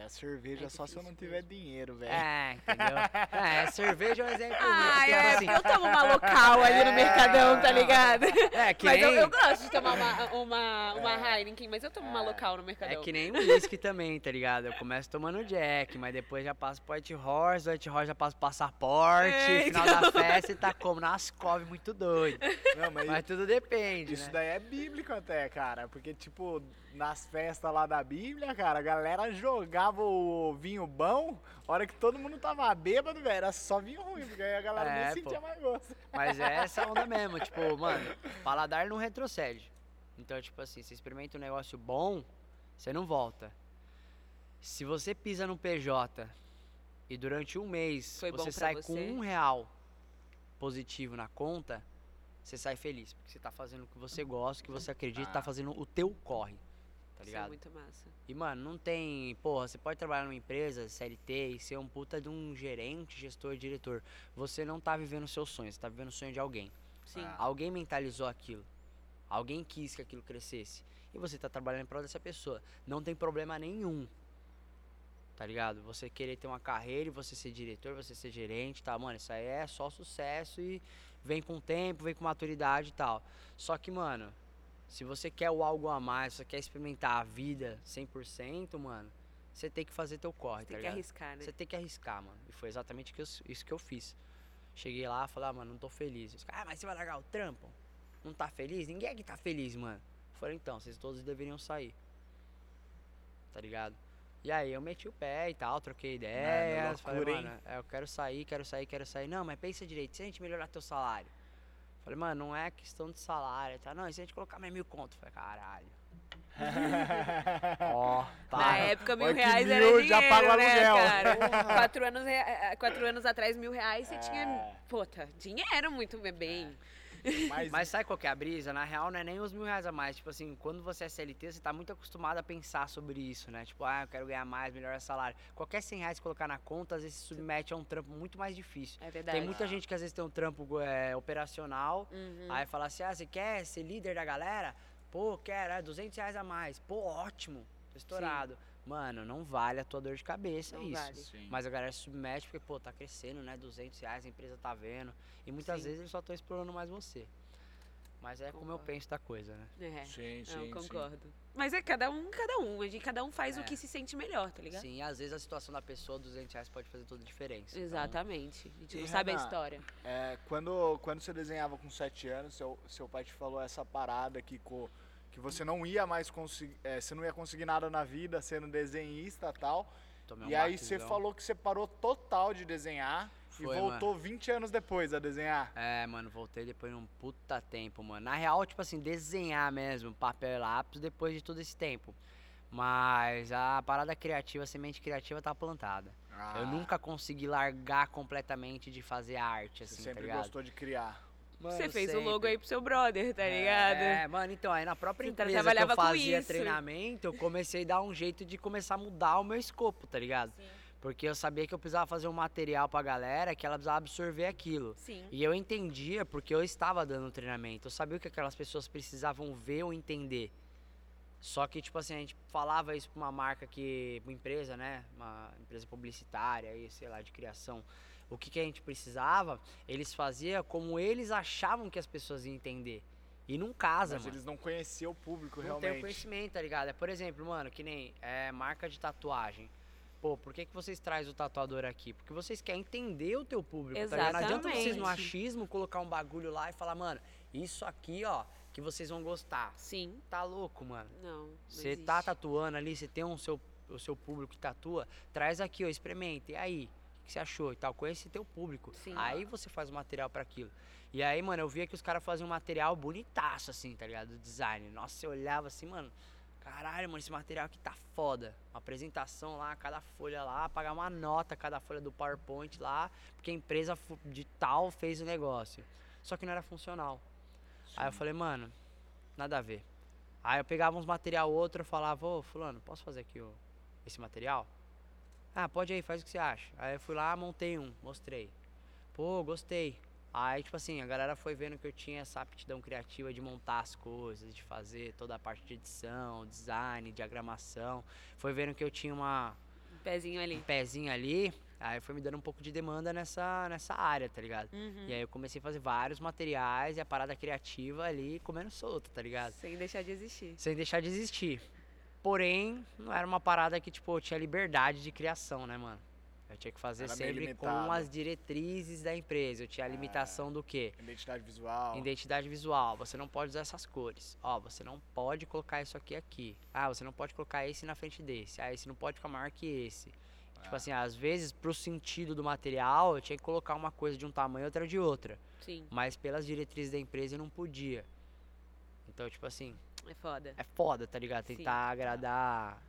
S1: É a cerveja
S2: É
S1: só se eu não tiver dinheiro, velho.
S3: É, entendeu? é, cerveja é um exemplo
S2: Ah, é,
S3: assim.
S2: eu tomo uma local ali no
S3: É,
S2: Mercadão, tá ligado?
S3: É, que
S2: mas eu,
S3: nem,
S2: eu gosto de tomar uma, uma, uma Heineken, mas eu tomo uma
S1: É.
S2: local no
S3: é
S2: Mercadão.
S3: que nem o whisky também, tá ligado? Eu começo tomando Jack, mas depois já passo pro White Horse, do White Horse já passo pro passaporte,
S2: É,
S3: final da festa e tá como nas cove muito doido.
S1: Não, mas
S3: Mas tudo depende,
S1: isso
S3: né?
S1: daí é bíblico até, cara. Porque, tipo, nas festas lá da Bíblia, cara, a galera jogava o vinho bom, hora que todo mundo tava bêbado, velho, era só vinho ruim, porque aí a galera
S3: É,
S1: nem
S3: pô.
S1: sentia mais gosto.
S3: Mas é essa onda mesmo, tipo, mano, paladar não retrocede. Então, tipo assim, você experimenta um negócio bom, você não volta. Se você pisa no PJ e durante um mês
S2: Foi
S3: você sai
S2: você?
S3: com um real positivo na conta, você sai feliz. Porque você tá fazendo o que você gosta, o que você acredita, tá
S1: Ah.
S3: fazendo o teu corre. Tá
S2: Isso é
S3: ligado?
S2: muito massa.
S3: E, mano, não tem. Porra, você pode trabalhar numa empresa, CLT, e ser um puta de um gerente, gestor, diretor. Você não tá vivendo o seu sonho, você tá vivendo o sonho de alguém.
S2: Sim.
S1: Ah.
S3: Alguém mentalizou aquilo. Alguém quis que aquilo crescesse. E você tá trabalhando em prol dessa pessoa. Não tem problema nenhum. Tá ligado? Você querer ter uma carreira e você ser diretor, você ser gerente, tá? Mano, isso aí é só sucesso e vem com o tempo, vem com maturidade e tal. Só que, mano, se você quer o algo a mais, se você quer experimentar a vida 100%, mano, você tem que fazer teu corre, tá
S2: Tem que
S3: ligado?
S2: arriscar, né?
S3: Você tem que arriscar, mano. E foi exatamente que isso que eu fiz. Cheguei lá e falei, ah, mano, não tô feliz. Os caras, ah, mas você vai largar o trampo? Não tá feliz? Ninguém aqui tá feliz, mano. Eu falei, então, vocês todos deveriam sair. Tá ligado? E aí eu meti o pé e tal, troquei ideias. falei,
S1: loucura, hein?
S3: mano, é, eu quero sair, quero sair, quero sair. Não, mas pensa direito, se a gente melhorar teu salário? Falei, mano, não é questão de salário, tá? Não, e se a gente colocar mais mil conto? Falei, caralho. Ó,
S2: Na
S3: para.
S2: época, mil
S1: Olha que
S2: reais
S1: mil
S2: era dinheiro,
S1: já paga o
S2: né,
S1: aluguel.
S2: cara? quatro, anos, eh, quatro anos atrás, mil reais, você tinha...
S1: É.
S2: Puta, dinheiro muito bem.
S1: Mas,
S3: Mas sabe qual que é a brisa? Na real, não é nem os mil reais a mais. Tipo assim, quando você é CLT, você tá muito acostumado a pensar sobre isso, né? Tipo, ah, eu quero ganhar mais, melhorar o salário. Qualquer 100 reais que colocar na conta, às vezes se submete a um trampo muito mais difícil.
S2: É verdade.
S3: Tem muita gente que às vezes tem um trampo é, operacional,
S2: Uhum.
S3: aí fala assim, ah, você quer ser líder da galera? Pô, quero, é 200 reais a mais. Pô, ótimo, estourado. Mano, não vale a tua dor de cabeça, é
S2: Não
S3: isso.
S2: vale.
S1: Sim.
S3: Mas a galera se submete porque, pô, tá crescendo, né? 200 reais, a empresa tá vendo. E muitas
S2: Sim.
S3: vezes eles só estão explorando mais você. Mas é como eu
S2: Concordo.
S3: penso da coisa, né?
S2: É.
S1: Sim,
S2: Não,
S1: sim, sim.
S2: concordo. Mas é cada um, cada um. A gente, cada um faz o
S3: É.
S2: que se sente melhor, tá ligado?
S3: Sim, às vezes a situação da pessoa, 200 reais pode fazer toda a diferença. Então,
S2: Exatamente. A gente
S1: E,
S2: não sabe a
S1: Renan,
S2: história.
S1: É, quando, quando você desenhava com 7 anos, seu, seu pai te falou essa parada que, co- que você não ia mais conseguir, você não ia conseguir nada na vida sendo desenhista e tal.
S3: tomei um
S1: E aí você falou que você parou total de desenhar
S3: Foi,
S1: e voltou 20 anos depois a desenhar.
S3: É, mano, voltei depois de um puta tempo, mano. Na real, tipo assim, desenhar mesmo, papel e lápis, depois de todo esse tempo. Mas a parada criativa, a semente criativa tá plantada.
S1: Ah,
S3: Eu nunca consegui largar completamente de fazer arte,
S1: Você
S3: assim, tá
S1: sempre
S3: ligado?
S1: gostou de criar.
S3: Mano,
S2: Você fez o logo aí pro seu brother, tá ligado?
S3: É, mano, então, aí na própria
S2: Você
S3: empresa que eu fazia treinamento, eu comecei a dar um jeito de começar a mudar o meu escopo, tá ligado?
S2: Sim.
S3: Porque eu sabia que eu precisava fazer um material pra galera que ela precisava absorver aquilo.
S2: Sim.
S3: E eu entendia porque eu estava dando treinamento. Eu sabia o que aquelas pessoas precisavam ver ou entender. Só que, tipo assim, a gente falava isso pra uma marca que. Uma empresa, né? Uma empresa publicitária aí, sei lá, de criação. O que, que a gente precisava, eles faziam como eles achavam que as pessoas iam entender. E não casa,
S1: Mas
S3: mano.
S1: eles não conheciam o público
S3: Não tem o
S1: realmente.
S3: conhecimento, tá ligado? É, por exemplo, mano, que nem é, marca de tatuagem. Pô, por que, que vocês trazem o tatuador aqui? Porque vocês querem entender o teu público, tá ligado? Não adianta vocês no
S2: Exatamente.
S3: achismo colocar um bagulho lá e falar, mano, isso aqui, ó, que vocês vão gostar.
S2: Sim.
S3: Tá louco, mano.
S2: Não. não
S3: Você tá tatuando ali, você tem um seu, o seu público que tatua, traz aqui, ó, experimenta. E aí? Que você achou e tal? Conhece teu público.
S2: Sim.
S3: Aí você faz o material pra aquilo. E aí, mano, eu via que os caras faziam um material bonitaço, assim, tá ligado? Do design. Nossa, você olhava assim, mano. Caralho, mano, esse material aqui tá foda. Uma apresentação lá, cada folha lá, pagar uma nota cada folha do PowerPoint lá, porque a empresa de tal fez o negócio. Só que não era funcional. Aí eu falei, mano, nada a ver. Aí eu pegava uns material outro, eu falava, ô fulano, posso fazer aqui o, esse material? Ah, pode aí, faz o que você acha. Aí eu fui lá, montei um, mostrei. Pô, gostei. Aí, tipo assim, a galera foi vendo que eu tinha essa aptidão criativa de montar as coisas, de fazer toda a parte de edição, design, diagramação. Foi vendo que eu tinha uma,
S2: Um pezinho
S3: um
S2: ali.
S3: pezinho ali. Aí foi me dando um pouco de demanda nessa, nessa área, tá ligado?
S2: Uhum.
S3: E aí eu comecei a fazer vários materiais e a parada criativa ali comendo solta, tá ligado?
S2: Sem deixar de existir.
S3: Sem deixar de existir. Porém, não era uma parada que, tipo, eu tinha liberdade de criação, né, mano? Eu tinha que fazer
S1: Era
S3: sempre com as diretrizes da empresa. Eu tinha a limitação do quê?
S1: Identidade visual.
S3: Identidade visual. Você não pode usar essas cores. Ó, você não pode colocar isso aqui aqui. Ah, você não pode colocar esse na frente desse. Ah, esse não pode ficar maior que esse. Tipo
S1: Ah.
S3: assim, às vezes, pro sentido do material, eu tinha que colocar uma coisa de um tamanho e outra de outra.
S2: Sim.
S3: Mas pelas diretrizes da empresa eu não podia. Então, tipo assim,
S2: É foda.
S3: é foda, tá ligado?
S2: Sim.
S3: Tentar agradar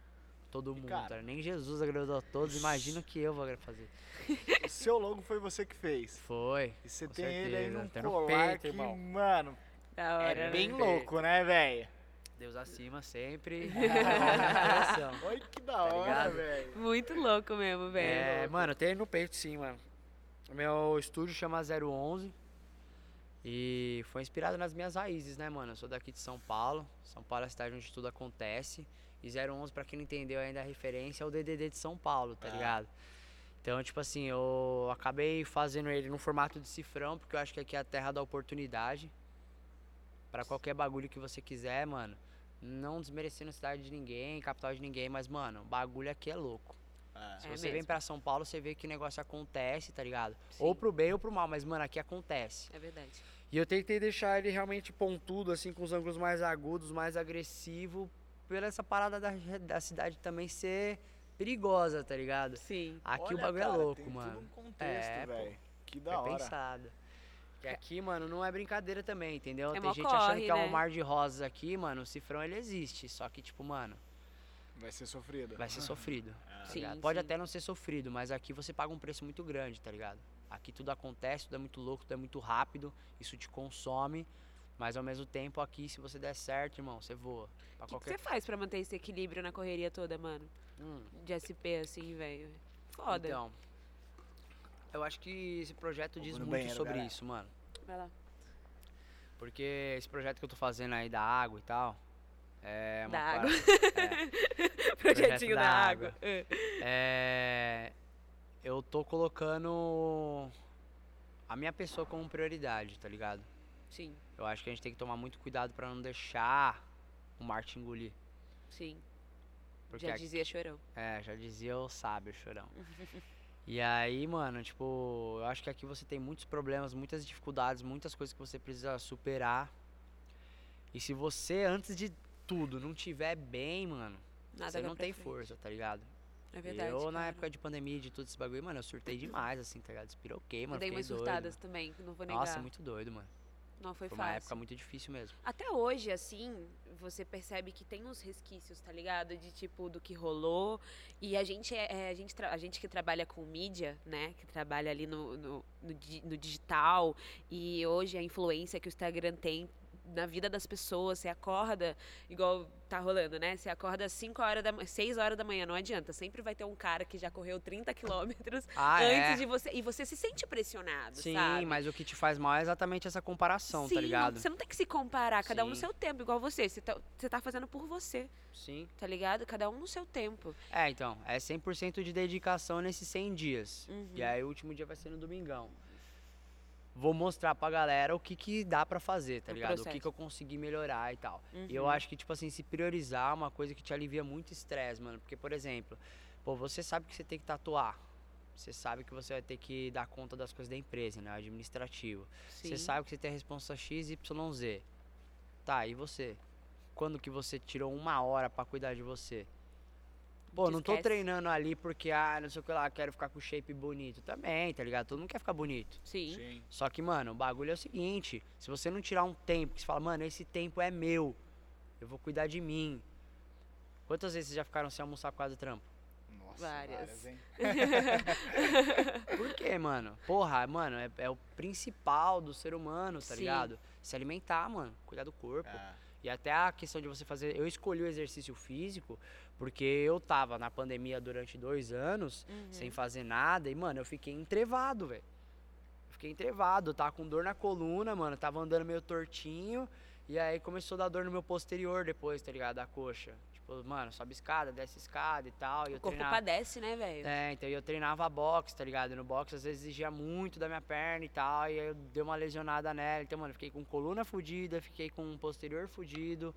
S3: todo mundo.
S1: cara-
S3: tá? Nem Jesus agradou a todos, imagina o que eu vou fazer.
S1: O seu logo foi você que fez.
S3: Foi.
S1: E você tem ele aí
S3: certeza,
S1: num
S3: tem
S1: colar
S3: peito,
S1: que,
S3: irmão.
S1: mano,
S2: Da hora.
S1: é
S2: né?
S1: bem
S3: Peito.
S1: louco, né, velho?
S3: Deus acima sempre. Coração.
S1: Olha que da hora,
S3: Tá ligado?
S1: velho.
S2: Muito louco mesmo, velho.
S3: É, mano, tem no peito sim, mano. O meu estúdio chama 011. E foi inspirado nas minhas raízes, né, mano? Eu sou daqui de São Paulo. São Paulo é a cidade onde tudo acontece. E 011, pra quem não entendeu ainda a referência, é o DDD de São Paulo, tá
S1: Ah.
S3: ligado? Então, tipo assim, eu acabei fazendo ele no formato de cifrão, porque eu acho que aqui é a terra da oportunidade. Pra qualquer bagulho que você quiser, mano. Não desmerecendo a cidade de ninguém, capital de ninguém, mas, mano, o bagulho aqui é louco.
S1: É.
S3: Se
S2: É
S3: você vem
S2: mesmo.
S3: pra São Paulo, você vê que o negócio acontece, tá ligado?
S2: Sim.
S3: Ou pro bem ou pro mal, mas, mano, aqui acontece.
S2: É verdade.
S3: E eu tentei deixar ele realmente pontudo, assim, com os ângulos mais agudos, mais agressivo, pela essa parada da, da cidade também ser perigosa, tá ligado?
S2: Sim.
S3: Aqui
S1: Olha,
S3: o bagulho
S1: cara,
S3: é louco,
S1: tem
S3: mano.
S1: Tudo um contexto,
S3: É, pô.
S1: velho. Que da
S3: Foi
S1: hora.
S3: pensado. E aqui, mano, não é brincadeira também, entendeu?
S2: É
S3: Tem gente achando
S2: corre,
S3: que é
S2: né?
S3: um mar de rosas aqui, mano. O cifrão ele existe. Só que, tipo, mano,
S1: Vai ser sofrido.
S3: vai ser sofrido. tá
S2: Sim?
S3: Pode
S2: sim.
S3: até não ser sofrido, mas aqui você paga um preço muito grande, tá ligado? Aqui tudo acontece, tudo é muito louco, tudo é muito rápido, isso te consome, mas ao mesmo tempo aqui, se você der certo, irmão, você voa.
S2: O que, que
S3: qualquer.
S2: você faz pra manter esse equilíbrio na correria toda, mano?
S3: Hum,
S2: De SP, assim, velho. Foda.
S3: Então, eu acho que esse projeto diz muito
S1: banheiro,
S3: sobre
S1: galera.
S3: isso, mano.
S2: Vai lá.
S3: Porque esse projeto que eu tô fazendo aí da água e tal, é uma
S2: Da
S3: para-
S2: água.
S3: é,
S2: Projetinho
S3: da
S2: da,
S3: água.
S2: água. É.
S3: É, eu tô colocando a minha pessoa como prioridade, tá ligado?
S2: Sim,
S3: Eu acho que a gente tem que tomar muito cuidado pra não deixar o mar te engolir.
S2: sim.
S3: Porque
S2: Já dizia chorão.
S3: É, já dizia o sábio, chorão. e aí, mano, tipo, eu acho que aqui você tem muitos problemas, muitas dificuldades, muitas coisas que você precisa superar. E se você, antes de tudo, não tiver bem, mano,
S2: Nada
S3: você não tem
S2: frente.
S3: força, tá ligado?
S2: É verdade.
S3: eu, na
S2: cara.
S3: época de pandemia, de tudo esse bagulho, mano, eu surtei demais, assim, tá ligado? Despiroquei, mano.
S2: Eu dei umas
S3: doido.
S2: surtadas também, não vou negar.
S3: Nossa, muito doido, mano.
S2: Não foi,
S3: Foi
S2: fácil.
S3: uma época muito difícil mesmo.
S2: Até hoje, assim, você percebe que tem uns resquícios, tá ligado? De tipo, do que rolou. E a gente é, é, a, gente a gente que trabalha com mídia, né? Que trabalha ali no, no, no, no digital. E hoje a influência que o Instagram tem na vida das pessoas, você acorda, igual tá rolando, né? Você acorda às 5 horas da ma- 6 horas da manhã, não adianta. Sempre vai ter um cara que já correu 30 quilômetros
S3: Ah,
S2: antes
S3: é.
S2: de você. E você se sente pressionado,
S3: Sim,
S2: sabe?
S3: mas o que te faz mal é exatamente essa comparação,
S2: Sim,
S3: tá ligado?
S2: você não tem que se comparar, cada um no
S3: Sim.
S2: seu tempo, igual você. Você tá, você tá fazendo por você,
S3: Sim.
S2: tá ligado? Cada um no seu tempo.
S3: É, então, é 100% de dedicação nesses 100 dias.
S2: Uhum.
S3: E aí o último dia vai ser no domingão. Vou mostrar pra galera o que que dá pra fazer, tá
S2: O
S3: ligado? O que
S2: processo.
S3: que eu consegui melhorar e tal. E eu
S2: Uhum.
S3: acho que, tipo assim, se priorizar é uma coisa que te alivia muito estresse, mano. Porque, por exemplo, pô, você sabe que você tem que tatuar. Você sabe que você vai ter que dar conta das coisas da empresa, né? Administrativo. Você
S2: Sim.
S3: sabe que você tem a responsa X, Y, Z. Tá, e você? Quando que você tirou uma hora pra cuidar de você? Pô, não tô
S2: Esquece.
S3: treinando ali porque, ah, não sei o que lá, quero ficar com o shape bonito. Também, tá ligado? Todo mundo quer ficar bonito.
S2: Sim.
S1: Sim.
S3: Só que, mano, o bagulho é o seguinte: se você não tirar um tempo, que você fala, mano, esse tempo é meu, eu vou cuidar de mim. Quantas vezes vocês já ficaram sem almoçar por causa do trampo?
S1: Nossa,
S2: Várias.
S1: várias, hein?
S3: Por quê, mano? Porra, mano, é, é o principal do ser humano, tá
S2: Sim.
S3: ligado? Se alimentar, mano, cuidar do corpo.
S1: É.
S3: E até a questão de você fazer. Eu escolhi o exercício físico porque eu tava na pandemia durante dois anos,
S2: Uhum.
S3: sem fazer nada, e, mano, eu fiquei entrevado, velho. Fiquei entrevado, tava com dor na coluna, mano, tava andando meio tortinho, e aí começou a dar dor no meu posterior depois, tá ligado? Da coxa. Tipo, mano, sobe escada, desce escada e tal. E eu
S2: O corpo
S3: treinava...
S2: padece, né, velho?
S3: É, então eu treinava boxe, tá ligado? E no boxe às vezes exigia muito da minha perna e tal, e aí eu dei uma lesionada nela. Então, mano, eu fiquei com coluna fudida, fiquei com posterior fudido.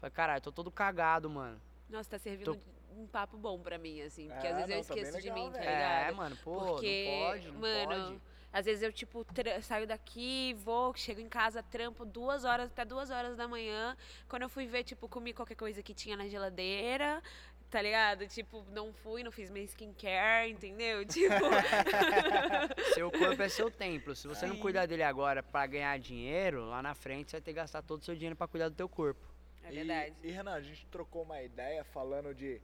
S3: Falei, caralho, tô todo cagado, mano.
S2: Nossa, tá servindo
S3: Tô-
S2: de um papo bom pra mim, assim. Porque
S1: É,
S2: às vezes eu
S1: não, tá bem
S2: esqueço de
S1: legal,
S2: mim, tá ligado?
S3: É, mano, pô,
S2: Porque,
S3: não pode, não
S2: mano,
S3: pode.
S2: Às vezes eu, tipo, tra- saio daqui, vou, chego em casa, trampo duas horas, até duas horas da manhã. Quando eu fui ver, tipo, comi qualquer coisa que tinha na geladeira, tá ligado? Tipo, não fui, não fiz minha skincare, entendeu? Tipo,
S3: Seu corpo é seu templo. Se você não
S2: Sim.
S3: cuidar dele agora pra ganhar dinheiro, lá na frente você vai ter que gastar todo o seu dinheiro pra cuidar do teu corpo.
S2: É
S1: E-
S2: verdade.
S1: E, Renan, a gente trocou uma ideia falando de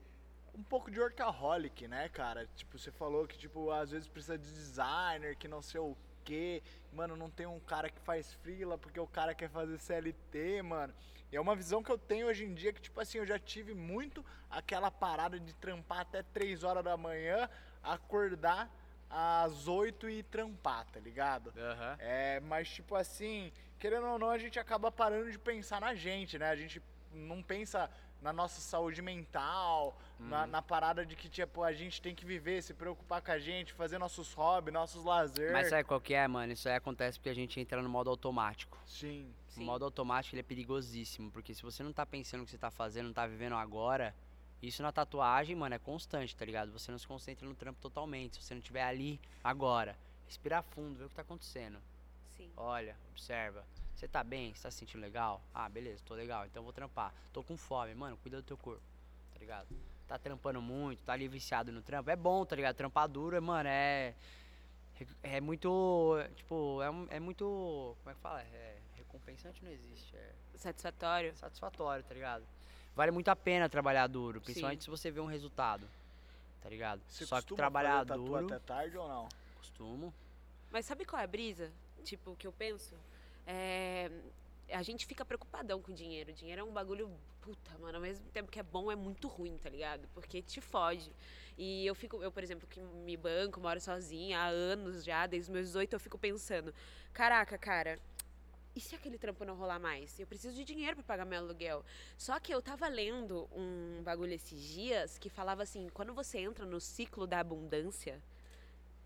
S1: um pouco de workaholic, né, cara? Tipo, você falou que, tipo, às vezes precisa de designer, que não sei o quê. Mano, não tem um cara que faz freela porque o cara quer fazer CLT, mano. E é uma visão que eu tenho hoje em dia que, tipo assim, eu já tive muito aquela parada de trampar até 3 horas da manhã, acordar às 8 e trampar, tá ligado?
S3: Aham.
S1: É, mas tipo assim, querendo ou não, a gente acaba parando de pensar na gente, né? A gente não pensa na nossa saúde mental, na,
S3: Uhum.
S1: na parada de que, tipo, a gente tem que viver, se preocupar com a gente, fazer nossos hobbies, nossos lazer.
S3: Mas sabe qual que é, mano? Isso aí acontece porque a gente entra no modo automático.
S1: Sim.
S2: Sim.
S3: O modo automático ele é perigosíssimo, porque se você não tá pensando o que você tá fazendo, não tá vivendo agora, isso na tatuagem, mano, é constante, tá ligado? Você não se concentra no trampo totalmente. Se você não estiver ali agora, respirar fundo, ver o que tá acontecendo. Olha, observa. Você tá bem? Você tá se sentindo legal? Ah, beleza, tô legal, então eu vou trampar. Tô com fome, mano, cuida do teu corpo, tá ligado? Tá trampando muito, tá ali viciado no trampo. É bom, tá ligado? Trampar duro, é, mano, é. É muito. Tipo, é, é muito. Como é que fala? É, recompensante não existe. É
S2: Satisfatório.
S3: satisfatório, tá ligado? Vale muito a pena trabalhar duro, principalmente
S2: Sim.
S3: se você vê um resultado, tá ligado?
S1: Você
S3: Só que trabalhar duro.
S1: até tarde ou não?
S3: Costumo.
S2: Mas sabe qual é a brisa? Tipo, que eu penso? É, A gente fica preocupadão com o dinheiro. O dinheiro é um bagulho, puta, mano, ao mesmo tempo que é bom, é muito ruim, tá ligado? Porque te fode. E eu fico, eu, por exemplo, que me banco, moro sozinha há anos já, desde meus 18, eu fico pensando, caraca, cara, e se aquele trampo não rolar mais? Eu preciso de dinheiro para pagar meu aluguel. Só que eu tava lendo um bagulho esses dias que falava assim, quando você entra no ciclo da abundância,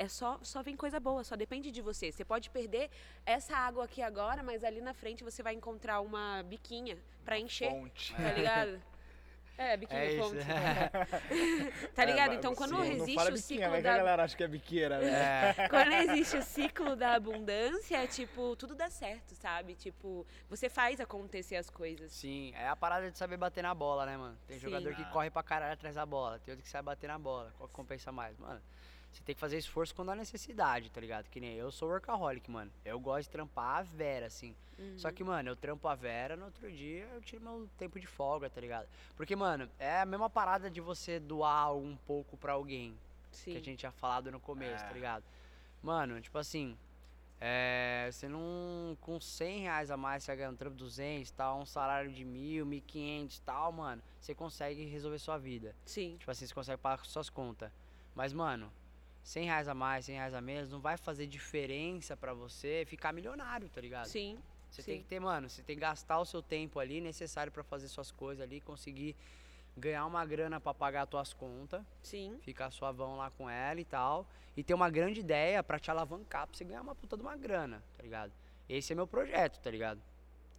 S2: é só, só vem coisa boa, só depende de você. Você pode perder essa água aqui agora, mas ali na frente você vai encontrar uma biquinha pra encher,
S1: Fonte.
S2: tá ligado? É, biquíni
S3: É isso.
S2: fonte. tá ligado?
S1: É,
S2: Então, quando
S1: sim, não
S2: existe
S1: fala
S2: o
S1: biquinha,
S2: ciclo
S1: que a
S2: da
S1: galera acha que é biqueira, né?
S3: É.
S2: Quando existe o ciclo da abundância, tipo, tudo dá certo, sabe? Tipo, você faz acontecer as coisas.
S3: Sim, é a parada de saber bater na bola, né, mano? Tem
S2: Sim.
S3: jogador que
S1: Ah.
S3: corre pra caralho atrás da bola, tem outro que sabe bater na bola. Qual que compensa mais? Mano, você tem que fazer esforço quando há necessidade, tá ligado? Que nem eu sou workaholic, mano. Eu gosto de trampar a vera, assim.
S2: Uhum.
S3: Só que, mano, eu trampo a Vera, no outro dia eu tiro meu tempo de folga, tá ligado? Porque, mano, é a mesma parada de você doar um pouco pra alguém,
S2: Sim.
S3: que a gente tinha falado no começo,
S1: É.
S3: tá ligado? Mano, tipo assim, é, você não. Com 100 reais a mais, você vai ganhar um trampo 200 tal, um salário de mil, 1.500 tal, mano, você consegue resolver sua vida.
S2: Sim.
S3: Tipo assim, você consegue pagar suas contas. Mas, mano, 100 reais a mais, 100 reais a menos, não vai fazer diferença pra você ficar milionário, tá ligado?
S2: Sim.
S3: Você
S2: Sim.
S3: tem que ter, mano, você tem que gastar o seu tempo ali necessário pra fazer suas coisas ali, conseguir ganhar uma grana pra pagar as tuas contas,
S2: Sim.
S3: ficar suavão lá com ela e tal, e ter uma grande ideia pra te alavancar pra você ganhar uma puta de uma grana, tá ligado? Esse é meu projeto, tá ligado?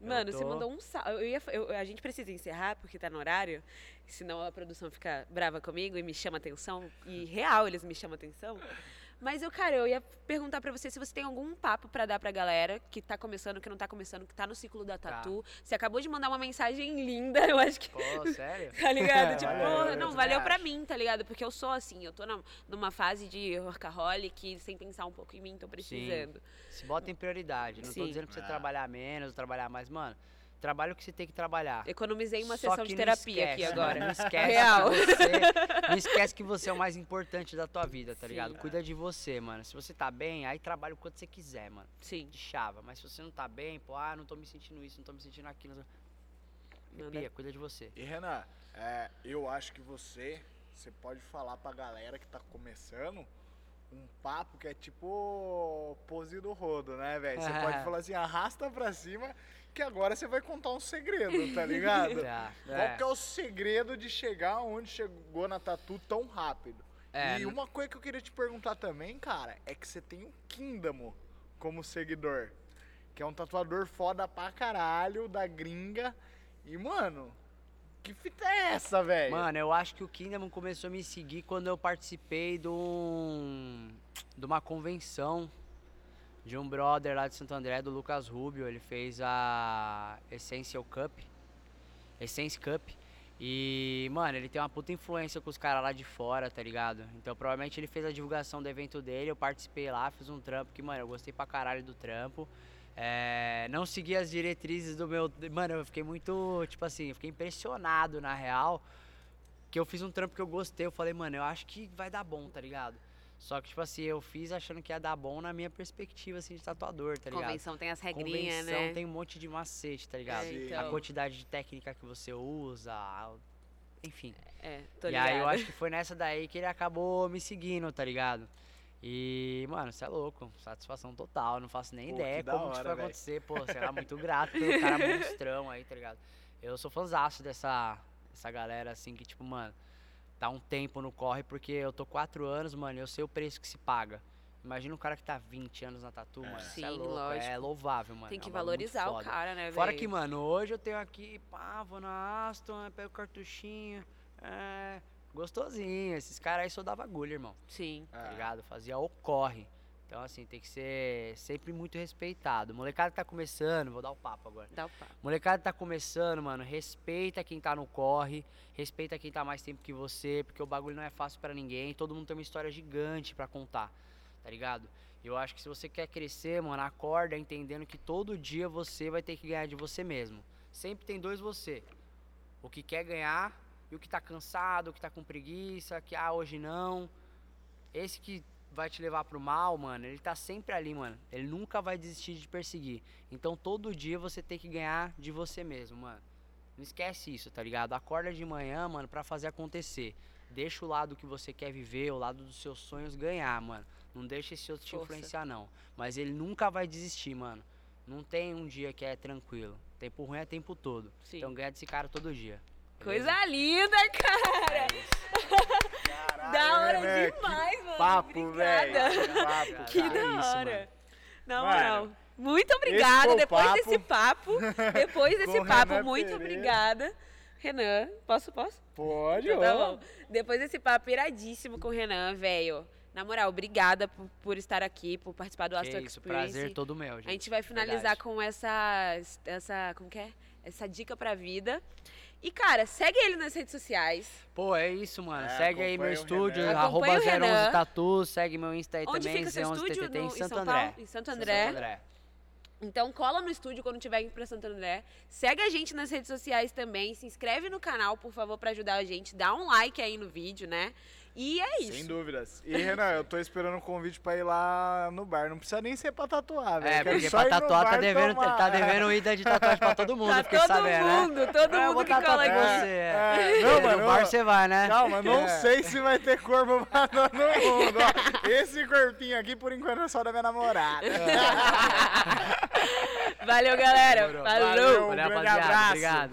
S2: Mano, você
S3: tô-
S2: mandou um salve. A gente precisa encerrar porque tá no horário, senão a produção fica brava comigo e me chama atenção. E real, eles me chamam atenção. Mas eu, cara, eu ia perguntar pra você se você tem algum papo pra dar pra galera que tá começando, que não tá começando, que tá no ciclo da tatu. Você acabou de mandar uma mensagem linda, eu acho que.
S3: Pô, sério?
S2: Tá ligado? Tipo,
S3: Valeu,
S2: porra, não, valeu pra
S3: acho.
S2: mim, tá ligado? Porque eu sou assim, eu tô na- numa fase de workaholic, sem pensar um pouco em mim, tô precisando.
S3: Se bota em prioridade. Não tô
S2: Sim.
S3: dizendo pra você
S1: É.
S3: trabalhar menos ou trabalhar mais, mano. Trabalha o que você tem que trabalhar.
S2: Economizei uma
S3: Só
S2: sessão de terapia aqui
S3: esquece,
S2: agora.
S3: mano, Não esquece,
S2: Real.
S3: Que você, não esquece que você é o mais importante da tua vida, tá ligado?
S2: Sim.
S3: Cuida de você, mano. Se você tá bem, aí trabalha o quanto você quiser, mano.
S2: Sim.
S3: De chava. Mas se você não tá bem, pô, ah, não tô me sentindo isso, não tô me sentindo aquilo. Pia, cuida de você.
S1: E Renan, é, eu acho que você, você pode falar pra galera que tá começando um papo que é tipo pose do rodo, né, velho? Você pode falar assim, arrasta pra cima, que agora você vai contar um segredo, tá ligado? Qual que é o segredo de chegar onde chegou na tatu tão rápido?
S3: É,
S1: e
S3: n-
S1: uma coisa que eu queria te perguntar também, cara, é que você tem o Kingdom como seguidor. Que é um tatuador foda pra caralho, da gringa. E, mano, que fita é essa, velho?
S3: Mano, eu acho que o Kingdom começou a me seguir quando eu participei de um. de uma convenção de um brother lá de Santo André, do Lucas Rubio. Ele fez a Essential Cup. Essence Cup. E, mano, ele tem uma puta influência com os caras lá de fora, tá ligado? Então, provavelmente ele fez a divulgação do evento dele, eu participei lá, fiz um trampo que, mano, eu gostei pra caralho do trampo. É, não segui as diretrizes do meu. Mano, eu fiquei muito. Tipo assim, eu fiquei impressionado na real. Que eu fiz um trampo que eu gostei. Eu falei, mano, eu acho que vai dar bom, tá ligado? Só que, tipo assim, eu fiz achando que ia dar bom na minha perspectiva, assim, de tatuador, tá ligado?
S2: Convenção tem as regrinhas,
S3: Convenção
S2: né?
S3: tem um monte de macete, tá ligado?
S2: É,
S1: Sim.
S2: então.
S3: A quantidade de técnica que você usa, enfim.
S2: É, tô
S3: e
S2: ligado.
S3: aí eu acho que foi nessa daí que ele acabou me seguindo, tá ligado? E, mano, você é louco. Satisfação total. Não faço nem
S1: Pô,
S3: ideia
S1: que
S3: como que isso
S1: hora,
S3: vai acontecer. Pô, sei lá, muito grato pelo cara monstrão aí, tá ligado? Eu sou fãzaço dessa, dessa galera, assim, que, tipo, mano, tá um tempo no corre, porque eu tô quatro anos, mano, e eu sei o preço que se paga. Imagina um cara que tá 20 anos na tatu, mano. Cê é
S2: Sim,
S3: louco, É
S2: lógico.
S3: louvável, mano.
S2: Tem
S3: é
S2: que
S3: muito
S2: valorizar o cara, né,
S3: Fora
S2: velho?
S3: que, mano, hoje eu tenho aqui, pá, vou na Aston, pego o cartuchinho, é, gostosinho. Esses caras aí só dava agulha, irmão,
S2: Sim.
S3: tá
S1: É.
S3: ligado? Fazia o corre. Então, assim, tem que ser sempre muito respeitado. Molecada que tá começando, vou dar o papo agora.
S2: Dá o papo.
S3: Molecada que tá começando, mano, respeita quem tá no corre, respeita quem tá mais tempo que você, porque o bagulho não é fácil pra ninguém, todo mundo tem uma história gigante pra contar, tá ligado? Eu acho que se você quer crescer, mano, acorda entendendo que todo dia você vai ter que ganhar de você mesmo. Sempre tem dois você. O que quer ganhar e o que tá cansado, o que tá com preguiça, que ah, hoje não. Esse que vai te levar pro mal, mano, ele tá sempre ali, mano. Ele nunca vai desistir de te perseguir. Então todo dia você tem que ganhar de você mesmo, mano. Não esquece isso, tá ligado? Acorda de manhã, mano, pra fazer acontecer. Deixa o lado que você quer viver, o lado dos seus sonhos ganhar, mano. Não deixa esse outro te
S2: Força.
S3: influenciar, não. Mas ele nunca vai desistir, mano. Não tem um dia que é tranquilo. Tempo ruim é tempo todo.
S2: Sim.
S3: Então ganha desse cara todo dia.
S2: Coisa linda, cara!
S1: Caralho,
S2: da hora
S1: né, velho?
S2: demais, mano.
S1: Papo,
S2: Obrigada.
S1: velho.
S2: Que
S1: cara.
S3: É
S2: da hora. Na
S1: Mano,
S2: moral. Muito obrigada. Depois
S1: papo
S2: desse papo, depois desse papo,
S1: Renan
S2: muito
S1: Pereira.
S2: obrigada. Renan. Posso, posso?
S1: Pode,
S2: Então tá bom. Depois desse papo iradíssimo com o Renan, velho. Na moral, obrigada por, por estar aqui, por participar do
S3: Que
S2: Astro
S3: isso,
S2: Experience.
S3: prazer todo meu, gente.
S2: A gente vai finalizar
S3: Verdade.
S2: com essa, essa, como que é? Essa dica pra vida. E, cara, segue ele nas redes sociais.
S3: Pô, é isso, mano.
S1: É,
S3: segue aí meu estúdio,
S1: Renan.
S3: arroba
S2: Acompanha o
S3: 011
S2: Renan.
S3: Tatu, segue meu Insta aí
S2: Onde
S3: também,
S2: fica seu
S3: 011
S2: estúdio?
S3: TTT
S2: No-
S3: em
S2: em
S3: Santo
S2: São
S3: André.
S2: Paulo? Em Santo André.
S3: Santo André.
S2: Então cola no estúdio quando tiver indo pra Santo André. Segue a gente nas redes sociais também. Se inscreve no canal, por favor, pra ajudar a gente. Dá um like aí no vídeo, né? E é isso.
S1: Sem dúvidas. E, Renan, eu tô esperando um convite pra ir lá no bar. Não precisa nem ser pra tatuar, velho.
S3: É,
S1: Quero
S3: porque
S1: só
S3: pra
S1: ir no
S3: tatuar tá
S1: bar
S3: devendo,
S1: tomar.
S3: tá devendo ida de tatuagem pra todo mundo,
S2: Tá
S3: fiquei
S2: todo
S3: sabendo, né?
S2: mundo, todo
S3: É,
S2: mundo que cola aqui.
S3: você, é.
S1: É, não,
S3: no
S1: mano,
S3: bar
S1: ó,
S3: você vai, né?
S1: Calma, não
S3: É.
S1: sei se vai ter corpo pra todo mundo. ó. Esse corpinho aqui, por enquanto, é só da minha namorada.
S2: Valeu, galera. Falou.
S1: Valeu.
S3: Valeu,
S1: grande abraço.
S3: Obrigado.